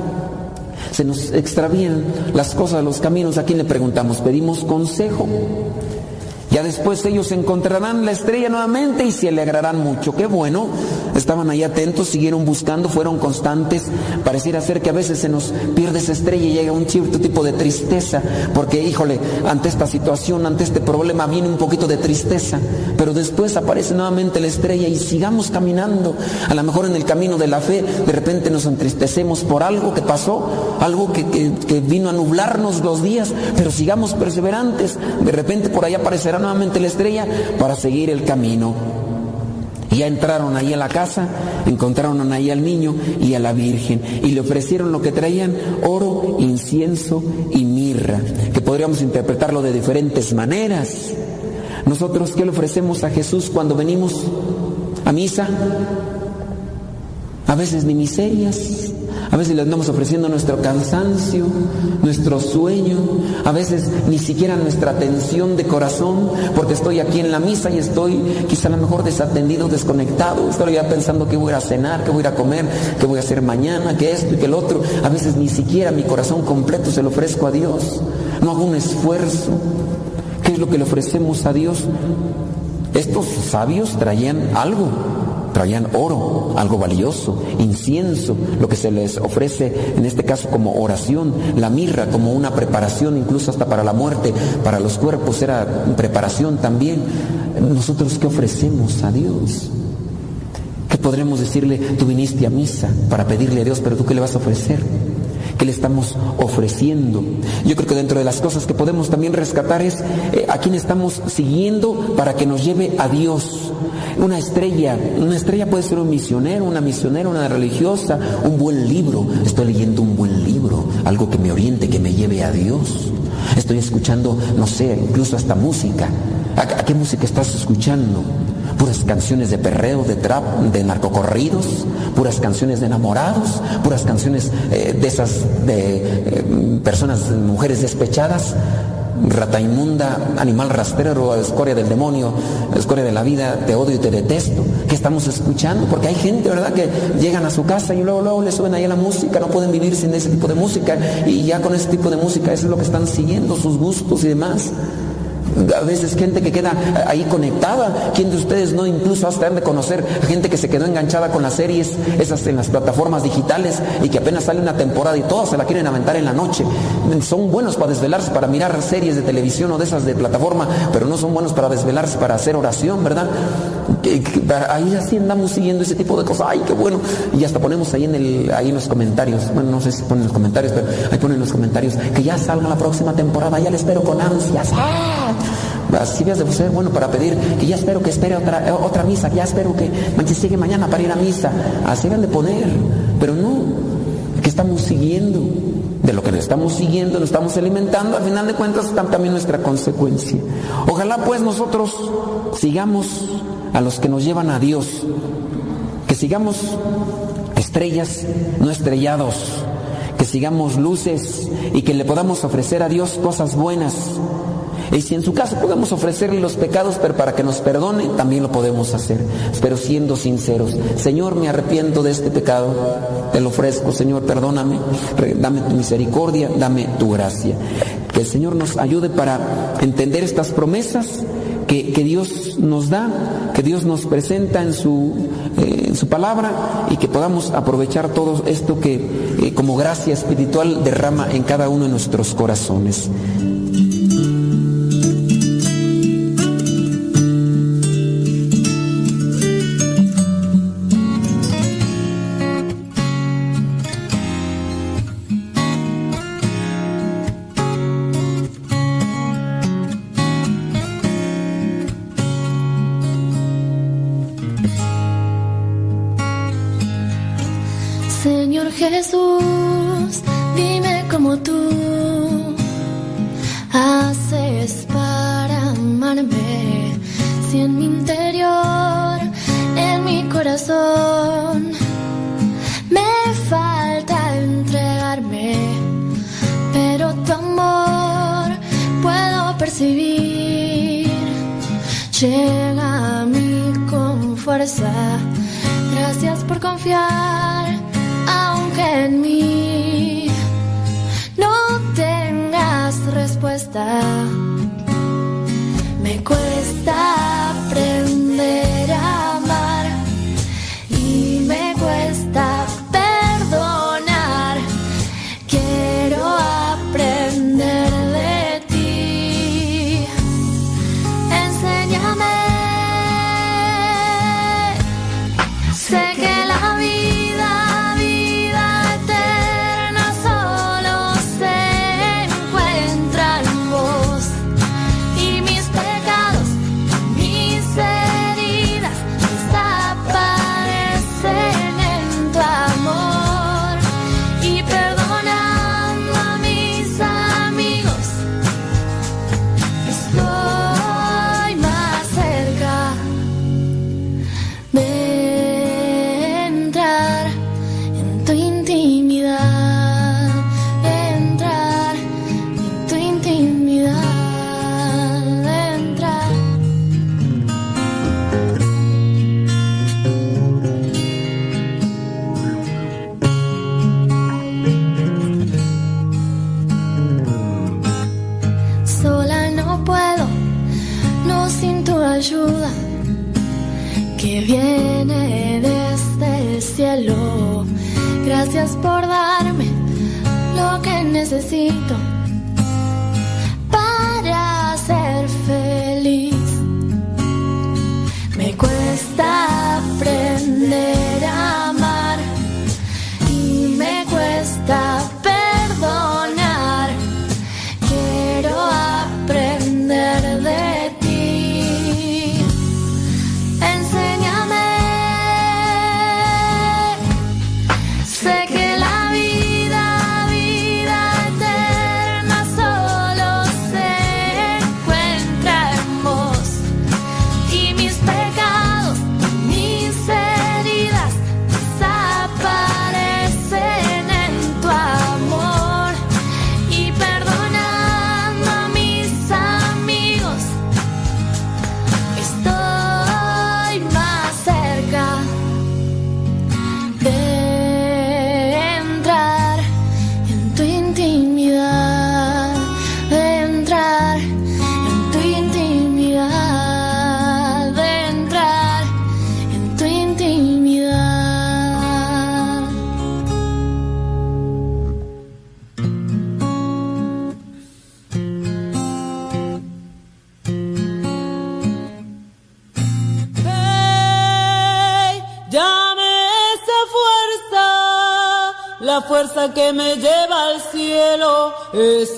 Se nos extravían las cosas, los caminos, a quién le preguntamos. Pedimos consejo. Ya después ellos encontrarán la estrella nuevamente y se alegrarán mucho. Qué bueno. Estaban ahí atentos, siguieron buscando, fueron constantes. Pareciera ser que a veces se nos pierde esa estrella y llega un cierto tipo de tristeza. Porque, híjole, ante esta situación, ante este problema, viene un poquito de tristeza. Pero después aparece nuevamente la estrella y sigamos caminando. A lo mejor en el camino de la fe, de repente nos entristecemos por algo que pasó, algo que, vino a nublarnos los días. Pero sigamos perseverantes. De repente por ahí aparecerá nuevamente la estrella para seguir el camino. Y ya entraron ahí a la casa, encontraron ahí al niño y a la Virgen y le ofrecieron lo que traían, oro, incienso y mirra, que podríamos interpretarlo de diferentes maneras. Nosotros, ¿qué le ofrecemos a Jesús cuando venimos a misa? A veces ni miserias, A veces le andamos ofreciendo nuestro cansancio, nuestro sueño, a veces ni siquiera nuestra atención de corazón, porque estoy aquí en la misa y estoy quizá a lo mejor desatendido, desconectado, estoy ya pensando que voy a cenar, que voy a comer, que voy a hacer mañana, que esto y que el otro. A veces ni siquiera mi corazón completo se lo ofrezco a Dios. No hago un esfuerzo. ¿Qué es lo que le ofrecemos a Dios? Estos sabios traían algo, traían oro, algo valioso, incienso, lo que se les ofrece en este caso como oración, la mirra como una preparación incluso hasta para la muerte, para los cuerpos era preparación también. Nosotros qué ofrecemos a Dios? ¿Qué podremos decirle? Tú viniste a misa para pedirle a Dios, pero tú qué le vas a ofrecer? ¿Qué le estamos ofreciendo? Yo creo que dentro de las cosas que podemos también rescatar es eh, a quién estamos siguiendo para que nos lleve a Dios. Una estrella, una estrella puede ser un misionero, una misionera, una religiosa, un buen libro. Estoy leyendo un buen libro, algo que me oriente, que me lleve a Dios. Estoy escuchando, no sé, incluso hasta música. ¿A, a qué música estás escuchando? Puras canciones de perreo, de trap, de narcocorridos, puras canciones de enamorados, puras canciones eh, de esas de eh, personas, mujeres despechadas, rata inmunda, animal rastrero, escoria del demonio, escoria de la vida, te odio y te detesto. ¿Qué estamos escuchando? Porque hay gente, ¿verdad?, que llegan a su casa y luego, luego le suben ahí a la música, no pueden vivir sin ese tipo de música y ya con ese tipo de música eso es lo que están siguiendo, sus gustos y demás a veces gente que queda ahí conectada. ¿Quién de ustedes no incluso hasta de conocer gente que se quedó enganchada con las series, esas en las plataformas digitales y que apenas sale una temporada y todas se la quieren aventar en la noche? Son buenos para desvelarse, para mirar series de televisión o de esas de plataforma, pero no son buenos para desvelarse, para hacer oración, ¿verdad? Ahí así andamos siguiendo ese tipo de cosas. Ay, qué bueno. Y hasta ponemos ahí en, el, ahí en los comentarios. Bueno, no sé si ponen los comentarios, pero ahí ponen los comentarios que ya salga la próxima temporada. Ya le espero con ansias. ¡Ah! Así debes de ser bueno para pedir que ya espero que espere otra, otra misa, ya espero que sigue mañana para ir a misa. Así deben de poner, pero no, que estamos siguiendo. De lo que le estamos siguiendo, lo estamos alimentando, al final de cuentas está también nuestra consecuencia. Ojalá pues nosotros sigamos a los que nos llevan a Dios, que sigamos estrellas, no estrellados, que sigamos luces y que le podamos ofrecer a Dios cosas buenas y si en su caso podemos ofrecerle los pecados, pero para que nos perdone, también lo podemos hacer. Pero siendo sinceros, Señor, me arrepiento de este pecado, te lo ofrezco, Señor, perdóname, dame tu misericordia, dame tu gracia. Que el Señor nos ayude para entender estas promesas que, Dios nos da, que Dios nos presenta en su, eh, en su palabra y que podamos aprovechar todo esto que eh, como gracia espiritual derrama en cada uno de nuestros corazones. Jesús, dime cómo tú haces para amarme. Si en mi interior, en mi corazón, me falta entregarme, pero tu amor puedo percibir. Llega a mí con fuerza. Gracias por confiar en mí. No tengas respuesta.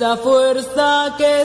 Esa fuerza que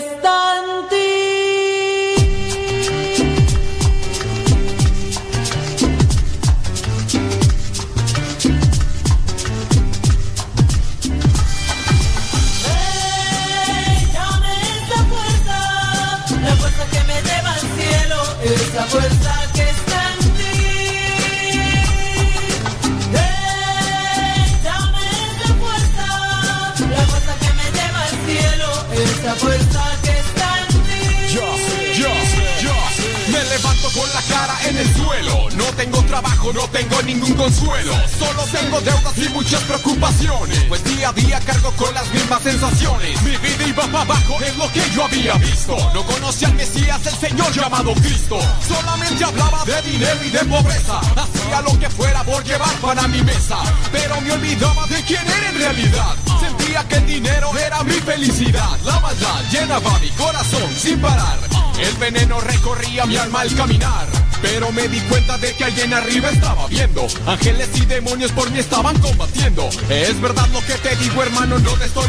Ángeles y demonios por mí estaban combatiendo. Es verdad lo que te digo, hermano, no te estoy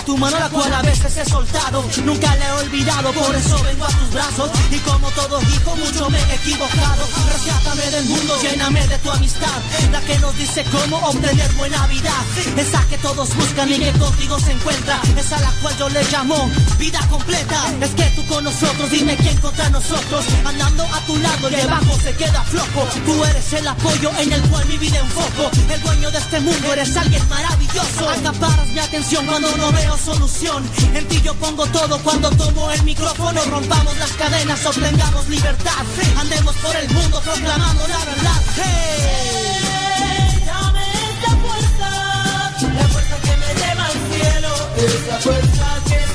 tu mano, la cual veces he soltado. Nunca la he olvidado, por eso vengo a tus brazos. Y como todo hijo, mucho me he equivocado. Rescátame del mundo, lléname de tu amistad. La que nos dice cómo obtener buena vida. Esa que todos buscan y que contigo se encuentra. Esa la cual yo le llamo vida completa. Es que tú con nosotros, dime quién contra nosotros. Andando a tu lado, el de abajo se queda flojo. Tú eres el apoyo en el cual mi vida enfoco. El dueño de este mundo eres alguien maravilloso. Acaparas mi atención cuando no veo solución. Ti yo pongo todo cuando tomo el micrófono. Rompamos las cadenas, obtengamos libertad. Andemos por el mundo proclamando la verdad. Hey. Dame esa fuerza, la fuerza que me lleva al cielo, esa fuerza que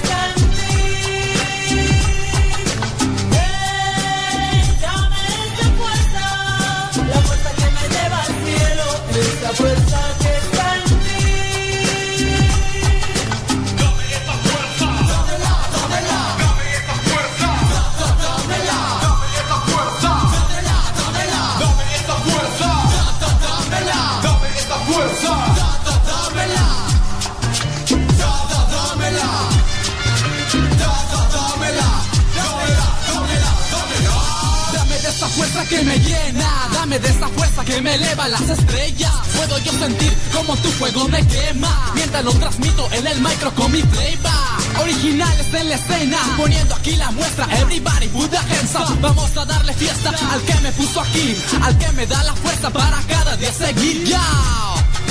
que me eleva las estrellas. Puedo yo sentir como tu fuego me quema, mientras lo transmito en el micro con mi playback. Originales en la escena, poniendo aquí la muestra. Everybody put the hands up. Vamos a darle fiesta al que me puso aquí, al que me da la fuerza para cada día seguir.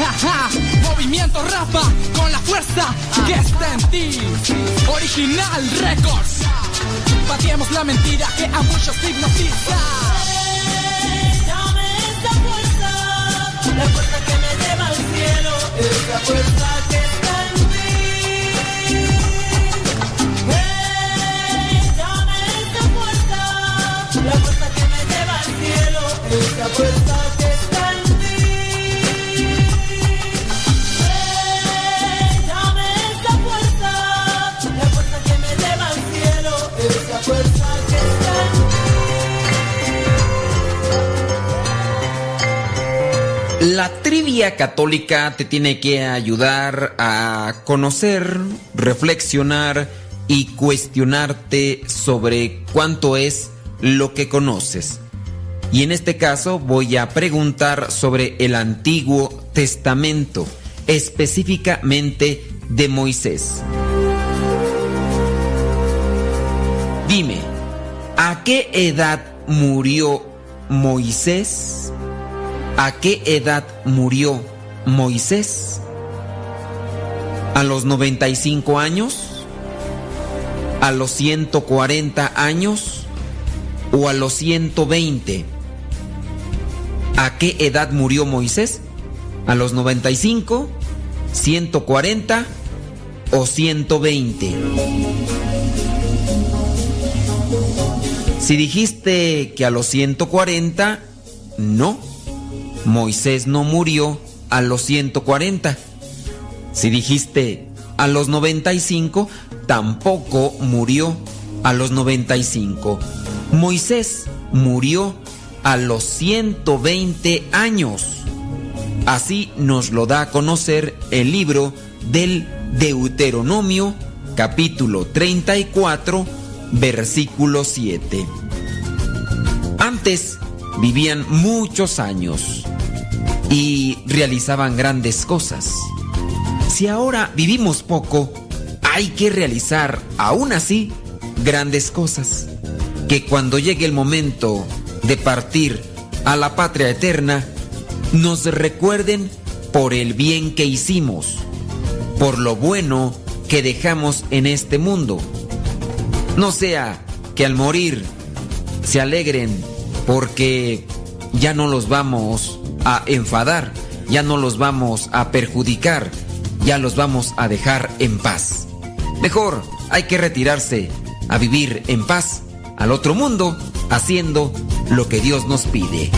Jaja, movimiento rapa con la fuerza que está en ti. Original Records. Pateemos la mentira que a muchos hipnotiza. Dame esa fuerza, la fuerza que me lleva al cielo, esa fuerza que está en ti. Hey, dame esa fuerza, la fuerza que me lleva al cielo, esa fuerza La trivia católica te tiene que ayudar a conocer, reflexionar y cuestionarte sobre cuánto es lo que conoces. Y en este caso voy a preguntar sobre el Antiguo Testamento, específicamente de Moisés. Dime, ¿a qué edad murió Moisés? ¿A qué edad murió Moisés? ¿A los 95 años? ¿A los 140 años? ¿O a los 120? ¿A qué edad murió Moisés? ¿A los 95? ¿140? ¿O 120? Si dijiste que a los 140, no. Moisés no murió a los 140. Si dijiste a los 95, tampoco murió a los 95. Moisés murió a los 120 años. Así nos lo da a conocer el libro del Deuteronomio, capítulo 34, versículo 7. Antes vivían muchos años y realizaban grandes cosas. Si ahora vivimos poco, hay que realizar aún así grandes cosas. Que cuando llegue el momento de partir a la patria eterna, nos recuerden por el bien que hicimos, por lo bueno que dejamos en este mundo. No sea que al morir se alegren porque ya no los vamos a enfadar, ya no los vamos a perjudicar, ya los vamos a dejar en paz. Mejor hay que retirarse a vivir en paz al otro mundo haciendo lo que Dios nos pide.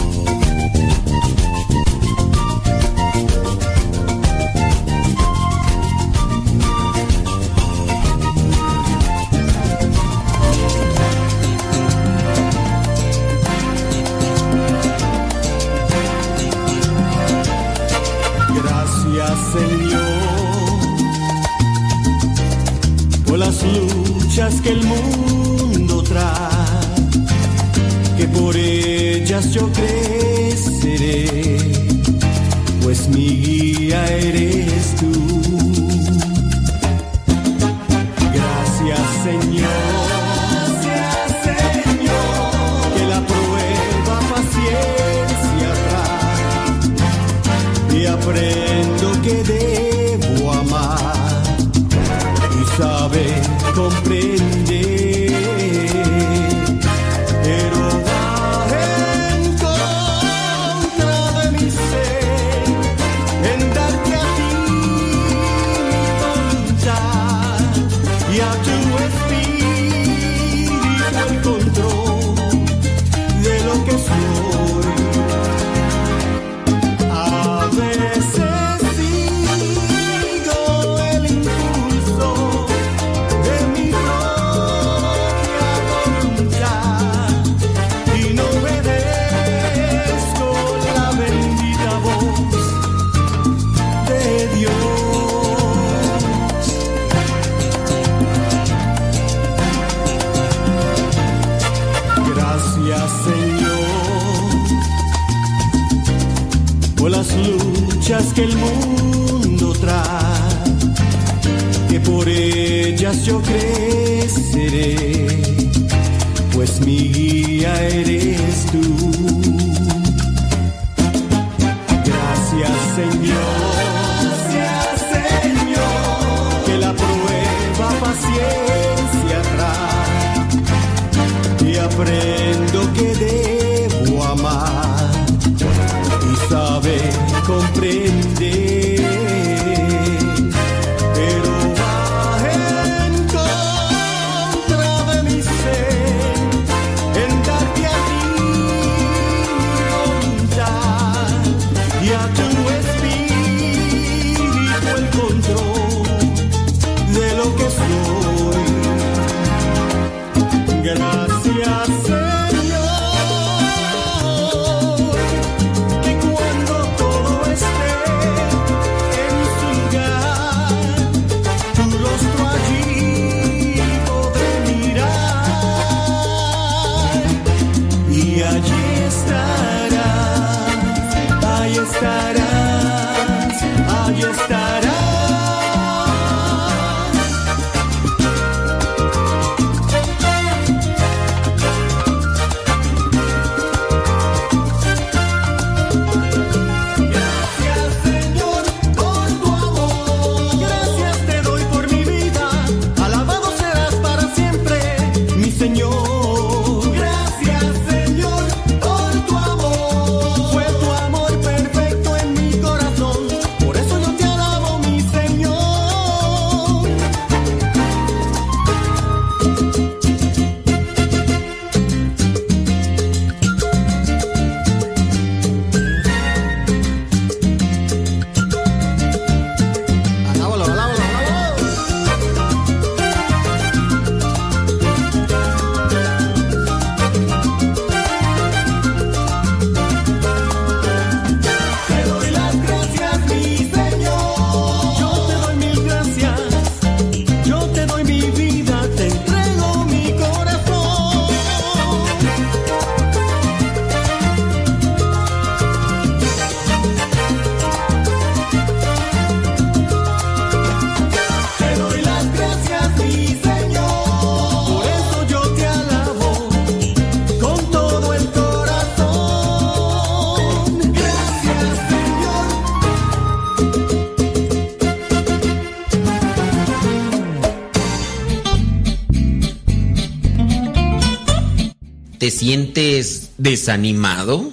¿Te sientes desanimado?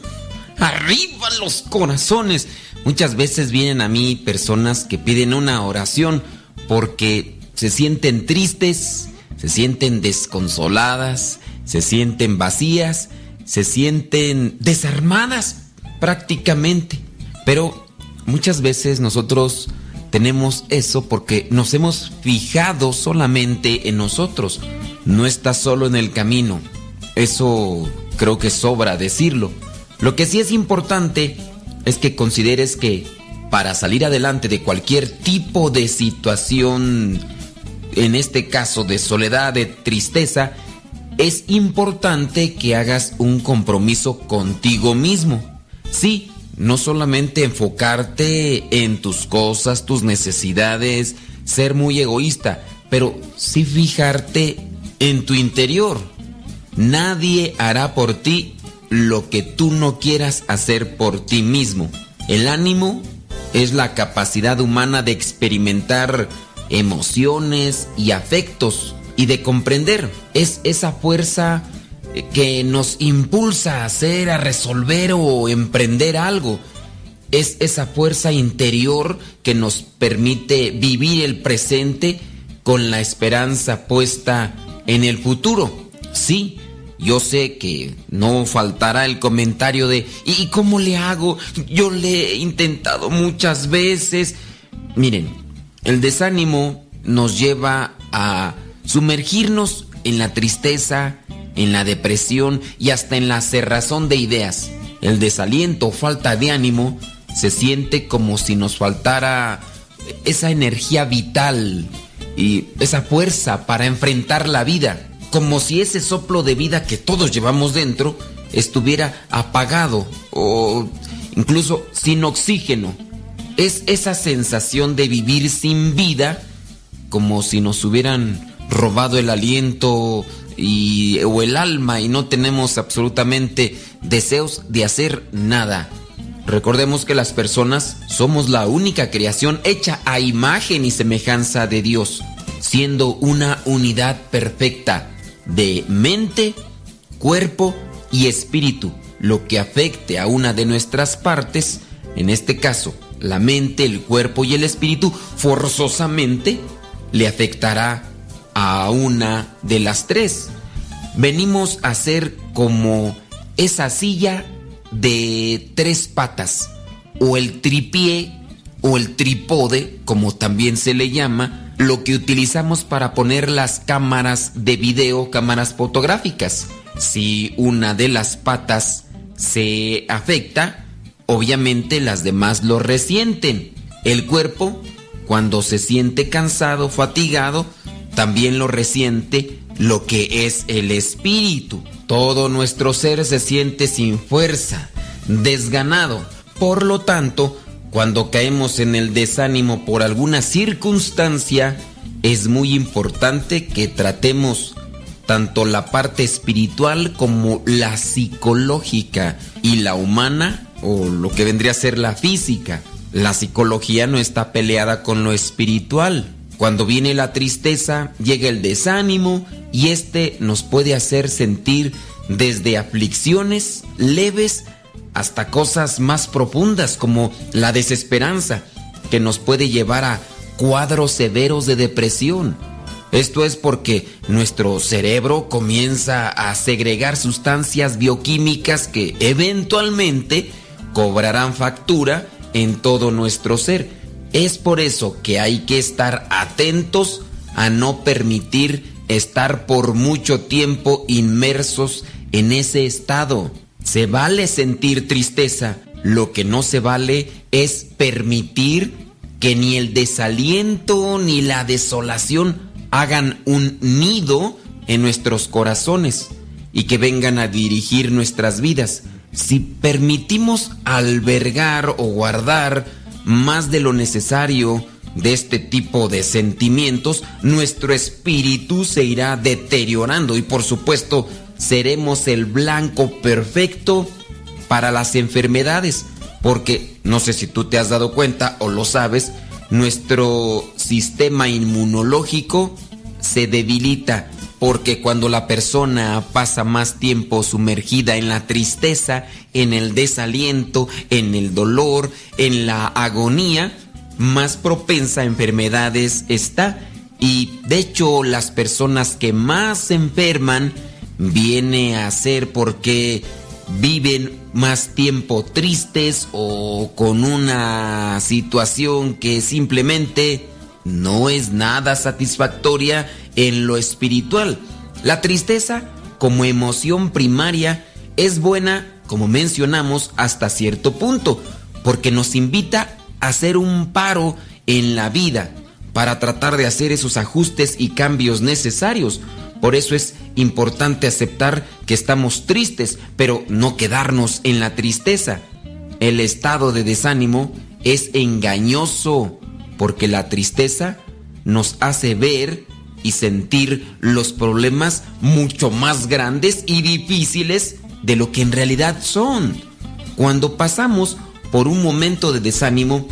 Arriba los corazones. Muchas veces vienen a mí personas que piden una oración porque se sienten tristes, se sienten desconsoladas, se sienten vacías, se sienten desarmadas prácticamente. Pero muchas veces nosotros tenemos eso porque nos hemos fijado solamente en nosotros. No estás solo en el camino. Eso creo que sobra decirlo. Lo que sí es importante es que consideres que para salir adelante de cualquier tipo de situación, en este caso de soledad, de tristeza, es importante que hagas un compromiso contigo mismo. Sí, no solamente enfocarte en tus cosas, tus necesidades, ser muy egoísta, pero sí fijarte en tu interior. Nadie hará por ti lo que tú no quieras hacer por ti mismo. El ánimo es la capacidad humana de experimentar emociones y afectos y de comprender. Es esa fuerza eh, que nos impulsa a hacer, a resolver o emprender algo. Es esa fuerza interior que nos permite vivir el presente con la esperanza puesta en el futuro. Sí, yo sé que no faltará el comentario de ¿y cómo le hago? Yo le he intentado muchas veces. Miren, el desánimo nos lleva a sumergirnos en la tristeza, en la depresión y hasta en la cerrazón de ideas. El desaliento o falta de ánimo se siente como si nos faltara esa energía vital y esa fuerza para enfrentar la vida. Como si ese soplo de vida que todos llevamos dentro estuviera apagado o incluso sin oxígeno. Es esa sensación de vivir sin vida, como si nos hubieran robado el aliento y, o el alma y no tenemos absolutamente deseos de hacer nada. Recordemos que las personas somos la única creación hecha a imagen y semejanza de Dios, siendo una unidad perfecta de mente, cuerpo y espíritu. Lo que afecte a una de nuestras partes, en este caso la mente, el cuerpo y el espíritu, forzosamente le afectará a una de las tres. Venimos a ser como esa silla de tres patas, o el tripié, o el trípode, como también se le llama, lo que utilizamos para poner las cámaras de video, cámaras fotográficas. Si una de las patas se afecta, obviamente las demás lo resienten. El cuerpo, cuando se siente cansado, fatigado, también lo resiente lo que es el espíritu. Todo nuestro ser se siente sin fuerza, desganado. Por lo tanto, cuando caemos en el desánimo por alguna circunstancia, es muy importante que tratemos tanto la parte espiritual como la psicológica y la humana o lo que vendría a ser la física. La psicología no está peleada con lo espiritual. Cuando viene la tristeza, llega el desánimo y este nos puede hacer sentir desde aflicciones leves hasta cosas más profundas como la desesperanza, que nos puede llevar a cuadros severos de depresión. Esto es porque nuestro cerebro comienza a segregar sustancias bioquímicas que eventualmente cobrarán factura en todo nuestro ser. Es por eso que hay que estar atentos a no permitir estar por mucho tiempo inmersos en ese estado. Se vale sentir tristeza, lo que no se vale es permitir que ni el desaliento ni la desolación hagan un nido en nuestros corazones y que vengan a dirigir nuestras vidas. Si permitimos albergar o guardar más de lo necesario de este tipo de sentimientos, nuestro espíritu se irá deteriorando y por supuesto seremos el blanco perfecto para las enfermedades, porque no sé si tú te has dado cuenta o lo sabes, nuestro sistema inmunológico se debilita porque cuando la persona pasa más tiempo sumergida en la tristeza, en el desaliento, en el dolor, en la agonía, más propensa a enfermedades está. Y de hecho las personas que más se enferman viene a ser porque viven más tiempo tristes o con una situación que simplemente no es nada satisfactoria en lo espiritual. La tristeza como emoción primaria es buena, como mencionamos, hasta cierto punto, porque nos invita a hacer un paro en la vida para tratar de hacer esos ajustes y cambios necesarios. Por eso es importante aceptar que estamos tristes, pero no quedarnos en la tristeza. El estado de desánimo es engañoso porque la tristeza nos hace ver y sentir los problemas mucho más grandes y difíciles de lo que en realidad son. Cuando pasamos por un momento de desánimo,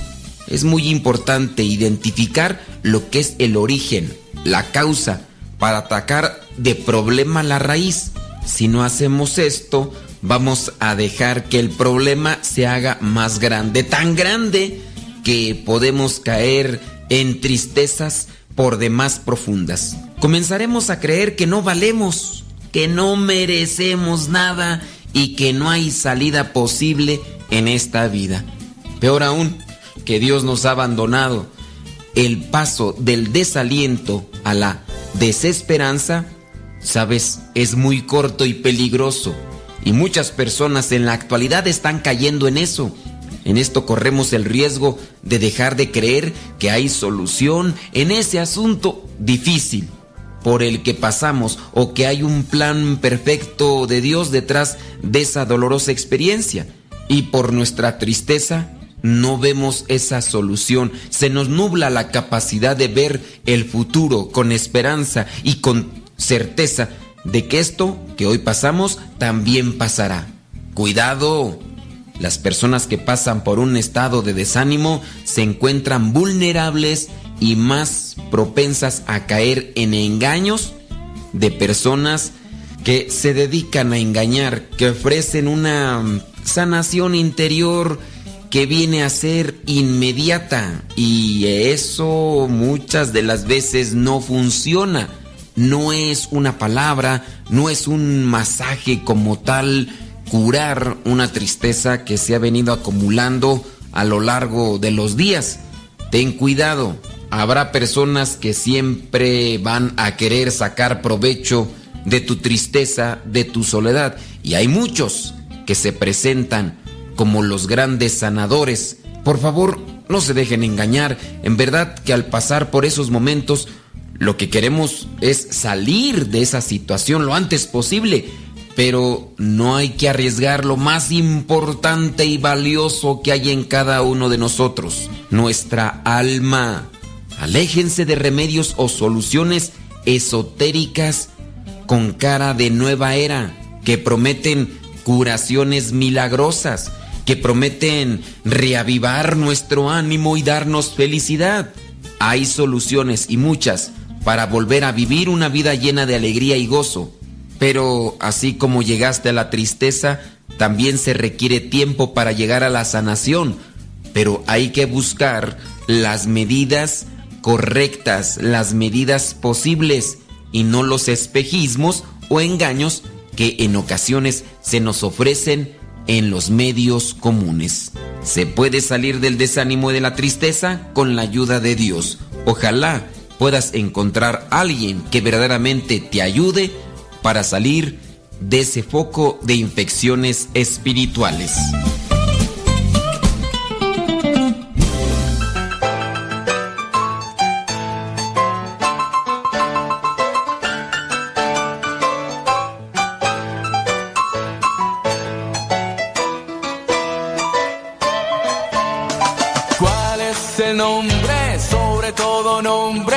es muy importante identificar lo que es el origen, la causa, para atacar de problema la raíz. Si no hacemos esto, vamos a dejar que el problema se haga más grande, tan grande que podemos caer en tristezas por demás profundas. Comenzaremos a creer que no valemos, que no merecemos nada y que no hay salida posible en esta vida. Peor aún, que Dios nos ha abandonado. El paso del desaliento a la desesperanza, sabes, es muy corto y peligroso. Y muchas personas en la actualidad están cayendo en eso. En esto corremos el riesgo de dejar de creer que hay solución en ese asunto difícil. por el que pasamos o que hay un plan perfecto de Dios detrás de esa dolorosa experiencia. Y por nuestra tristeza no vemos esa solución. Se nos nubla la capacidad de ver el futuro con esperanza y con certeza de que esto que hoy pasamos también pasará. Cuidado. Las personas que pasan por un estado de desánimo se encuentran vulnerables y más propensas a caer en engaños de personas que se dedican a engañar, que ofrecen una sanación interior que viene a ser inmediata y eso muchas de las veces no funciona. No es una palabra, no es un masaje como tal curar una tristeza que se ha venido acumulando a lo largo de los días. Ten cuidado, habrá personas que siempre van a querer sacar provecho de tu tristeza, de tu soledad, y hay muchos que se presentan como los grandes sanadores. Por favor, no se dejen engañar. En verdad que al pasar por esos momentos, lo que queremos es salir de esa situación lo antes posible. Pero no hay que arriesgar lo más importante y valioso que hay en cada uno de nosotros, nuestra alma. Aléjense de remedios o soluciones esotéricas con cara de nueva era que prometen curaciones milagrosas que prometen reavivar nuestro ánimo y darnos felicidad. Hay soluciones y muchas para volver a vivir una vida llena de alegría y gozo. Pero así como llegaste a la tristeza, también se requiere tiempo para llegar a la sanación. Pero hay que buscar las medidas correctas, las medidas posibles y no los espejismos o engaños que en ocasiones se nos ofrecen en los medios comunes. Se puede salir del desánimo y de la tristeza con la ayuda de Dios. Ojalá puedas encontrar a alguien que verdaderamente te ayude para salir de ese foco de infecciones espirituales. ¿Cuál es el nombre, sobre todo nombre,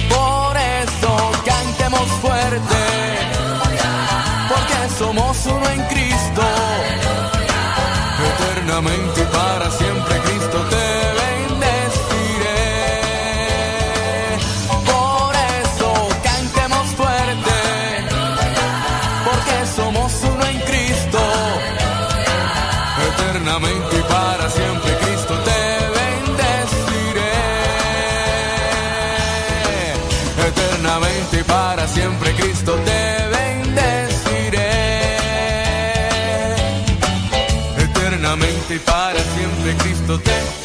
Por eso cantemos fuerte. Porque somos uno en Cristo. Eternamente y para siempre Cristo te esto te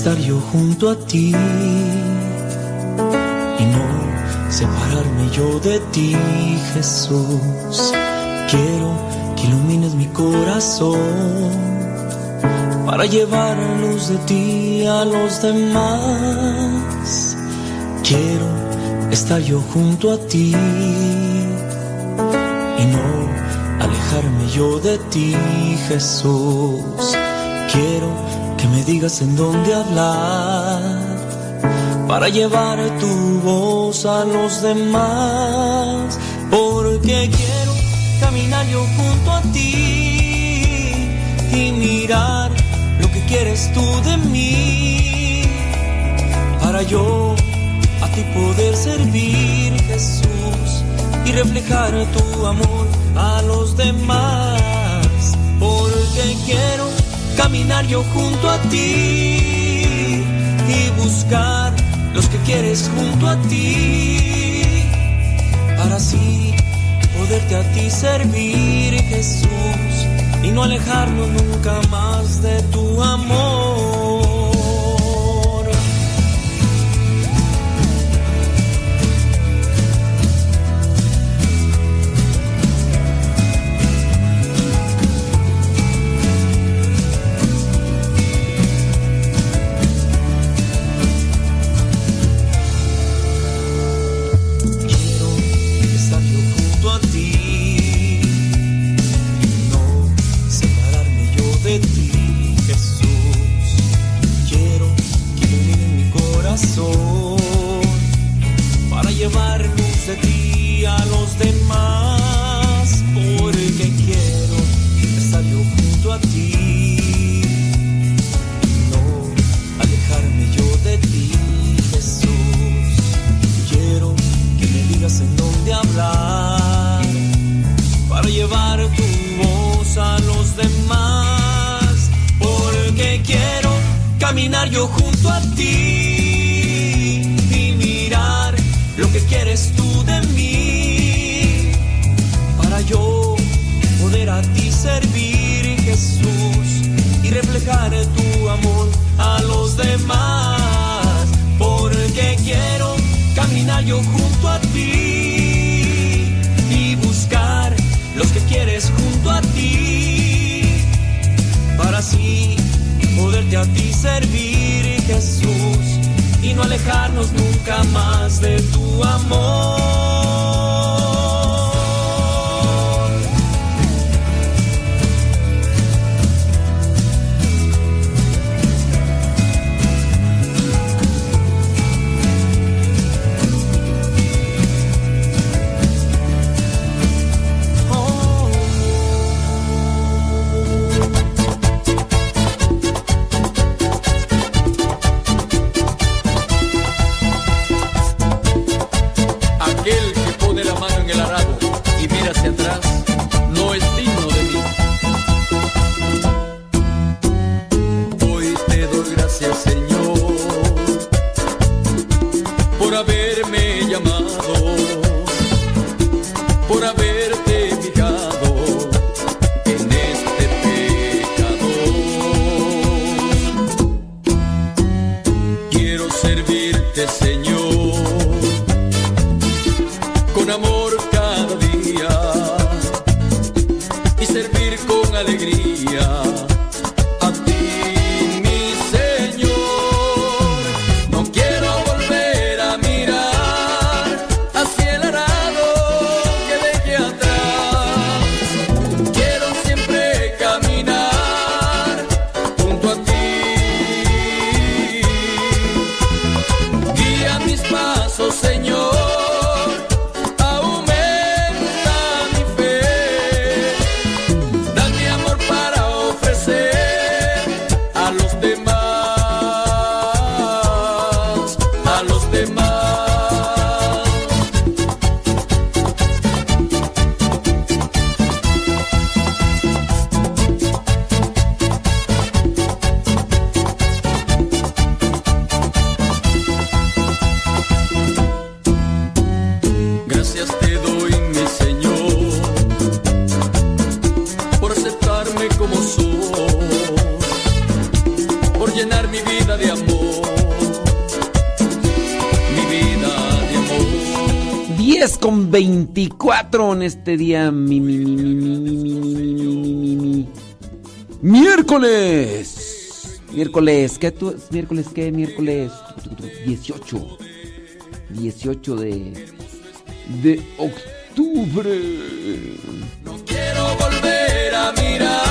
estar yo junto a ti y no separarme yo de ti, Jesús. Quiero que ilumines mi corazón para llevar luz de ti a los demás. Quiero estar yo junto a ti y no alejarme yo de ti, Jesús. Quiero que me digas en dónde hablar para llevar tu voz a los demás, porque quiero caminar yo junto a ti y mirar lo que quieres tú de mí, para yo a ti poder servir, Jesús, y reflejar tu amor a los demás, porque quiero caminar yo junto a ti y buscar los que quieres junto a ti para así poderte a ti servir Jesús y no alejarnos nunca más de tu amor. este día mi, mi, mi, mi mi mi mi mi mi mi mi miércoles. Miércoles, ¿qué tú? Miércoles, ¿qué? Miércoles 18. 18 de de octubre. No quiero volver a mirar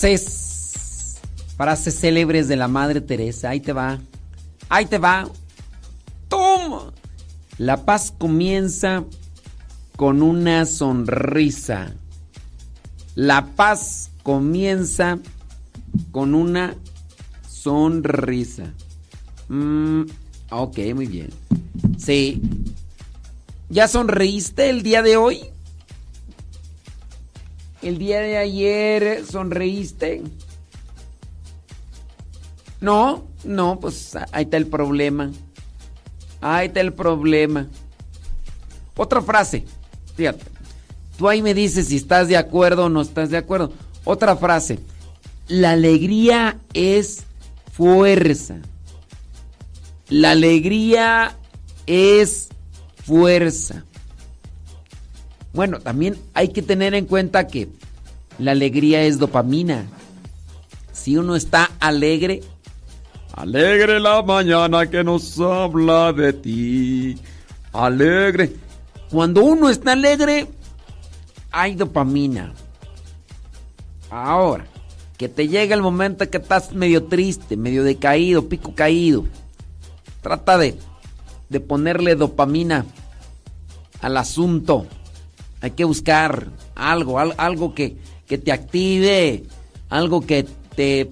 Frases. Frases célebres de la Madre Teresa. Ahí te va. Ahí te va. ¡Toma! La paz comienza con una sonrisa. La paz comienza con una sonrisa. Mm, ok, muy bien. Sí. ¿Ya sonreíste el día de hoy? ¿El día de ayer sonreíste? No, no, pues ahí está el problema. Ahí está el problema. Otra frase. Fíjate. Tú ahí me dices si estás de acuerdo o no estás de acuerdo. Otra frase. La alegría es fuerza. La alegría es fuerza. Bueno, también hay que tener en cuenta que la alegría es dopamina. Si uno está alegre, alegre la mañana que nos habla de ti. Alegre. Cuando uno está alegre, hay dopamina. Ahora, que te llega el momento que estás medio triste, medio decaído, pico caído. Trata de, de ponerle dopamina al asunto. Hay que buscar algo, algo que, que te active, algo que te...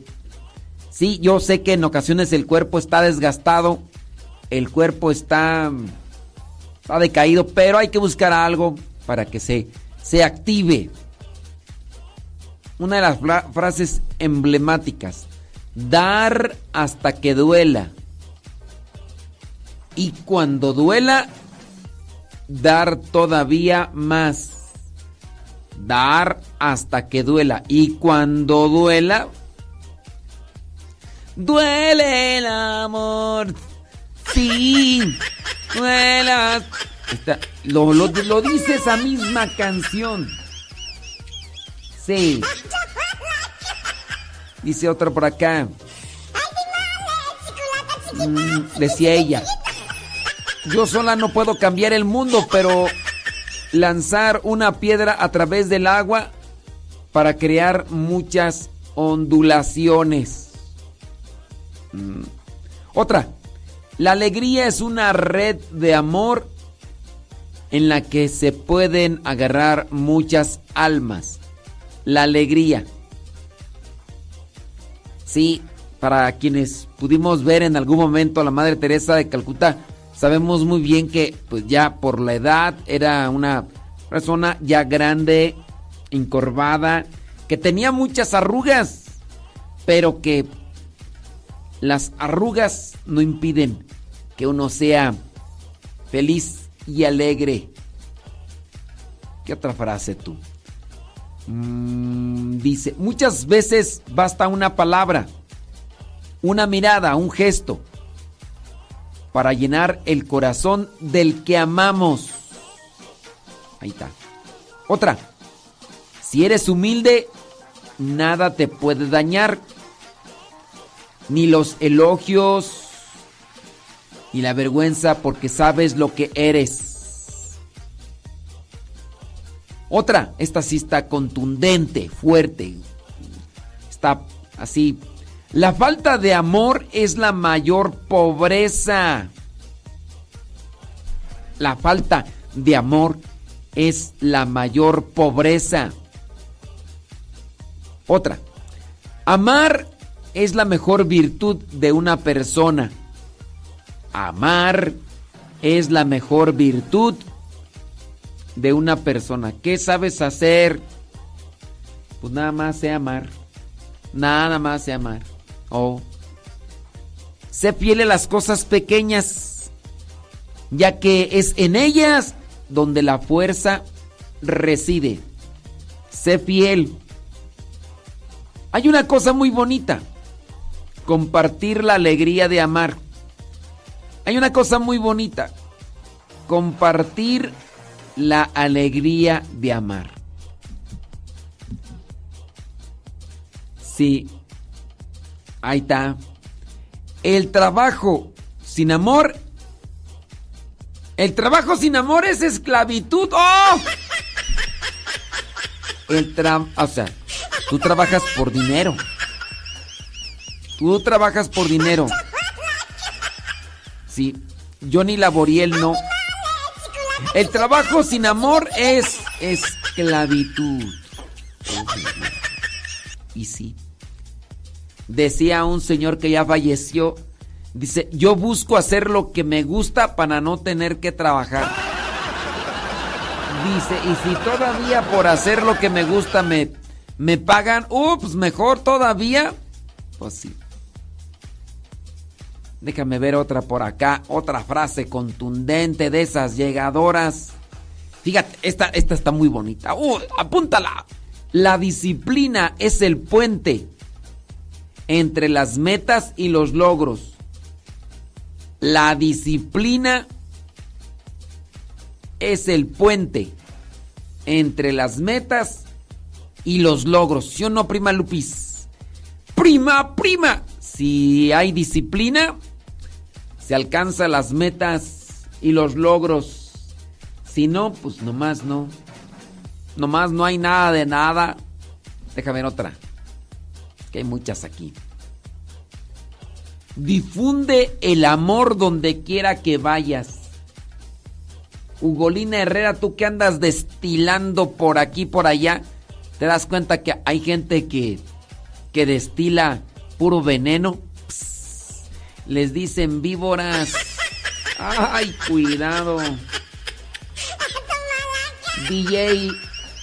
Sí, yo sé que en ocasiones el cuerpo está desgastado, el cuerpo está, está decaído, pero hay que buscar algo para que se, se active. Una de las frases emblemáticas, dar hasta que duela. Y cuando duela, dar todavía más. Dar hasta que duela. Y cuando duela, duele el amor. Sí, duela. Esta, lo, lo, lo dice esa misma canción. Sí. Dice otra por acá. Mm, decía ella. Yo sola no puedo cambiar el mundo, pero lanzar una piedra a través del agua para crear muchas ondulaciones. Mm. Otra. La alegría es una red de amor en la que se pueden agarrar muchas almas. La alegría. Sí, para quienes pudimos ver en algún momento a la Madre Teresa de Calcuta, sabemos muy bien que pues ya por la edad era una persona ya grande, encorvada, que tenía muchas arrugas, pero que las arrugas no impiden que uno sea feliz y alegre. ¿Qué otra frase tú? Mm, dice, muchas veces basta una palabra, una mirada, un gesto, para llenar el corazón del que amamos. Ahí está. Otra, si eres humilde, nada te puede dañar, ni los elogios, ni la vergüenza, porque sabes lo que eres. Otra, esta sí está contundente, fuerte. Está así. La falta de amor es la mayor pobreza. La falta de amor es la mayor pobreza. Otra, amar es la mejor virtud de una persona. Amar es la mejor virtud de una persona. ¿Qué sabes hacer? Pues nada más sé amar. Nada más sé amar. Oh. Sé fiel a las cosas pequeñas, ya que es en ellas donde la fuerza reside. Sé fiel. Hay una cosa muy bonita. Compartir la alegría de amar. Hay una cosa muy bonita. Compartir la alegría de amar. Sí, ahí está. El trabajo sin amor. El trabajo sin amor es esclavitud. ¡Oh! El tra o sea, Tú trabajas por dinero. Tú trabajas por dinero. Sí, Johnny Laboriel no. El trabajo sin amor es esclavitud. Y sí. Decía un señor que ya falleció, dice, yo busco hacer lo que me gusta para no tener que trabajar. Dice, y si todavía por hacer lo que me gusta me, me pagan, ups, mejor todavía. Pues sí. Déjame ver otra por acá, otra frase contundente de esas llegadoras. Fíjate, esta, esta está muy bonita. Uh, apúntala. La disciplina es el puente entre las metas y los logros. La disciplina es el puente entre las metas y los logros. ¿Sí o no, prima Lupis? Prima, prima. Si hay disciplina, se alcanzan las metas y los logros. Si no, pues nomás no. Nomás no hay nada de nada. Déjame ver otra. Que hay muchas aquí. Difunde el amor donde quiera que vayas. Ugolina Herrera, tú que andas destilando por aquí, por allá, te das cuenta que hay gente que, que destila puro veneno. Les dicen víboras. *laughs* Ay, cuidado. DJ,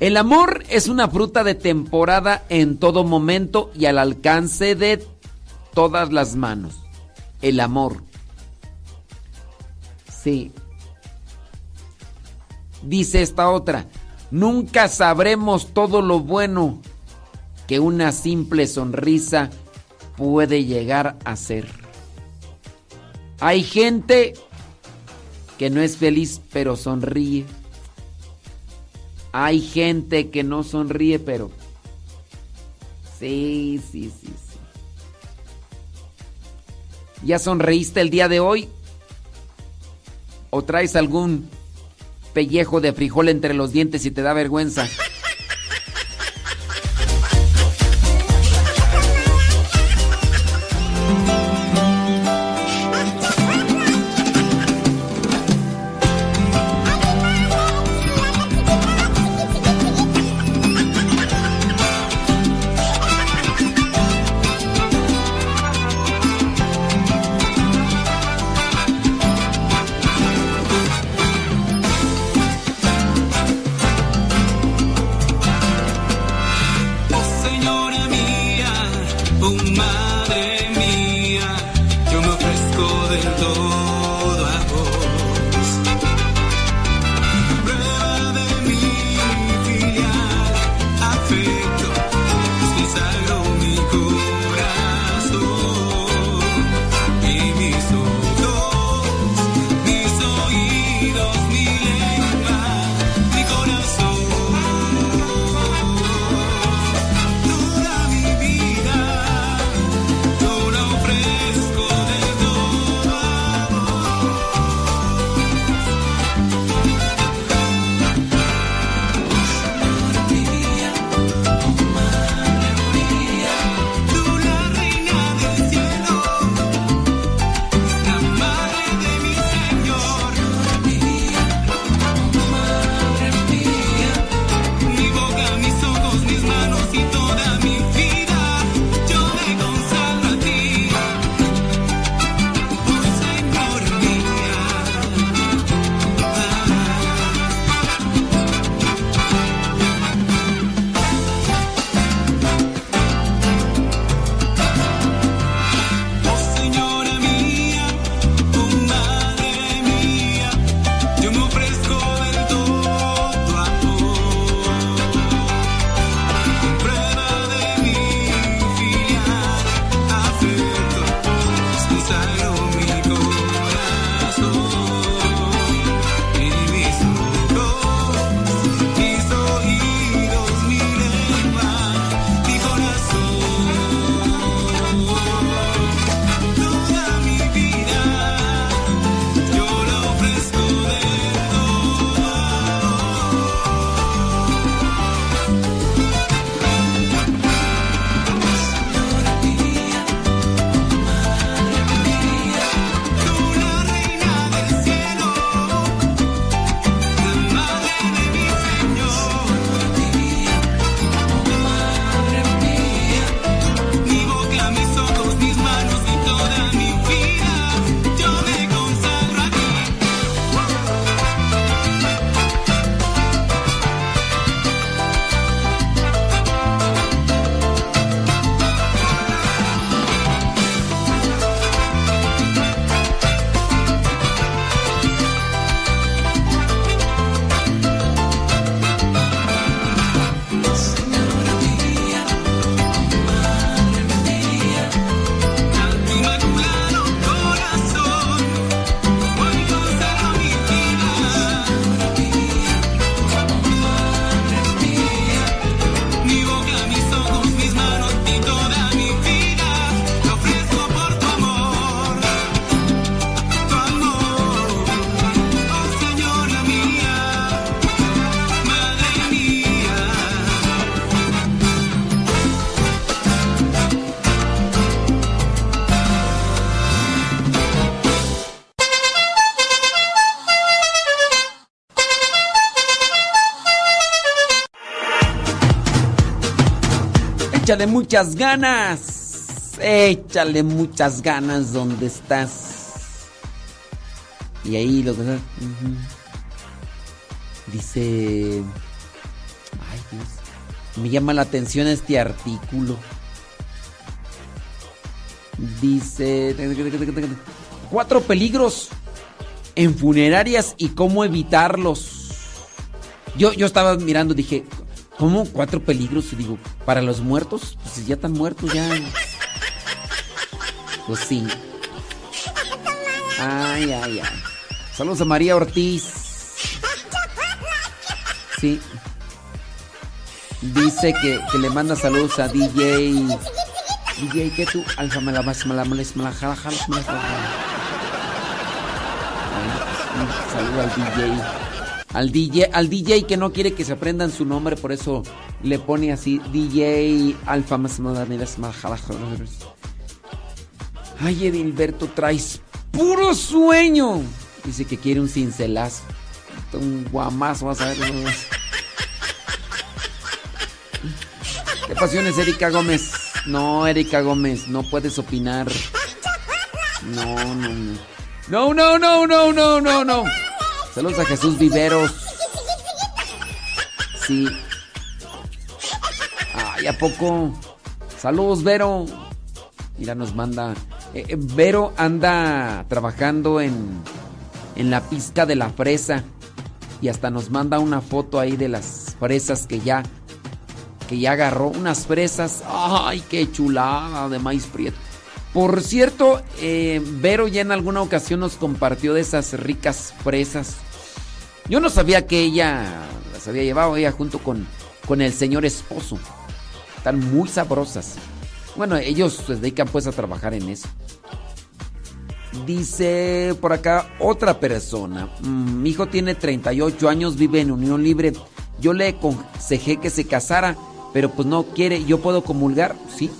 El amor es una fruta de temporada en todo momento y al alcance de todas las manos. El amor. Sí. Dice esta otra, nunca sabremos todo lo bueno que una simple sonrisa puede llegar a ser. Hay gente que no es feliz pero sonríe. Hay gente que no sonríe pero... Sí, sí, sí, sí. ¿Ya sonreíste el día de hoy? ¿O traes algún pellejo de frijol entre los dientes y te da vergüenza? Échale muchas ganas. Échale muchas ganas donde estás. Y ahí lo que dice. Ay, Dios. Me llama la atención este artículo. Dice. Cuatro peligros en funerarias y cómo evitarlos. Yo, yo estaba mirando, dije, ¿cómo cuatro peligros? Y digo, para los muertos, pues ya están muertos, ya. Pues sí. Ay, ay, ay. Saludos a María Ortiz. Sí. Dice que, que le manda saludos a DJ. DJ, que tú? Alfa me la vas, me la la- me la jala, jala, me la jala, jala. Ay, un Saludo al DJ. Al DJ, al DJ que no quiere que se aprendan su nombre, por eso le pone así DJ Alfa más. Ay, Edilberto, traes puro sueño. Dice que quiere un cincelazo. Un guamazo, vas a ver. ¿Qué pasiones, Erika Gómez? No, Erika Gómez, no puedes opinar. No, no, no. No, no, no, no, no, no, no. Saludos a Jesús Viveros. Sí. Ay, ¿a poco? Saludos, Vero. Mira, nos manda. eh, eh, Vero anda trabajando en, en la pizca de la fresa. Y hasta nos manda una foto ahí de las fresas que ya. Que ya agarró. Unas fresas. ¡Ay, qué chulada de maíz prieto! Por cierto, eh, Vero ya en alguna ocasión nos compartió de esas ricas fresas. Yo no sabía que ella las había llevado ella junto con, con el señor esposo. Están muy sabrosas. Bueno, ellos se dedican pues a trabajar en eso. Dice por acá otra persona. "Mm, mi hijo tiene 38 años, vive en unión libre. Yo le aconsejé que se casara, pero pues no quiere. ¿Yo puedo comulgar? Sí.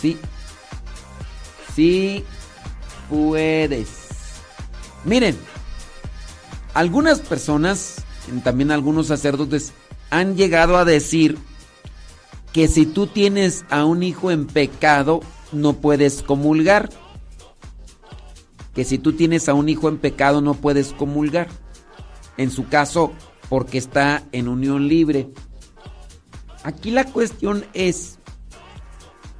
Sí. Sí. Puedes. Miren, algunas personas, también algunos sacerdotes, han llegado a decir que si tú tienes a un hijo en pecado, no puedes comulgar. Que si tú tienes a un hijo en pecado, no puedes comulgar. En su caso, porque está en unión libre. Aquí la cuestión es,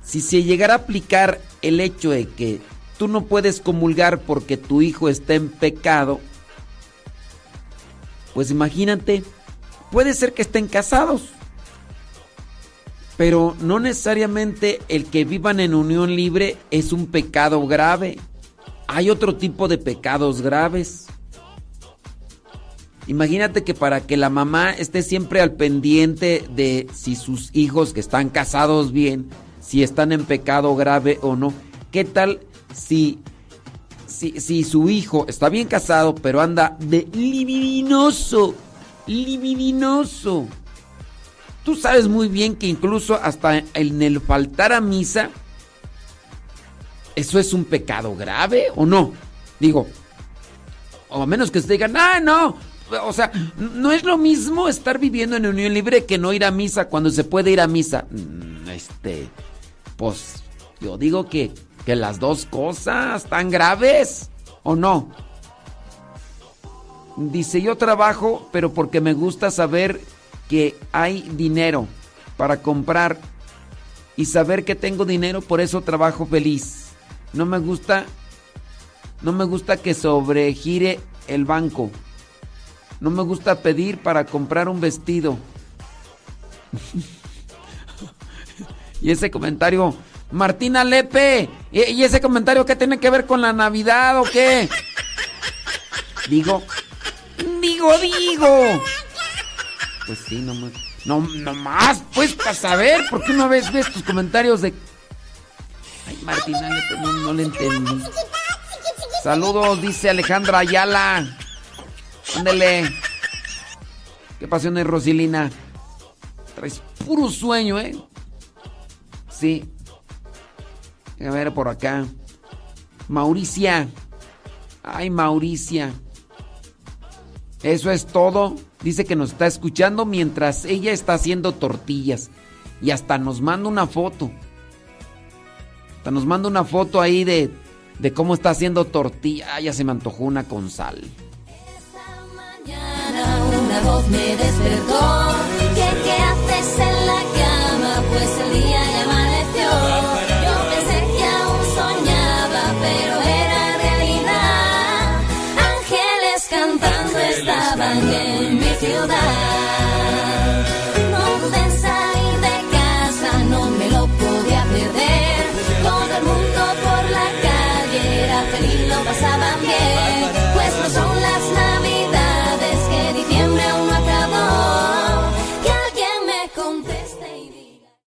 si se llegara a aplicar el hecho de que tú no puedes comulgar porque tu hijo está en pecado, pues imagínate, puede ser que estén casados, pero no necesariamente el que vivan en unión libre es un pecado grave. Hay otro tipo de pecados graves. Imagínate que para que la mamá esté siempre al pendiente de si sus hijos que están casados bien, si están en pecado grave o no. ¿Qué tal si, si, su hijo está bien casado, pero anda de libidinoso? Libidinoso. Tú sabes muy bien que incluso hasta en el faltar a misa, ¿eso es un pecado grave o no? Digo, o a menos que se digan, ah, no, o sea, no es lo mismo estar viviendo en unión libre que no ir a misa cuando se puede ir a misa. Mm, Este, pues yo digo que, que las dos cosas tan graves, ¿o no? Dice, yo trabajo, pero porque me gusta saber que hay dinero para comprar y saber que tengo dinero, por eso trabajo feliz. No me gusta, no me gusta que sobregire el banco. No me gusta pedir para comprar un vestido. *laughs* y ese comentario, Martina Lepe, ¿y ese comentario qué tiene que ver con la Navidad o qué? Digo, digo, digo. Pues sí, no más. No, no más, pues para saber, porque una vez ves tus comentarios de. Ay, Martina Lepe, no, no le entendí. Saludos, dice Alejandra Ayala. Ándele. ¿Qué pasiones, Rosilina? Traes puro sueño, ¿eh? Sí. A ver por acá. Mauricia. Ay, Mauricia. Eso es todo. Dice que nos está escuchando mientras ella está haciendo tortillas. Y hasta nos manda una foto. Hasta nos manda una foto ahí de, de cómo está haciendo tortilla. Ah, ya se me antojó una con sal. Una voz me despertó. ¿Qué, qué haces en la cama? Pues el día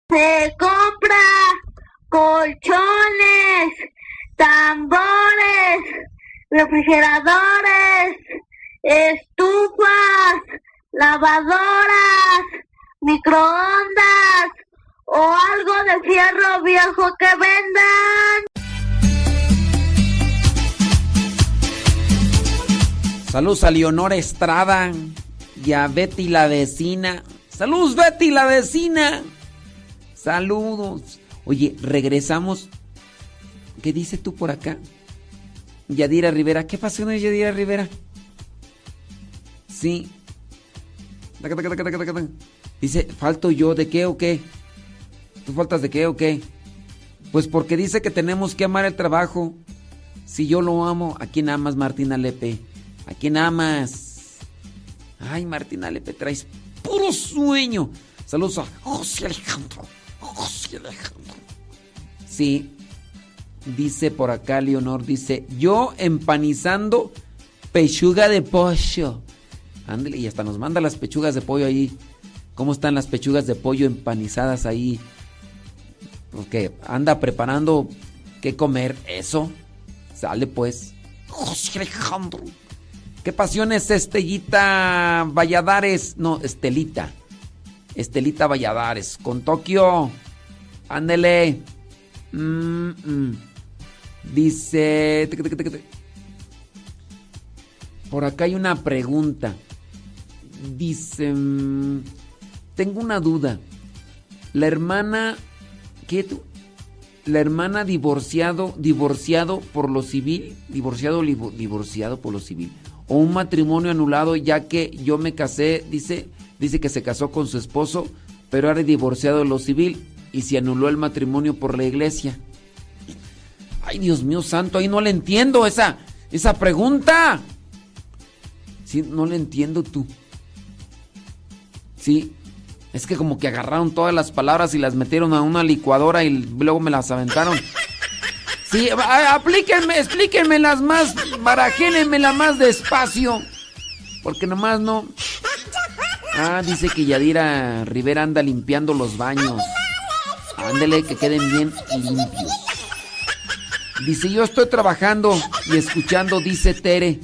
Se compra colchones, tambores, refrigeradores, estufas, lavadoras, microondas o algo de fierro viejo que vendan. Saludos a Leonora Estrada y a Betty la vecina. Saludos Betty la vecina. Saludos. Oye, regresamos. ¿Qué dices tú por acá? Yadira Rivera. ¿Qué pasó con Yadira Rivera? Sí. Dice, ¿falto yo de qué o qué? ¿Tú faltas de qué o qué? Pues porque dice que tenemos que amar el trabajo. Si yo lo amo, ¿a quién amas, Martina Lepe? ¿A quién amas? Ay, Martina Lepe, traes puro sueño. Saludos a José Alejandro. Sí. Dice por acá Leonor, dice, yo empanizando pechuga de pollo. Ándale, y hasta nos manda las pechugas de pollo ahí. ¿Cómo están las pechugas de pollo empanizadas ahí? Porque anda preparando qué comer. Eso. Sale pues. José Alejandro. ¿Qué pasión es Estellita Valladares? No, Estelita. Estelita Valladares. Con Tokio. Ándele. Dice. Por acá hay una pregunta. Dice. mm, Tengo una duda. La hermana. ¿Qué tú? La hermana divorciado, divorciado por lo civil, divorciado, divorciado por lo civil, o un matrimonio anulado ya que yo me casé, dice, dice que se casó con su esposo, pero ahora divorciado de lo civil y se anuló el matrimonio por la iglesia. Ay, Dios mío santo, ahí no le entiendo esa, esa pregunta. Sí, no le entiendo tú. Sí, es que como que agarraron todas las palabras y las metieron a una licuadora y luego me las aventaron. Sí, aplíquenme, explíquenme las más, barajénenmela más despacio. Porque nomás no. Ah, dice que Yadira Rivera anda limpiando los baños. Ándele, que queden bien limpios. Dice, yo estoy trabajando y escuchando, dice Tere.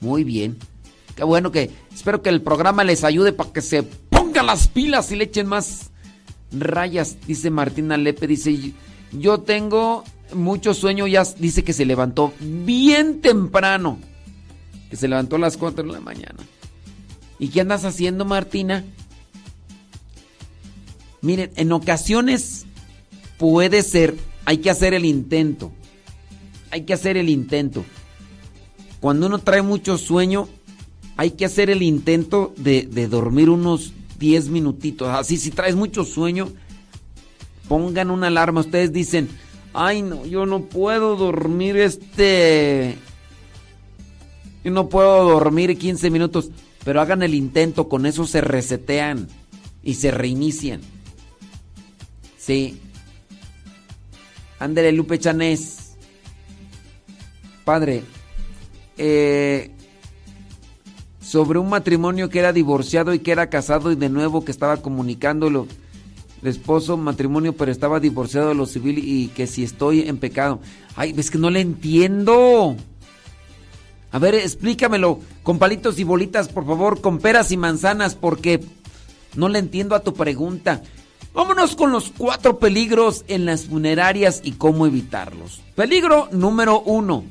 Muy bien. Qué bueno que, espero que el programa les ayude para que se pongan las pilas y le echen más rayas, dice Martina Lepe. Dice, yo tengo mucho sueño, ya dice que se levantó bien temprano. Que se levantó a las 4 de la mañana. ¿Y qué andas haciendo, Martina? Miren, en ocasiones puede ser, hay que hacer el intento. Hay que hacer el intento. Cuando uno trae mucho sueño, hay que hacer el intento de, dormir unos 10 minutitos. Así, si traes mucho sueño, pongan una alarma. Ustedes dicen, ay no, yo no puedo dormir este... Yo no puedo dormir 15 minutos. Pero hagan el intento, con eso se resetean y se reinician. Sí. Ándele, Lupe Chanés. Padre, eh, sobre un matrimonio que era divorciado y que era casado y de nuevo que estaba comunicándolo. El esposo, matrimonio, pero estaba divorciado de lo civil y que si estoy en pecado. Ay, es que no le entiendo. A ver, explícamelo con palitos y bolitas, por favor, con peras y manzanas, porque no le entiendo a tu pregunta. Vámonos con los cuatro peligros en las funerarias y cómo evitarlos. Peligro número uno.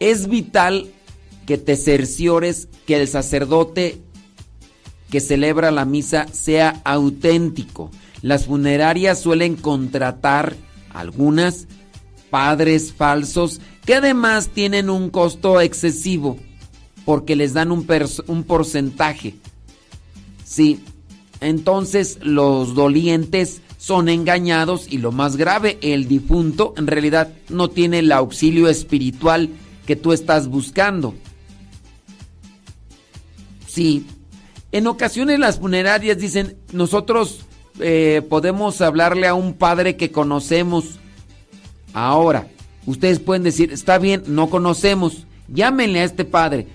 Es vital que te cerciores que el sacerdote que celebra la misa sea auténtico. Las funerarias suelen contratar algunas padres falsos que además tienen un costo excesivo porque les dan un, porcentaje. Sí, entonces los dolientes son engañados y lo más grave, el difunto en realidad no tiene el auxilio espiritual que tú estás buscando. Sí, en ocasiones las funerarias dicen, nosotros eh, podemos hablarle a un padre que conocemos. Ahora, ustedes pueden decir, está bien, no conocemos, llámenle a este padre,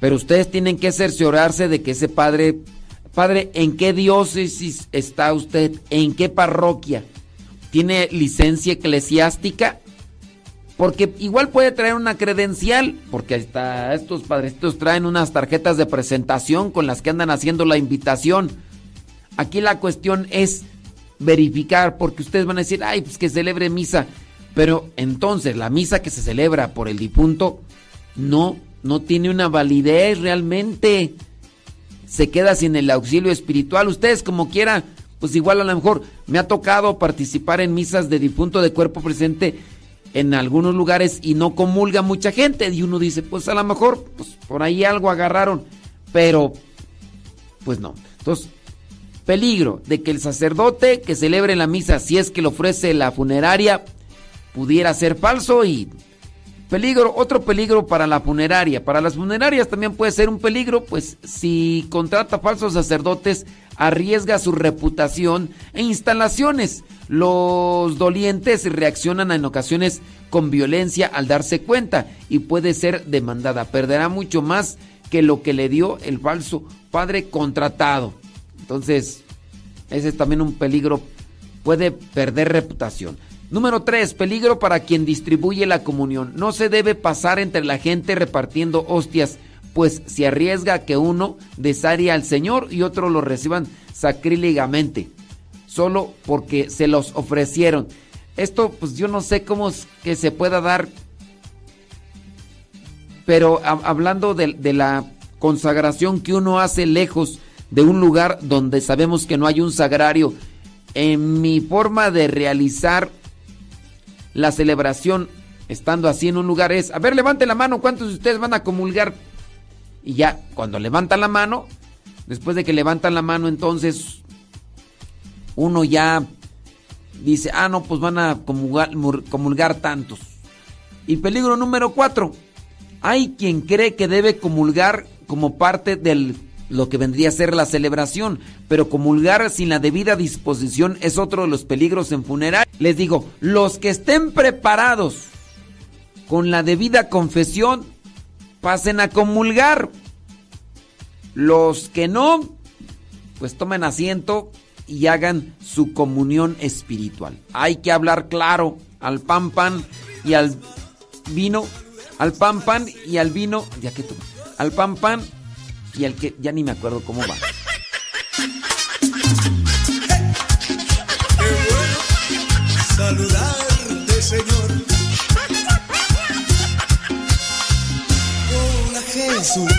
pero ustedes tienen que cerciorarse de que ese padre, padre, ¿en qué diócesis está usted? ¿En qué parroquia? ¿Tiene licencia eclesiástica? Porque igual puede traer una credencial, porque hasta estos padrecitos traen unas tarjetas de presentación con las que andan haciendo la invitación. Aquí la cuestión es verificar, porque ustedes van a decir, ay, pues que celebre misa. Pero entonces la misa que se celebra por el difunto no, no tiene una validez realmente. Se queda sin el auxilio espiritual. Ustedes como quiera, pues igual a lo mejor me ha tocado participar en misas de difunto de cuerpo presente en algunos lugares y no comulga mucha gente. Y uno dice, pues a lo mejor pues, por ahí algo agarraron. Pero, pues no. Entonces, peligro de que el sacerdote que celebre la misa, si es que lo ofrece la funeraria, pudiera ser falso y peligro, otro peligro para la funeraria. Para las funerarias también puede ser un peligro, pues si contrata falsos sacerdotes, arriesga su reputación e instalaciones. Los dolientes reaccionan en ocasiones con violencia al darse cuenta y puede ser demandada. Perderá mucho más que lo que le dio el falso padre contratado. Entonces, ese es también un peligro. Puede perder reputación. Número 3. Peligro para quien distribuye la comunión. No se debe pasar entre la gente repartiendo hostias, pues se arriesga que uno desarie al Señor y otro lo reciban sacrílegamente, solo porque se los ofrecieron. Esto, pues yo no sé cómo es que se pueda dar, pero ha- hablando de la consagración que uno hace lejos de un lugar donde sabemos que no hay un sagrario, en mi forma de realizar la celebración estando así en un lugar es, a ver, levante la mano, ¿cuántos de ustedes van a comulgar? Y ya, cuando levantan la mano, después de que levantan la mano, entonces uno ya dice, ah, no, pues van a comulgar, comulgar tantos. Y peligro número cuatro, hay quien cree que debe comulgar como parte de lo que vendría a ser la celebración, pero comulgar sin la debida disposición es otro de los peligros en funeral. Les digo, los que estén preparados con la debida confesión, pasen a comulgar. Los que no, pues tomen asiento y hagan su comunión espiritual. Hay que hablar claro al pan pan y al vino, al pan pan y al vino, ya que tú, al pan pan y al que ya ni me acuerdo cómo va. Saludarte, Señor. Hola Jesús,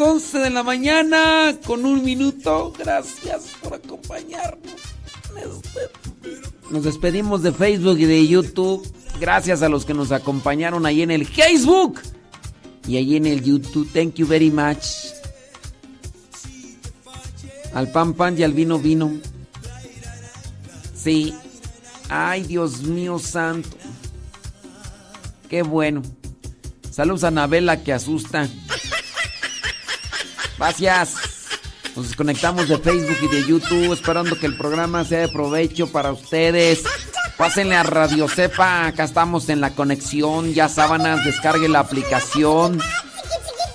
las 11 de la mañana con un minuto. Gracias por acompañarnos. Nos despedimos de Facebook y de YouTube. Gracias a los que nos acompañaron ahí en el Facebook y ahí en el YouTube. Thank you very much. Al pan pan y al vino vino. Sí. Ay, Dios mío santo. Qué bueno. Saludos a Anabela que asusta. Gracias. Nos desconectamos de Facebook y de YouTube esperando que el programa sea de provecho para ustedes. Pásenle a Radio Cepa, acá estamos en la conexión, ya sábanas, descargue la aplicación.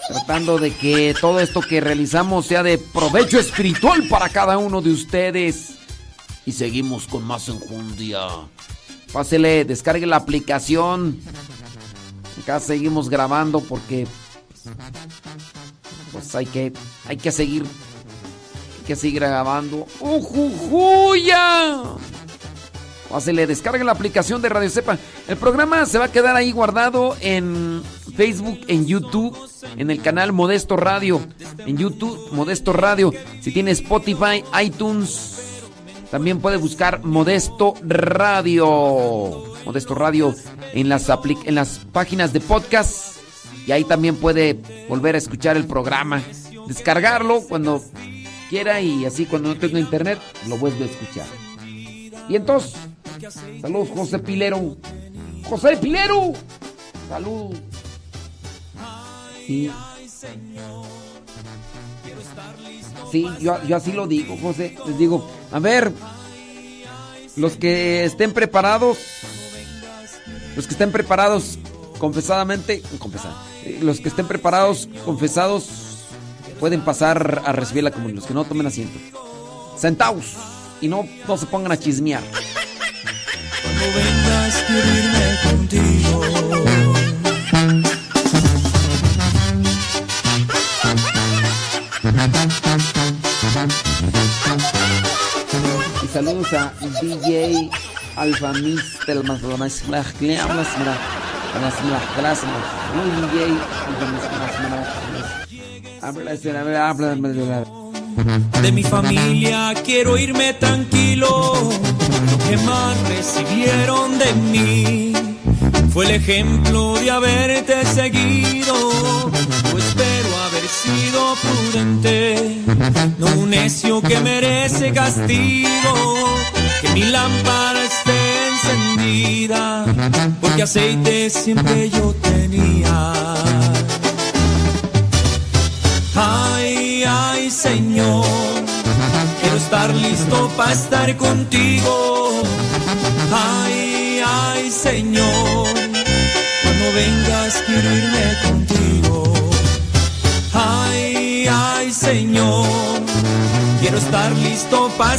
Tratando de que todo esto que realizamos sea de provecho espiritual para cada uno de ustedes. Y seguimos con más enjundia. Pásele, descargue la aplicación. Acá seguimos grabando porque pues hay que hay que seguir hay que seguir grabando. ¡Ujujuya! Pásele, descargue la aplicación de Radio Cepa. El programa se va a quedar ahí guardado en Facebook, en YouTube, en el canal Modesto Radio. En YouTube, Modesto Radio. Si tiene Spotify, iTunes, también puede buscar Modesto Radio. Modesto Radio en las, en las páginas de podcast. Y ahí también puede volver a escuchar el programa. Descargarlo cuando quiera y así cuando no tenga internet lo vuelve a escuchar. Y entonces, saludos José Pilero. José Pilero. Salud. Sí. Sí, yo, yo así lo digo, José. Les digo, a ver, los que estén preparados, los que estén preparados confesadamente, confesad, eh, los que estén preparados, confesados, pueden pasar a recibir la comunión. Los que no tomen asiento. Sentaos y no, no se pongan a chismear. Cuando vengas quiero irme contigo. Y saludos a DJ Alfa Mister más lo más más que hablas mira más más clase muy DJ De mi familia quiero irme tranquilo. Lo que más recibieron de mí fue el ejemplo de haberte seguido. Pues espero haber sido prudente, no un necio que merece castigo. Que mi lámpara esté encendida, porque aceite siempre yo tenía. Ay, ay, Señor, quiero estar listo para estar contigo. Ay, ay, Señor, cuando vengas quiero irme contigo. Ay, ay, Señor, quiero estar listo para